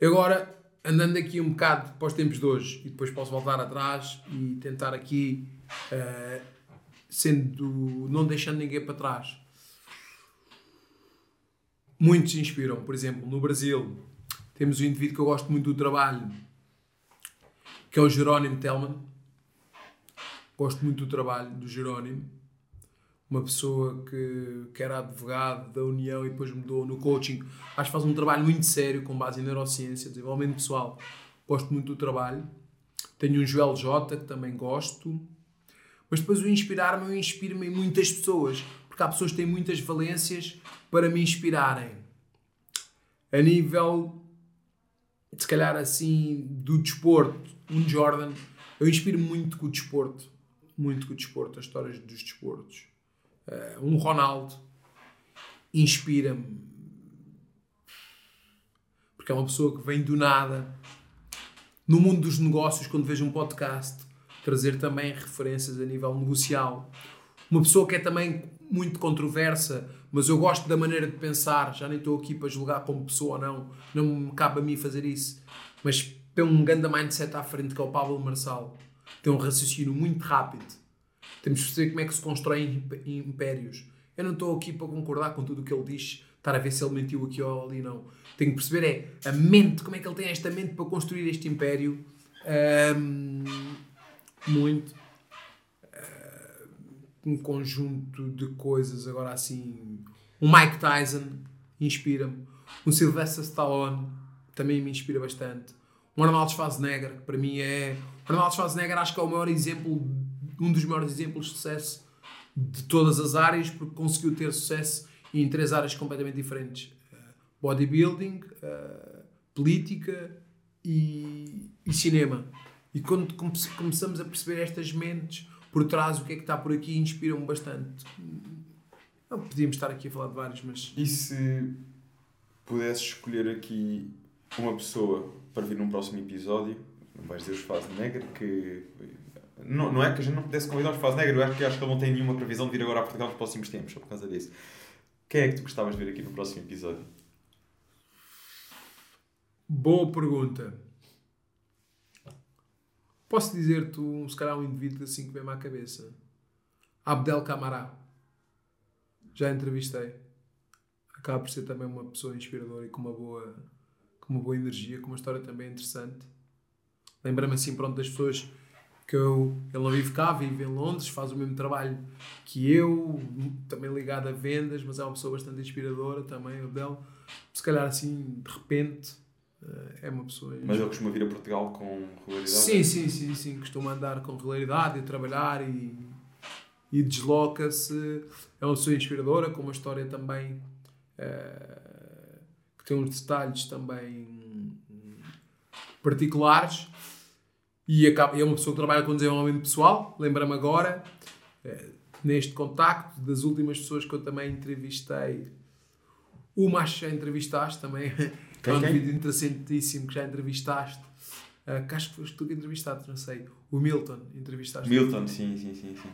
Speaker 1: Agora, andando aqui um bocado para os tempos de hoje, e depois posso voltar atrás e tentar aqui uh, sendo não deixando ninguém para trás. Muitos inspiram, por exemplo, no Brasil temos um indivíduo que eu gosto muito do trabalho, que é o Jerónimo Telman. Gosto muito do trabalho do Jerónimo, uma pessoa que, que era advogado da União e depois mudou no coaching. Acho que faz um trabalho muito sério com base em neurociência, desenvolvimento pessoal. Gosto muito do trabalho. Tenho um Joel J, que também gosto. Mas depois o inspirar-me, eu inspiro-me em muitas pessoas, porque há pessoas que têm muitas valências para me inspirarem. A nível, se calhar assim, do desporto, um Jordan, eu inspiro muito com o desporto, muito com o desporto, as histórias dos desportos. Uh, um Ronaldo inspira-me, porque é uma pessoa que vem do nada. No mundo dos negócios, quando vejo um podcast, trazer também referências a nível negocial. Uma pessoa que é também muito controversa, mas eu gosto da maneira de pensar, já nem estou aqui para julgar como pessoa ou não, não me cabe a mim fazer isso, mas tem um grande mindset à frente que é o Pablo Marçal. Tem um raciocínio muito rápido. Temos que perceber como é que se constroem impérios. Eu não estou aqui para concordar com tudo o que ele diz, estar a ver se ele mentiu aqui ou ali, não. Tenho que perceber é a mente, como é que ele tem esta mente para construir este império. Um, muito um conjunto de coisas agora assim. O Mike Tyson inspira-me. O Sylvester Stallone também me inspira bastante. O Arnold Schwarzenegger que para mim é o Arnold Schwarzenegger acho que é o maior exemplo um dos maiores exemplos de sucesso de todas as áreas porque conseguiu ter sucesso em três áreas completamente diferentes. Uh, bodybuilding uh, política e, e cinema. E quando começamos a perceber estas mentes por trás, o que é que está por aqui, inspiram-me bastante. Não podíamos estar aqui a falar de vários, mas.
Speaker 2: E se pudesses escolher aqui uma pessoa para vir num próximo episódio, não vais dizer os Fase Negra, que. Não, não é que a gente não pudesse convidar os Fase Negra, eu acho que, acho que ele não tem nenhuma previsão de vir agora a Portugal nos próximos tempos, só por causa disso. Quem é que tu gostavas de ver aqui no próximo episódio?
Speaker 1: Boa pergunta. Posso dizer-te, um, se calhar, um indivíduo assim que vem-me à cabeça. Abdel Camará. Já entrevistei. Acaba por ser também uma pessoa inspiradora e com uma boa, com uma boa energia, com uma história também interessante. Lembra-me assim, pronto, das pessoas que eu, ele não vive cá, vive em Londres, faz o mesmo trabalho que eu, também ligado a vendas, mas é uma pessoa bastante inspiradora também, Abdel. Se calhar assim, de repente, é uma pessoa.
Speaker 2: Mas ele costuma vir a Portugal com regularidade?
Speaker 1: Sim, sim, sim, sim. Costuma andar com regularidade e trabalhar e, e desloca-se. É uma pessoa inspiradora, com uma história também uh, que tem uns detalhes também particulares. E acaba, é uma pessoa que trabalha com desenvolvimento pessoal. Lembra-me agora, uh, neste contacto, das últimas pessoas que eu também entrevistei. Uma acho que já entrevistaste também. É um vídeo interessantíssimo que já entrevistaste. Uh, que acho que foste tu que entrevistaste, não sei. O Milton, entrevistaste.
Speaker 2: Milton, sim, sim, sim, sim.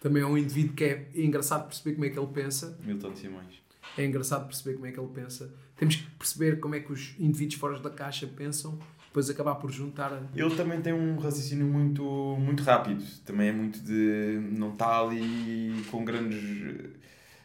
Speaker 1: Também é um indivíduo que é engraçado perceber como é que ele pensa.
Speaker 2: Milton Simões.
Speaker 1: É engraçado perceber como é que ele pensa. Temos que perceber como é que os indivíduos fora da caixa pensam, depois acabar por juntar.
Speaker 2: Ele também tem um raciocínio muito, muito rápido. Também é muito de. não está ali com grandes.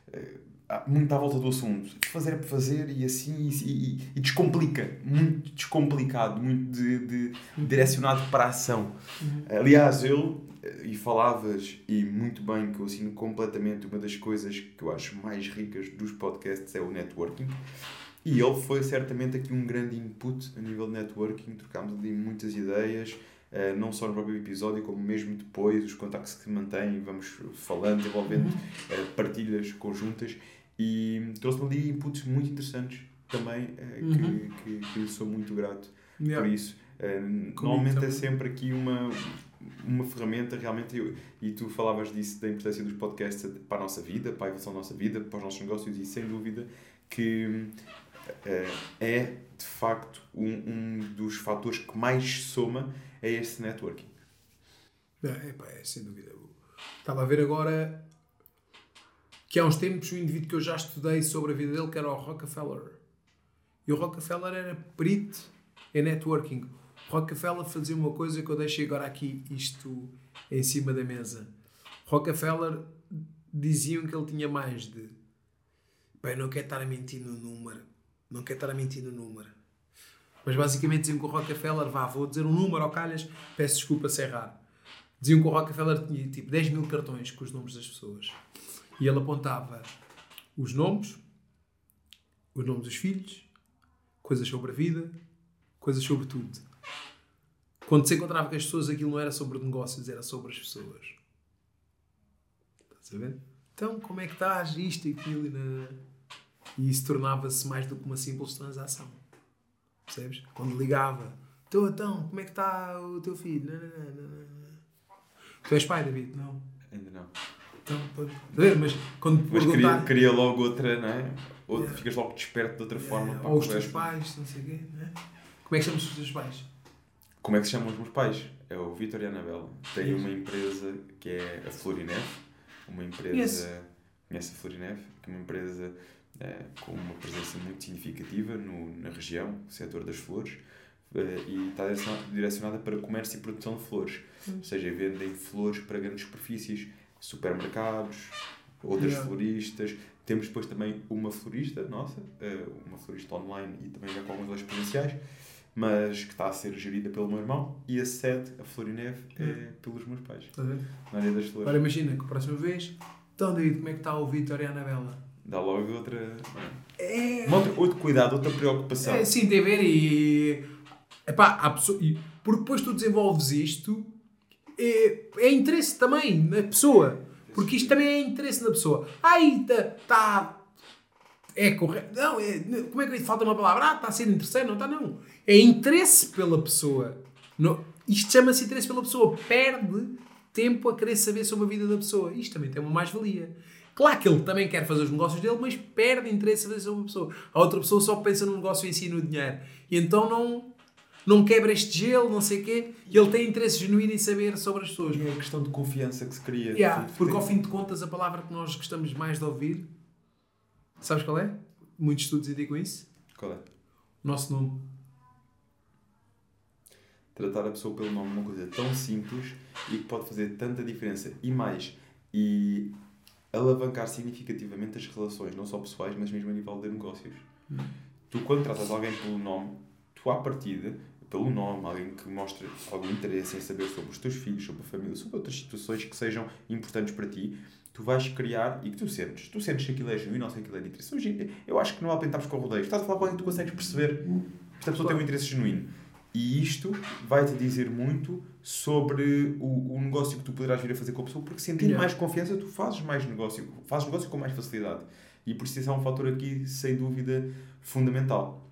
Speaker 2: Uh, muito à volta do assunto. Fazer é fazer e assim e, e, e descomplica. Muito descomplicado, muito de, de direcionado para a ação. Uhum. Aliás, eu, e falavas, e muito bem, que eu assino completamente, uma das coisas que eu acho mais ricas dos podcasts é o networking. E ele foi certamente aqui um grande input a nível de networking. Trocámos ali muitas ideias. Uh, não só no próprio episódio, como mesmo depois, os contactos que se mantêm, vamos falando, desenvolvendo uh, partilhas conjuntas e trouxe-me ali inputs muito interessantes também, uh, uhum. que, que, que sou muito grato yeah. por isso. Uh, normalmente é sempre aqui uma, uma ferramenta realmente, eu, e tu falavas disso, da importância dos podcasts para a nossa vida, para a evolução da nossa vida, para os nossos negócios, e sem dúvida que uh, é de facto um, um dos fatores que mais soma é este networking.
Speaker 1: É, é, é sem dúvida. Estava a ver agora que há uns tempos um indivíduo que eu já estudei sobre a vida dele, que era o Rockefeller. E o Rockefeller era perito em networking. O Rockefeller fazia uma coisa que eu deixei agora aqui isto em cima da mesa. Rockefeller diziam que ele tinha mais de bem, não quer estar a mentir no número. Não quer estar a mentir no número. Mas basicamente diziam que o Rockefeller, vá, vou dizer um número ao calhas, peço desculpa se errar. Diziam que o Rockefeller tinha tipo 10 mil cartões com os nomes das pessoas. E ele apontava os nomes, os nomes dos filhos, coisas sobre a vida, coisas sobre tudo. Quando se encontrava com as pessoas, aquilo não era sobre negócios, era sobre as pessoas. Estás a ver? Então, como é que estás? Isto e aquilo. E, e isso tornava-se mais do que uma simples transação. Percebes? Quando ligava, então, então, como é que está o teu filho? Não, não, não, não. Tu és pai, David? Não.
Speaker 2: Ainda não.
Speaker 1: Então, mas quando
Speaker 2: mas perguntar... queria, logo outra, não é? Ou yeah. ficas logo desperto de outra forma.
Speaker 1: Yeah. Ou os teus pais, não sei o quê, não é? Como é que chamam os teus pais?
Speaker 2: Como é que se chamam os meus pais? É o Vitor e a Anabela. Tem uma empresa que é a Florinef, uma empresa. Yes. Conhece a Florinef? Que é uma empresa é, com uma presença muito significativa no, na região, no setor das flores. Eh, e está direcionada para comércio e produção de flores. Hum. Ou seja, vendem flores para grandes superfícies supermercados, outras yeah. floristas. Temos depois também uma florista nossa, eh, uma florista online e também já com algumas lojas presenciais, mas que está a ser gerida pelo meu irmão. E a sede, a Florineve, é pelos meus pais. Está Na área das flores.
Speaker 1: Agora imagina que a próxima vez, então David, como é que está o Vitor e a Anabela?
Speaker 2: Dá logo outra. É... Outra, outro cuidado, outra preocupação.
Speaker 1: É, sim, tem a ver e. Epá, há pessoa... Porque depois tu desenvolves isto é, é interesse também na pessoa. Porque isto também é interesse na pessoa. Aí está. Tá, é correto. Não, é, como é que falta uma palavra? Ah, está a ser interessante, não está, não. É interesse pela pessoa. Não, isto chama-se interesse pela pessoa. Perde tempo a querer saber sobre a vida da pessoa. Isto também tem uma mais-valia. Claro que ele também quer fazer os negócios dele, mas perde interesse a saber sobre a pessoa. A outra pessoa só pensa no negócio em si no dinheiro. E então não, não quebra este gelo, não sei o quê, e ele tem interesse genuíno em saber sobre as pessoas.
Speaker 2: E é a questão de confiança que se cria.
Speaker 1: Yeah, porque ao fim de contas a palavra que nós gostamos mais de ouvir, sabes qual é? Muitos estudos indicam isso.
Speaker 2: Qual é?
Speaker 1: O nosso nome.
Speaker 2: Tratar a pessoa pelo nome é uma coisa tão simples e que pode fazer tanta diferença. E mais, e alavancar significativamente as relações, não só pessoais, mas mesmo a nível de negócios. Hum. Tu, quando tratas alguém pelo nome, tu, à partida, pelo nome, alguém que mostre algum interesse em saber sobre os teus filhos, sobre a família, sobre outras situações que sejam importantes para ti, tu vais criar e que tu sentes. Tu sentes que aquilo é genuíno ou se aquilo é de interesse. Hoje, eu acho que não há tentarmos com rodeios. Estás a falar com alguém que tu consegues perceber que esta pessoa tem um interesse genuíno. E isto vai-te dizer muito sobre o, o negócio que tu poderás vir a fazer com a pessoa, porque sentindo mais confiança, tu fazes mais negócio, fazes negócio com mais facilidade. E por isso isso é um fator aqui, sem dúvida, fundamental.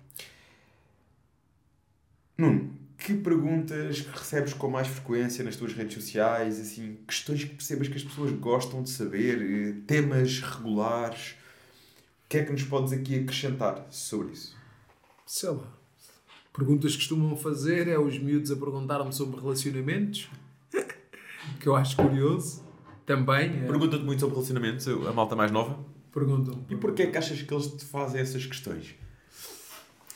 Speaker 2: Nuno, que perguntas recebes com mais frequência nas tuas redes sociais? Assim, questões que percebas que as pessoas gostam de saber, eh, temas regulares. O que é que nos podes aqui acrescentar sobre isso?
Speaker 1: Sei lá. Perguntas que costumam fazer é os miúdos a perguntar-me sobre relacionamentos, que eu acho curioso. Também.
Speaker 2: É... Pergunta-te muito sobre relacionamentos, a malta mais nova?
Speaker 1: Perguntam.
Speaker 2: E porquê é que achas que eles te fazem essas questões?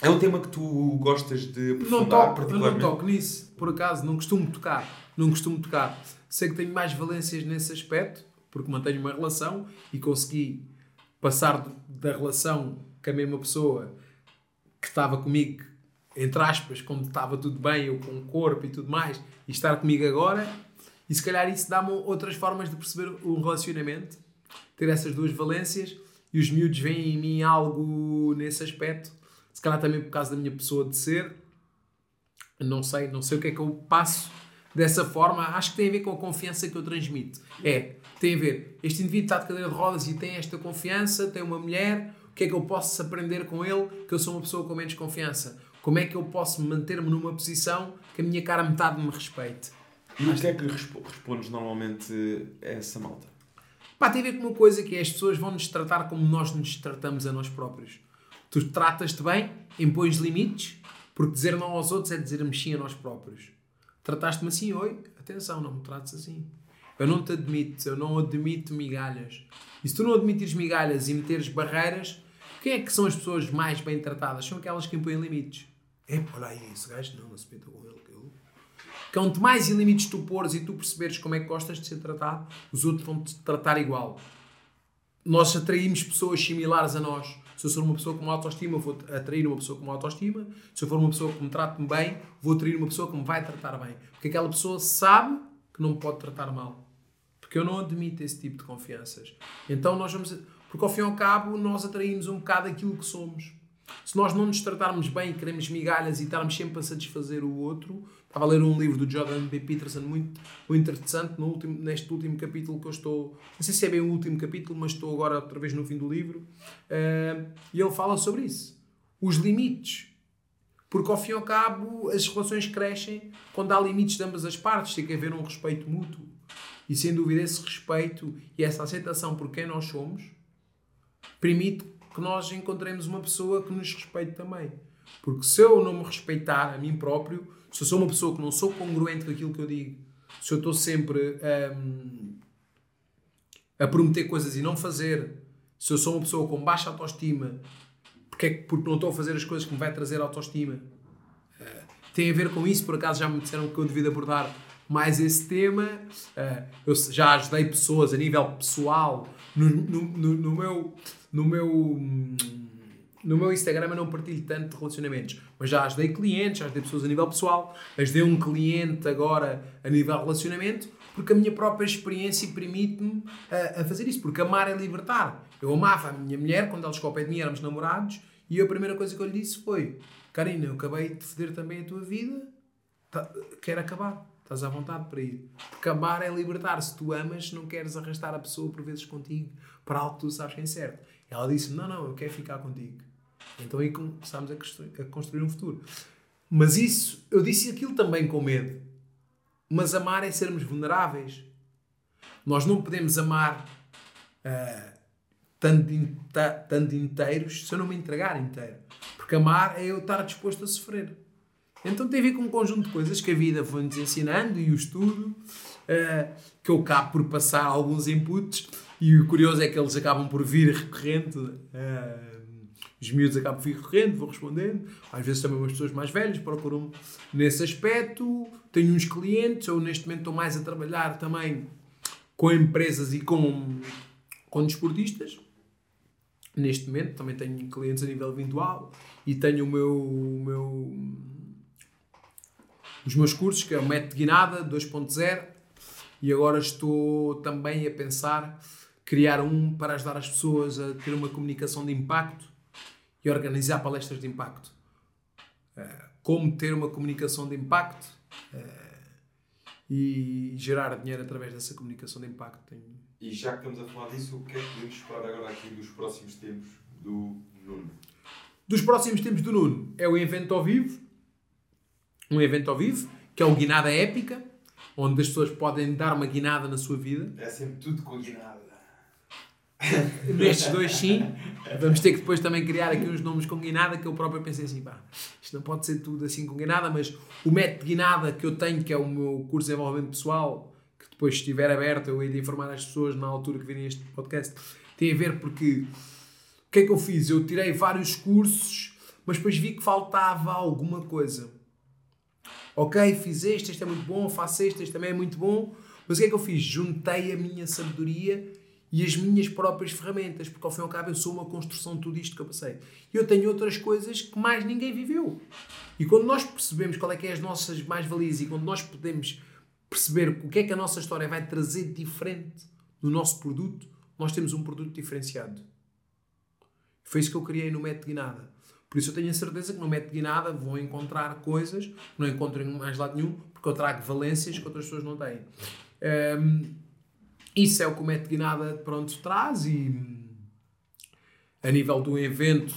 Speaker 2: É um tema que tu gostas de aprofundar
Speaker 1: não toco, particularmente? Eu não toco nisso, por acaso, não costumo tocar. Não costumo tocar. Sei que tenho mais valências nesse aspecto, porque mantenho uma relação e consegui passar da relação com a mesma pessoa que estava comigo, entre aspas, quando estava tudo bem, eu com o corpo e tudo mais, e estar comigo agora. E se calhar isso dá-me outras formas de perceber o relacionamento, ter essas duas valências, e os miúdos veem em mim algo nesse aspecto se calhar também por causa da minha pessoa de ser. Não sei, não sei o que é que eu passo dessa forma. Acho que tem a ver com a confiança que eu transmito. É, tem a ver. Este indivíduo está de cadeira de rodas e tem esta confiança, tem uma mulher. O que é que eu posso aprender com ele? Que eu sou uma pessoa com menos confiança. Como é que eu posso manter-me numa posição que a minha cara metade me respeite?
Speaker 2: E o que é que respondes normalmente a essa malta?
Speaker 1: Pá, tem a ver com uma coisa que é as pessoas vão nos tratar como nós nos tratamos a nós próprios. Tu tratas-te bem, impões limites, porque dizer não aos outros é dizer sim a nós próprios. Trataste-me assim, oi, atenção, não me trates assim. Eu não te admito, eu não admito migalhas. E se tu não admitires migalhas e meteres barreiras, quem é que são as pessoas mais bem tratadas? São aquelas que impõem limites. É, olha aí, esse gajo não, não se meta com ele. Quanto mais limites tu pôres e tu perceberes como é que gostas de ser tratado, os outros vão-te tratar igual. Nós atraímos pessoas similares a nós. Se eu sou uma pessoa com uma autoestima, vou atrair uma pessoa com uma autoestima. Se eu for uma pessoa que me trata bem, vou atrair uma pessoa que me vai tratar bem. Porque aquela pessoa sabe que não me pode tratar mal. Porque eu não admito esse tipo de confianças. Então nós vamos. Porque ao fim e ao cabo, nós atraímos um bocado aquilo que somos. Se nós não nos tratarmos bem e queremos migalhas e estarmos sempre a satisfazer o outro, estava a ler um livro do Jordan B. Peterson muito, muito interessante no último, neste último capítulo que eu estou. Não sei se é bem o último capítulo, mas estou agora outra vez no fim do livro. Uh, e ele fala sobre isso. Os limites. Porque ao fim e ao cabo as relações crescem quando há limites de ambas as partes. Tem que haver um respeito mútuo. E sem dúvida esse respeito e essa aceitação por quem nós somos permite que nós encontremos uma pessoa que nos respeite também. Porque se eu não me respeitar a mim próprio, se eu sou uma pessoa que não sou congruente com aquilo que eu digo, se eu estou sempre um, a prometer coisas e não fazer, se eu sou uma pessoa com baixa autoestima, porque, é que, porque não estou a fazer as coisas que me vai trazer autoestima, uh, tem a ver com isso. Por acaso já me disseram que eu devia abordar mais esse tema. Uh, eu já ajudei pessoas a nível pessoal no, no, no, no meu no meu no meu Instagram eu não partilho tanto de relacionamentos, mas já ajudei clientes, já ajudei pessoas a nível pessoal, ajudei um cliente agora a nível relacionamento, porque a minha própria experiência permite-me a, a, fazer isso, porque amar é libertar. Eu amava a minha mulher quando ela chegou ao pé de mim, éramos namorados, e a primeira coisa que eu lhe disse foi: Karina, eu acabei de foder também a tua vida, tá, quero acabar. Estás à vontade para ir. Porque amar é libertar. Se tu amas, não queres arrastar a pessoa por vezes contigo para algo que tu sabes que é certo. Ela disse: Não, não, eu quero ficar contigo. Então aí começámos a construir, a construir um futuro. Mas isso, eu disse aquilo também com medo. Mas amar é sermos vulneráveis. Nós não podemos amar uh, tanto, tanto inteiros se eu não me entregar inteiro. Porque amar é eu estar disposto a sofrer. Então tem a ver com um conjunto de coisas que a vida foi-nos ensinando e o estudo, uh, que eu acabo por passar alguns inputs e o curioso é que eles acabam por vir recorrente. Uh, os miúdos acabam por vir recorrente, vou respondendo. Às vezes também umas pessoas mais velhas procuram nesse aspecto. Tenho uns clientes, eu neste momento estou mais a trabalhar também com empresas e com, com desportistas. Neste momento também tenho clientes a nível virtual e tenho o meu, o meu os meus cursos, que é o Método Guinada 2.0, e agora estou também a pensar criar um para ajudar as pessoas a ter uma comunicação de impacto e organizar palestras de impacto. Uh, como ter uma comunicação de impacto uh, e gerar dinheiro através dessa comunicação de impacto.
Speaker 2: E já que estamos a falar disso, o que é que podemos esperar agora aqui dos próximos tempos do Nuno?
Speaker 1: Dos próximos tempos do Nuno é o evento ao vivo, um evento ao vivo, que é o Guinada Épica, onde as pessoas podem dar uma guinada na sua vida.
Speaker 2: É sempre tudo com guinada.
Speaker 1: Nestes dois, sim. Vamos ter que depois também criar aqui uns nomes com guinada que eu próprio pensei assim, pá, isto não pode ser tudo assim com guinada, mas o método de guinada que eu tenho, que é o meu curso de desenvolvimento pessoal, que depois estiver aberto, eu hei de informar as pessoas na altura que virem este podcast, tem a ver porque o que é que eu fiz? Eu tirei vários cursos, mas depois vi que faltava alguma coisa. Ok, fiz este, este é muito bom, faço este, este também é muito bom, mas o que é que eu fiz? Juntei a minha sabedoria e as minhas próprias ferramentas, porque ao fim e ao cabo eu sou uma construção de tudo isto que eu passei. E eu tenho outras coisas que mais ninguém viveu. E quando nós percebemos qual é que é as nossas mais-valias e quando nós podemos perceber o que é que a nossa história vai trazer diferente no nosso produto, nós temos um produto diferenciado. Foi isso que eu criei no Método Guinada. Por isso eu tenho a certeza que no Método Guinada vão encontrar coisas não encontram em mais lado nenhum, porque eu trago valências que outras pessoas não têm. Um, isso é o que o Método Guinada pronto, traz e a nível do evento,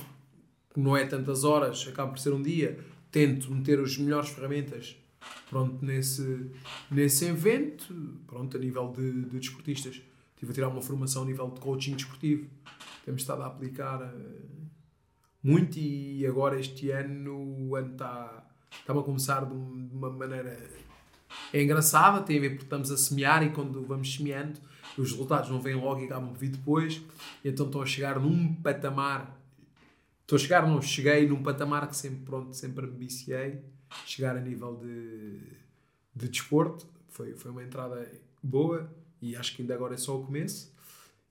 Speaker 1: que não é tantas horas, acaba por ser um dia, tento meter as melhores ferramentas pronto, nesse, nesse evento, pronto, a nível de, de desportistas. Estive a tirar uma formação a nível de coaching desportivo. Temos estado a aplicar uh, muito e agora este ano o ano está, está a começar de uma maneira é engraçada, tem a ver porque estamos a semear e quando vamos semeando, os resultados não vêm logo e acabam por vir depois. Então estou a chegar num patamar. Estou a chegar, não, cheguei num patamar que sempre, pronto, sempre me viciei. Chegar a nível de, de desporto. Foi, foi uma entrada boa e acho que ainda agora é só o começo.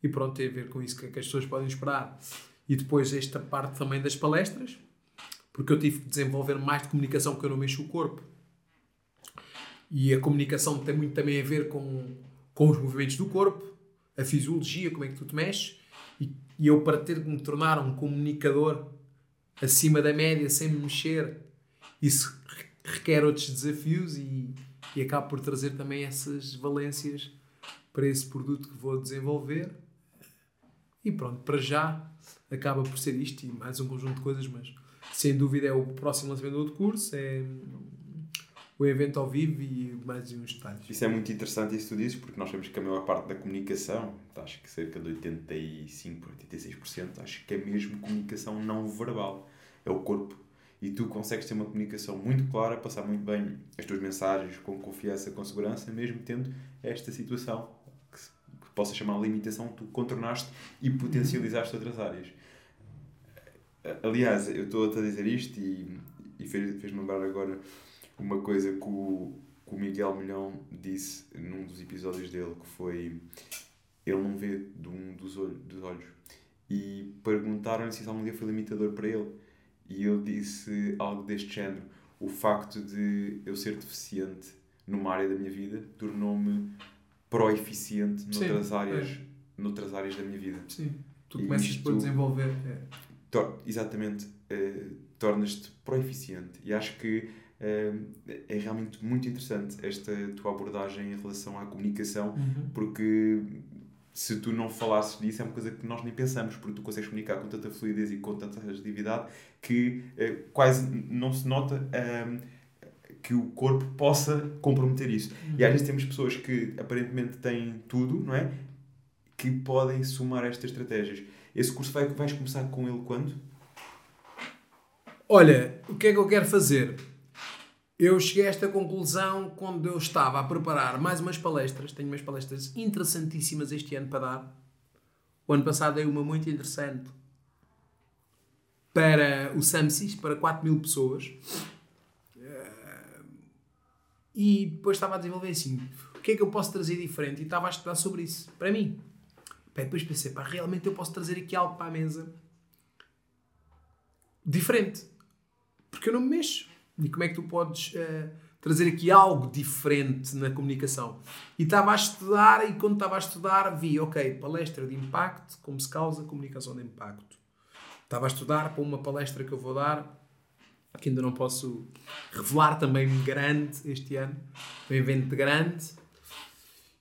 Speaker 1: E pronto, tem a ver com isso que, que as pessoas podem esperar. E depois esta parte também das palestras, porque eu tive que desenvolver mais de comunicação porque eu não mexo o corpo e a comunicação tem muito também a ver com, com os movimentos do corpo, a fisiologia, como é que tu te mexes. E, e eu, para ter que me tornar um comunicador acima da média, sem me mexer, isso requer outros desafios e, e acabo por trazer também essas valências para esse produto que vou desenvolver. E pronto, para já acaba por ser isto e mais um conjunto de coisas, mas sem dúvida é o próximo lançamento do curso. É o evento ao vivo e mais uns detalhes.
Speaker 2: Isso é muito interessante isso tu dizes, porque nós sabemos que a maior parte da comunicação, acho que cerca de 85, 86%, acho que é mesmo comunicação não verbal. É o corpo. E tu consegues ter uma comunicação muito clara, passar muito bem as tuas mensagens com confiança, com segurança, mesmo tendo esta situação que, que possa chamar limitação, tu contornaste e potencializaste outras áreas. Aliás, eu estou a dizer isto e, e fez-me fez lembrar agora uma coisa que o, que o Miguel Milhão disse num dos episódios dele, que foi ele não vê de um dos, olhos, dos olhos. E perguntaram-lhe se isso algum dia foi limitador para ele. E ele disse algo deste género. O facto de eu ser deficiente numa área da minha vida tornou-me pro-eficiente noutras, Sim, áreas, é. noutras áreas da minha vida.
Speaker 1: Sim, tu começas isto, por desenvolver. É.
Speaker 2: exatamente, uh, tornas-te pro-eficiente. E acho que é realmente muito interessante esta tua abordagem em relação à comunicação, uhum. porque se tu não falasses disso é uma coisa que nós nem pensamos, porque tu consegues comunicar com tanta fluidez e com tanta agilidade que uh, quase não se nota que o corpo possa comprometer isso. Uhum. E às vezes temos pessoas que aparentemente têm tudo, não é? Que podem somar estas estratégias. Esse curso vai, vais começar com ele quando?
Speaker 1: Olha, o que é que eu quero fazer? Eu cheguei a esta conclusão quando eu estava a preparar mais umas palestras. Tenho umas palestras interessantíssimas este ano para dar. O ano passado dei uma muito interessante para o SAMSIS, para 4 mil pessoas. Eh, e depois estava a desenvolver assim: o que é que eu posso trazer diferente? E estava a estudar sobre isso, para mim. depois pensei: pá, realmente eu posso trazer aqui algo para a mesa diferente. Porque eu não me mexo. E como é que tu podes uh, trazer aqui algo diferente na comunicação. E estava a estudar, e quando estava a estudar, vi, ok, palestra de impacto, como se causa comunicação de impacto. Estava a estudar para uma palestra que eu vou dar, que ainda não posso revelar também grande este ano, um evento grande.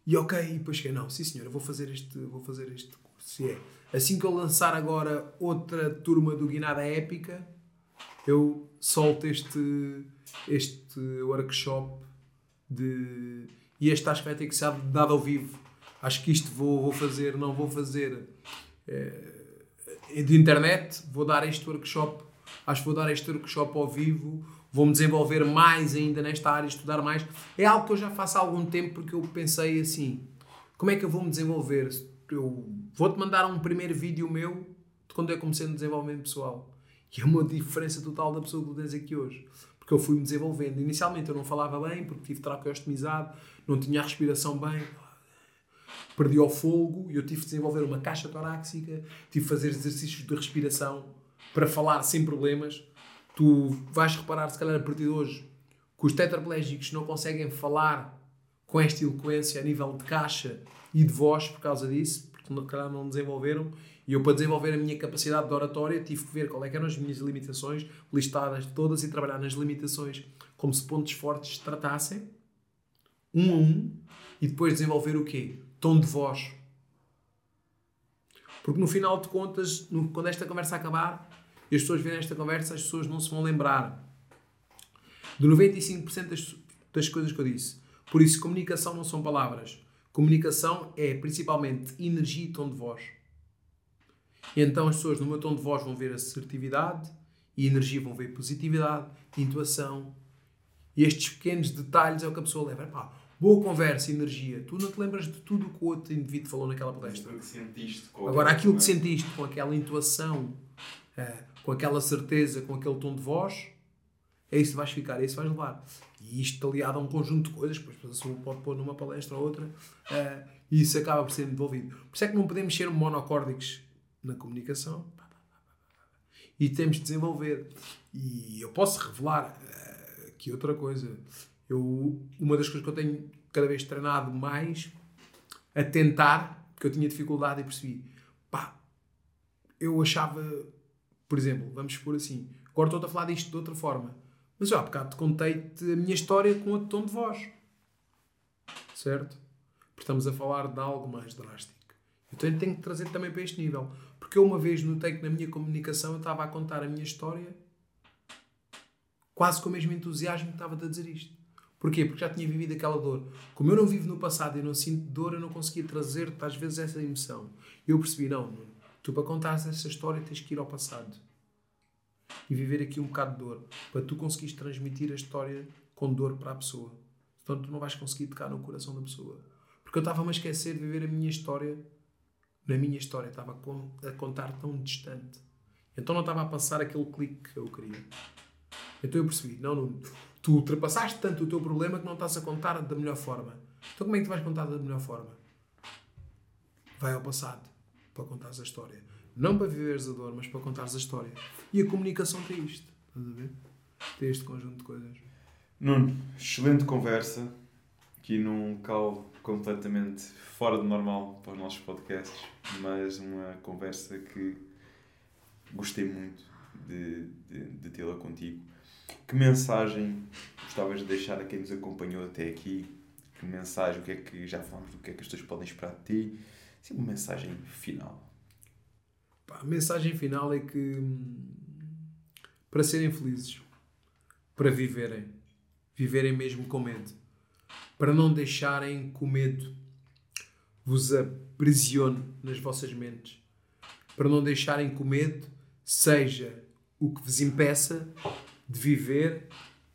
Speaker 1: E ok, e depois cheguei, não, sim senhor, eu vou fazer este, vou fazer este curso. É, assim que eu lançar agora outra turma do Guinada Épica, eu solto este, este workshop de. E este acho que vai ter que ser dado ao vivo. Acho que isto vou, vou fazer, não vou fazer é, de internet, vou dar este workshop. Acho que vou dar este workshop ao vivo. Vou-me desenvolver mais ainda nesta área, estudar mais. É algo que eu já faço há algum tempo porque eu pensei assim: como é que eu vou me desenvolver? Eu vou-te mandar um primeiro vídeo meu de quando eu comecei no desenvolvimento pessoal. E é uma diferença total da pessoa que tu tens aqui hoje. Porque eu fui-me desenvolvendo. Inicialmente eu não falava bem, porque tive traqueostomizado, não tinha a respiração bem, perdi o fogo e eu tive de desenvolver uma caixa torácica, tive de fazer exercícios de respiração para falar sem problemas. Tu vais reparar, se calhar a partir de hoje, que os tetraplégicos não conseguem falar com esta eloquência a nível de caixa e de voz por causa disso, se calhar não desenvolveram. E eu, para desenvolver a minha capacidade de oratória, tive que ver qual é eram as minhas limitações, listadas todas, e trabalhar nas limitações como se pontos fortes se tratassem, um a um, e depois desenvolver o quê? Tom de voz. Porque no final de contas, no, quando esta conversa acabar, e as pessoas verem esta conversa, as pessoas não se vão lembrar de 95% das, das coisas que eu disse. Por isso, comunicação não são palavras. Comunicação é principalmente energia e tom de voz. E então as pessoas no meu tom de voz vão ver assertividade e energia vão ver positividade, intuação. E estes pequenos detalhes é o que a pessoa leva. Epá, boa conversa, energia. Tu não te lembras de tudo o que o outro indivíduo falou naquela palestra.
Speaker 2: Aquilo que sentiste
Speaker 1: com Agora, aquilo que sentiste com aquela intuação, é, com aquela certeza, com aquele tom de voz, é isso que vais ficar, é isso que vais levar. E isto aliado a um conjunto de coisas, depois a pessoa pode pôr numa palestra ou outra, é, e isso acaba por ser envolvido. Por isso é que não podemos ser monocórdicos na comunicação e temos de desenvolver. E eu posso revelar uh, aqui outra coisa. Eu, uma das coisas que eu tenho cada vez treinado mais a tentar, que eu tinha dificuldade e percebi, pá, eu achava, por exemplo, vamos supor assim, agora estou a falar disto de outra forma, mas já há bocado contei-te a minha história com outro tom de voz, certo? Porque estamos a falar de algo mais drástico. Então tenho que trazer também para este nível. Porque eu uma vez notei que na minha comunicação eu estava a contar a minha história quase com o mesmo entusiasmo que estava a dizer isto. Porquê? Porque já tinha vivido aquela dor. Como eu não vivo no passado e não sinto dor, eu não conseguia trazer-te às vezes essa emoção. Eu percebi, não, tu para contar essa história tens que ir ao passado. E viver aqui um bocado de dor. Para tu conseguires transmitir a história com dor para a pessoa. Então tu não vais conseguir tocar no coração da pessoa. Porque eu estava-me a esquecer de viver a minha história na minha história, estava a contar tão distante. Então não estava a passar aquele clique que eu queria. Então eu percebi, não, não, tu ultrapassaste tanto o teu problema que não estás a contar da melhor forma. Então como é que tu vais contar da melhor forma? Vai ao passado para contares a história. Não para viveres a dor, mas para contares a história. E a comunicação tem isto. Estás a ver? Tem este conjunto de coisas.
Speaker 2: Nuno, excelente conversa. Aqui num local completamente fora do normal para os nossos podcasts, mas uma conversa que gostei muito de, de, de tê-la contigo. Que mensagem gostavas de deixar a quem nos acompanhou até aqui? Que mensagem, o que é que já falamos do que é que as pessoas podem esperar de ti? Sim, uma mensagem final.
Speaker 1: Pá, a mensagem final é que para serem felizes, para viverem, viverem mesmo com medo, para não deixarem que o medo vos aprisione nas vossas mentes, para não deixarem que o medo seja o que vos impeça de viver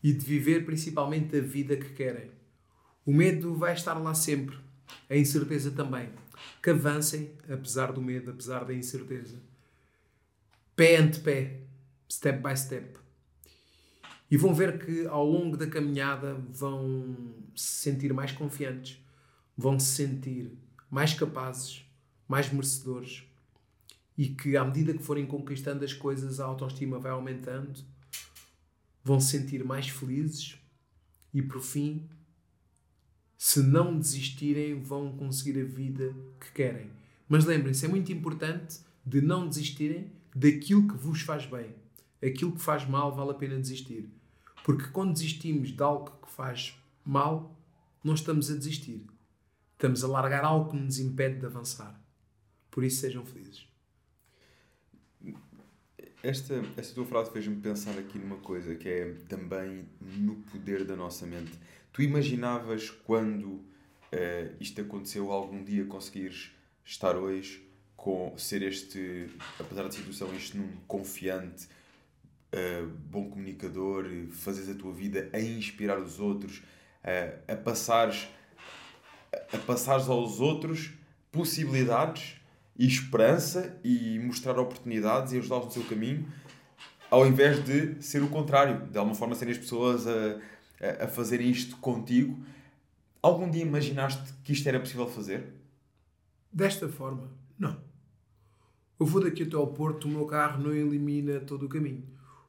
Speaker 1: e de viver principalmente a vida que querem. O medo vai estar lá sempre, a incerteza também. Que avancem, apesar do medo, apesar da incerteza. Pé ante pé, step by step. E vão ver que ao longo da caminhada vão se sentir mais confiantes, vão se sentir mais capazes, mais merecedores e que à medida que forem conquistando as coisas a autoestima vai aumentando, vão se sentir mais felizes E por fim, se não desistirem, vão conseguir a vida que querem. Mas lembrem-se, é muito importante de não desistirem daquilo que vos faz bem. Aquilo que faz mal vale a pena desistir. Porque quando desistimos de algo que faz mal, não estamos a desistir. Estamos a largar algo que nos impede de avançar. Por isso, sejam felizes.
Speaker 2: Esta, esta tua frase fez-me pensar aqui numa coisa que é também no poder da nossa mente. Tu imaginavas quando uh, isto aconteceu algum dia conseguires estar hoje com ser este, apesar da situação, este num confiante, uh, bom comunicador, fazes a tua vida a inspirar os outros, uh, a passares a passares aos outros possibilidades e esperança e mostrar oportunidades e ajudá-los no seu caminho, ao invés de ser o contrário, de alguma forma serem as pessoas a, a, fazerem isto contigo. Algum dia imaginaste que isto era possível fazer?
Speaker 1: Desta forma, não. Eu vou daqui até ao Porto, o meu carro não elimina todo o caminho.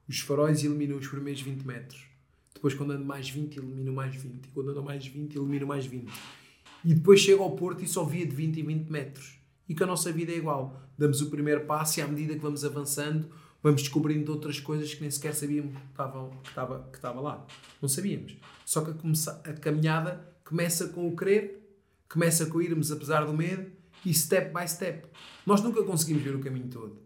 Speaker 1: Os faróis eliminam os primeiros 20 metros. Depois, quando ando mais 20, elimino mais 20. E quando ando mais 20, elimino mais 20. E depois chego ao Porto e só via de 20 em 20 metros e que a nossa vida é igual. Damos o primeiro passo e à medida que vamos avançando, vamos descobrindo outras coisas que nem sequer sabíamos que estavam que estava, que estava lá. Não sabíamos. Só que a, começa, a caminhada começa com o querer, começa com irmos apesar do medo e step by step. Nós nunca conseguimos ver o caminho todo.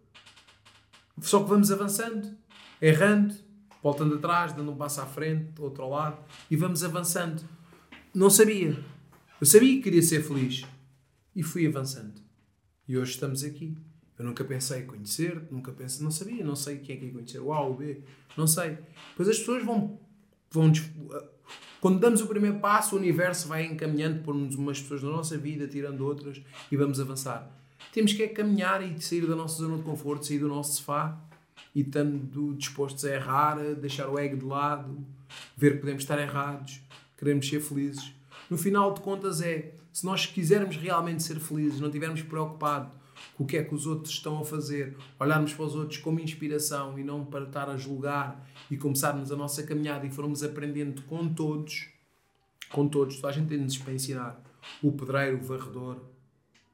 Speaker 1: Só que vamos avançando, errando, voltando atrás, dando um passo à frente, outro ao lado e vamos avançando. Não sabia. Eu sabia que queria ser feliz e fui avançando. E hoje estamos aqui. Eu nunca pensei conhecer, nunca pensei, não sabia, não sei quem é que ia conhecer, o A ou o B, não sei. Pois as pessoas vão, vão. Quando damos o primeiro passo, o universo vai encaminhando, por-nos umas pessoas na nossa vida, tirando outras e vamos avançar. Temos que é caminhar e sair da nossa zona de conforto, sair do nosso sofá e estando dispostos a errar, a deixar o ego de lado, ver que podemos estar errados, queremos ser felizes. No final de contas, é se nós quisermos realmente ser felizes, não estivermos preocupados com o que é que os outros estão a fazer, olharmos para os outros como inspiração e não para estar a julgar e começarmos a nossa caminhada e formos aprendendo com todos, com todos, toda a gente tem-nos para ensinar, o pedreiro, o varredor,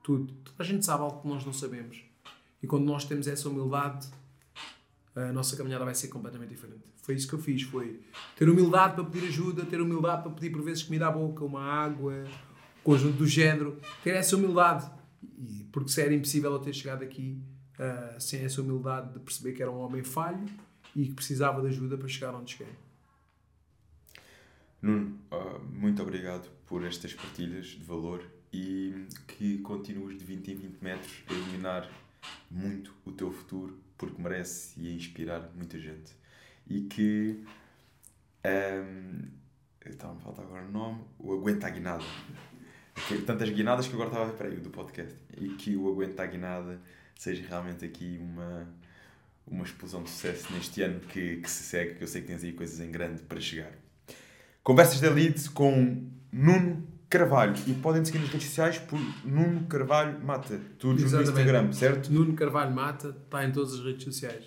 Speaker 1: tudo. Toda a gente sabe algo que nós não sabemos. E quando nós temos essa humildade, a nossa caminhada vai ser completamente diferente. Foi isso que eu fiz, foi ter humildade para pedir ajuda, ter humildade para pedir por vezes comida à boca, uma água, conjunto do género, ter essa humildade. E, porque se era impossível eu ter chegado aqui uh, sem essa humildade de perceber que era um homem falho e que precisava de ajuda para chegar onde cheguei.
Speaker 2: Nuno, uh, muito obrigado por estas partilhas de valor e que continues de 20 em 20 metros a iluminar muito o teu futuro porque merece e a inspirar muita gente. E que. Um, estava a faltar agora o nome. O Aguenta a Guinada tantas guinadas que agora estava ver, do podcast. E que o Aguenta a Guinada seja realmente aqui uma, uma explosão de sucesso neste ano que, que se segue, que eu sei que tens aí coisas em grande para chegar. Conversas da Leeds com Nuno Carvalho. E podem seguir nas redes sociais por Nuno Carvalho Mata. Tudo no Instagram, certo?
Speaker 1: Nuno Carvalho Mata está em todas as redes sociais.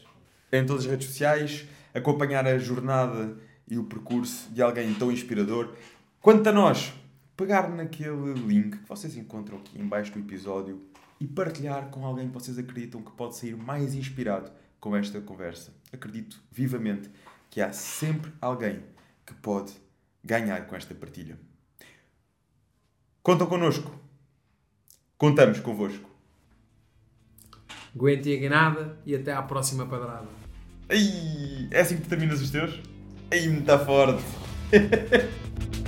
Speaker 2: Em todas as redes sociais. Acompanhar a jornada e o percurso de alguém tão inspirador. Quanto a nós, pegar naquele link que vocês encontram aqui embaixo do episódio e partilhar com alguém que vocês acreditam que pode sair mais inspirado com esta conversa. Acredito vivamente que há sempre alguém que pode ganhar com esta partilha. Contam connosco. Contamos convosco.
Speaker 1: Aguentem a nada e até à próxima padrada.
Speaker 2: Ai, é assim que terminas os teus? Ai, muito forte!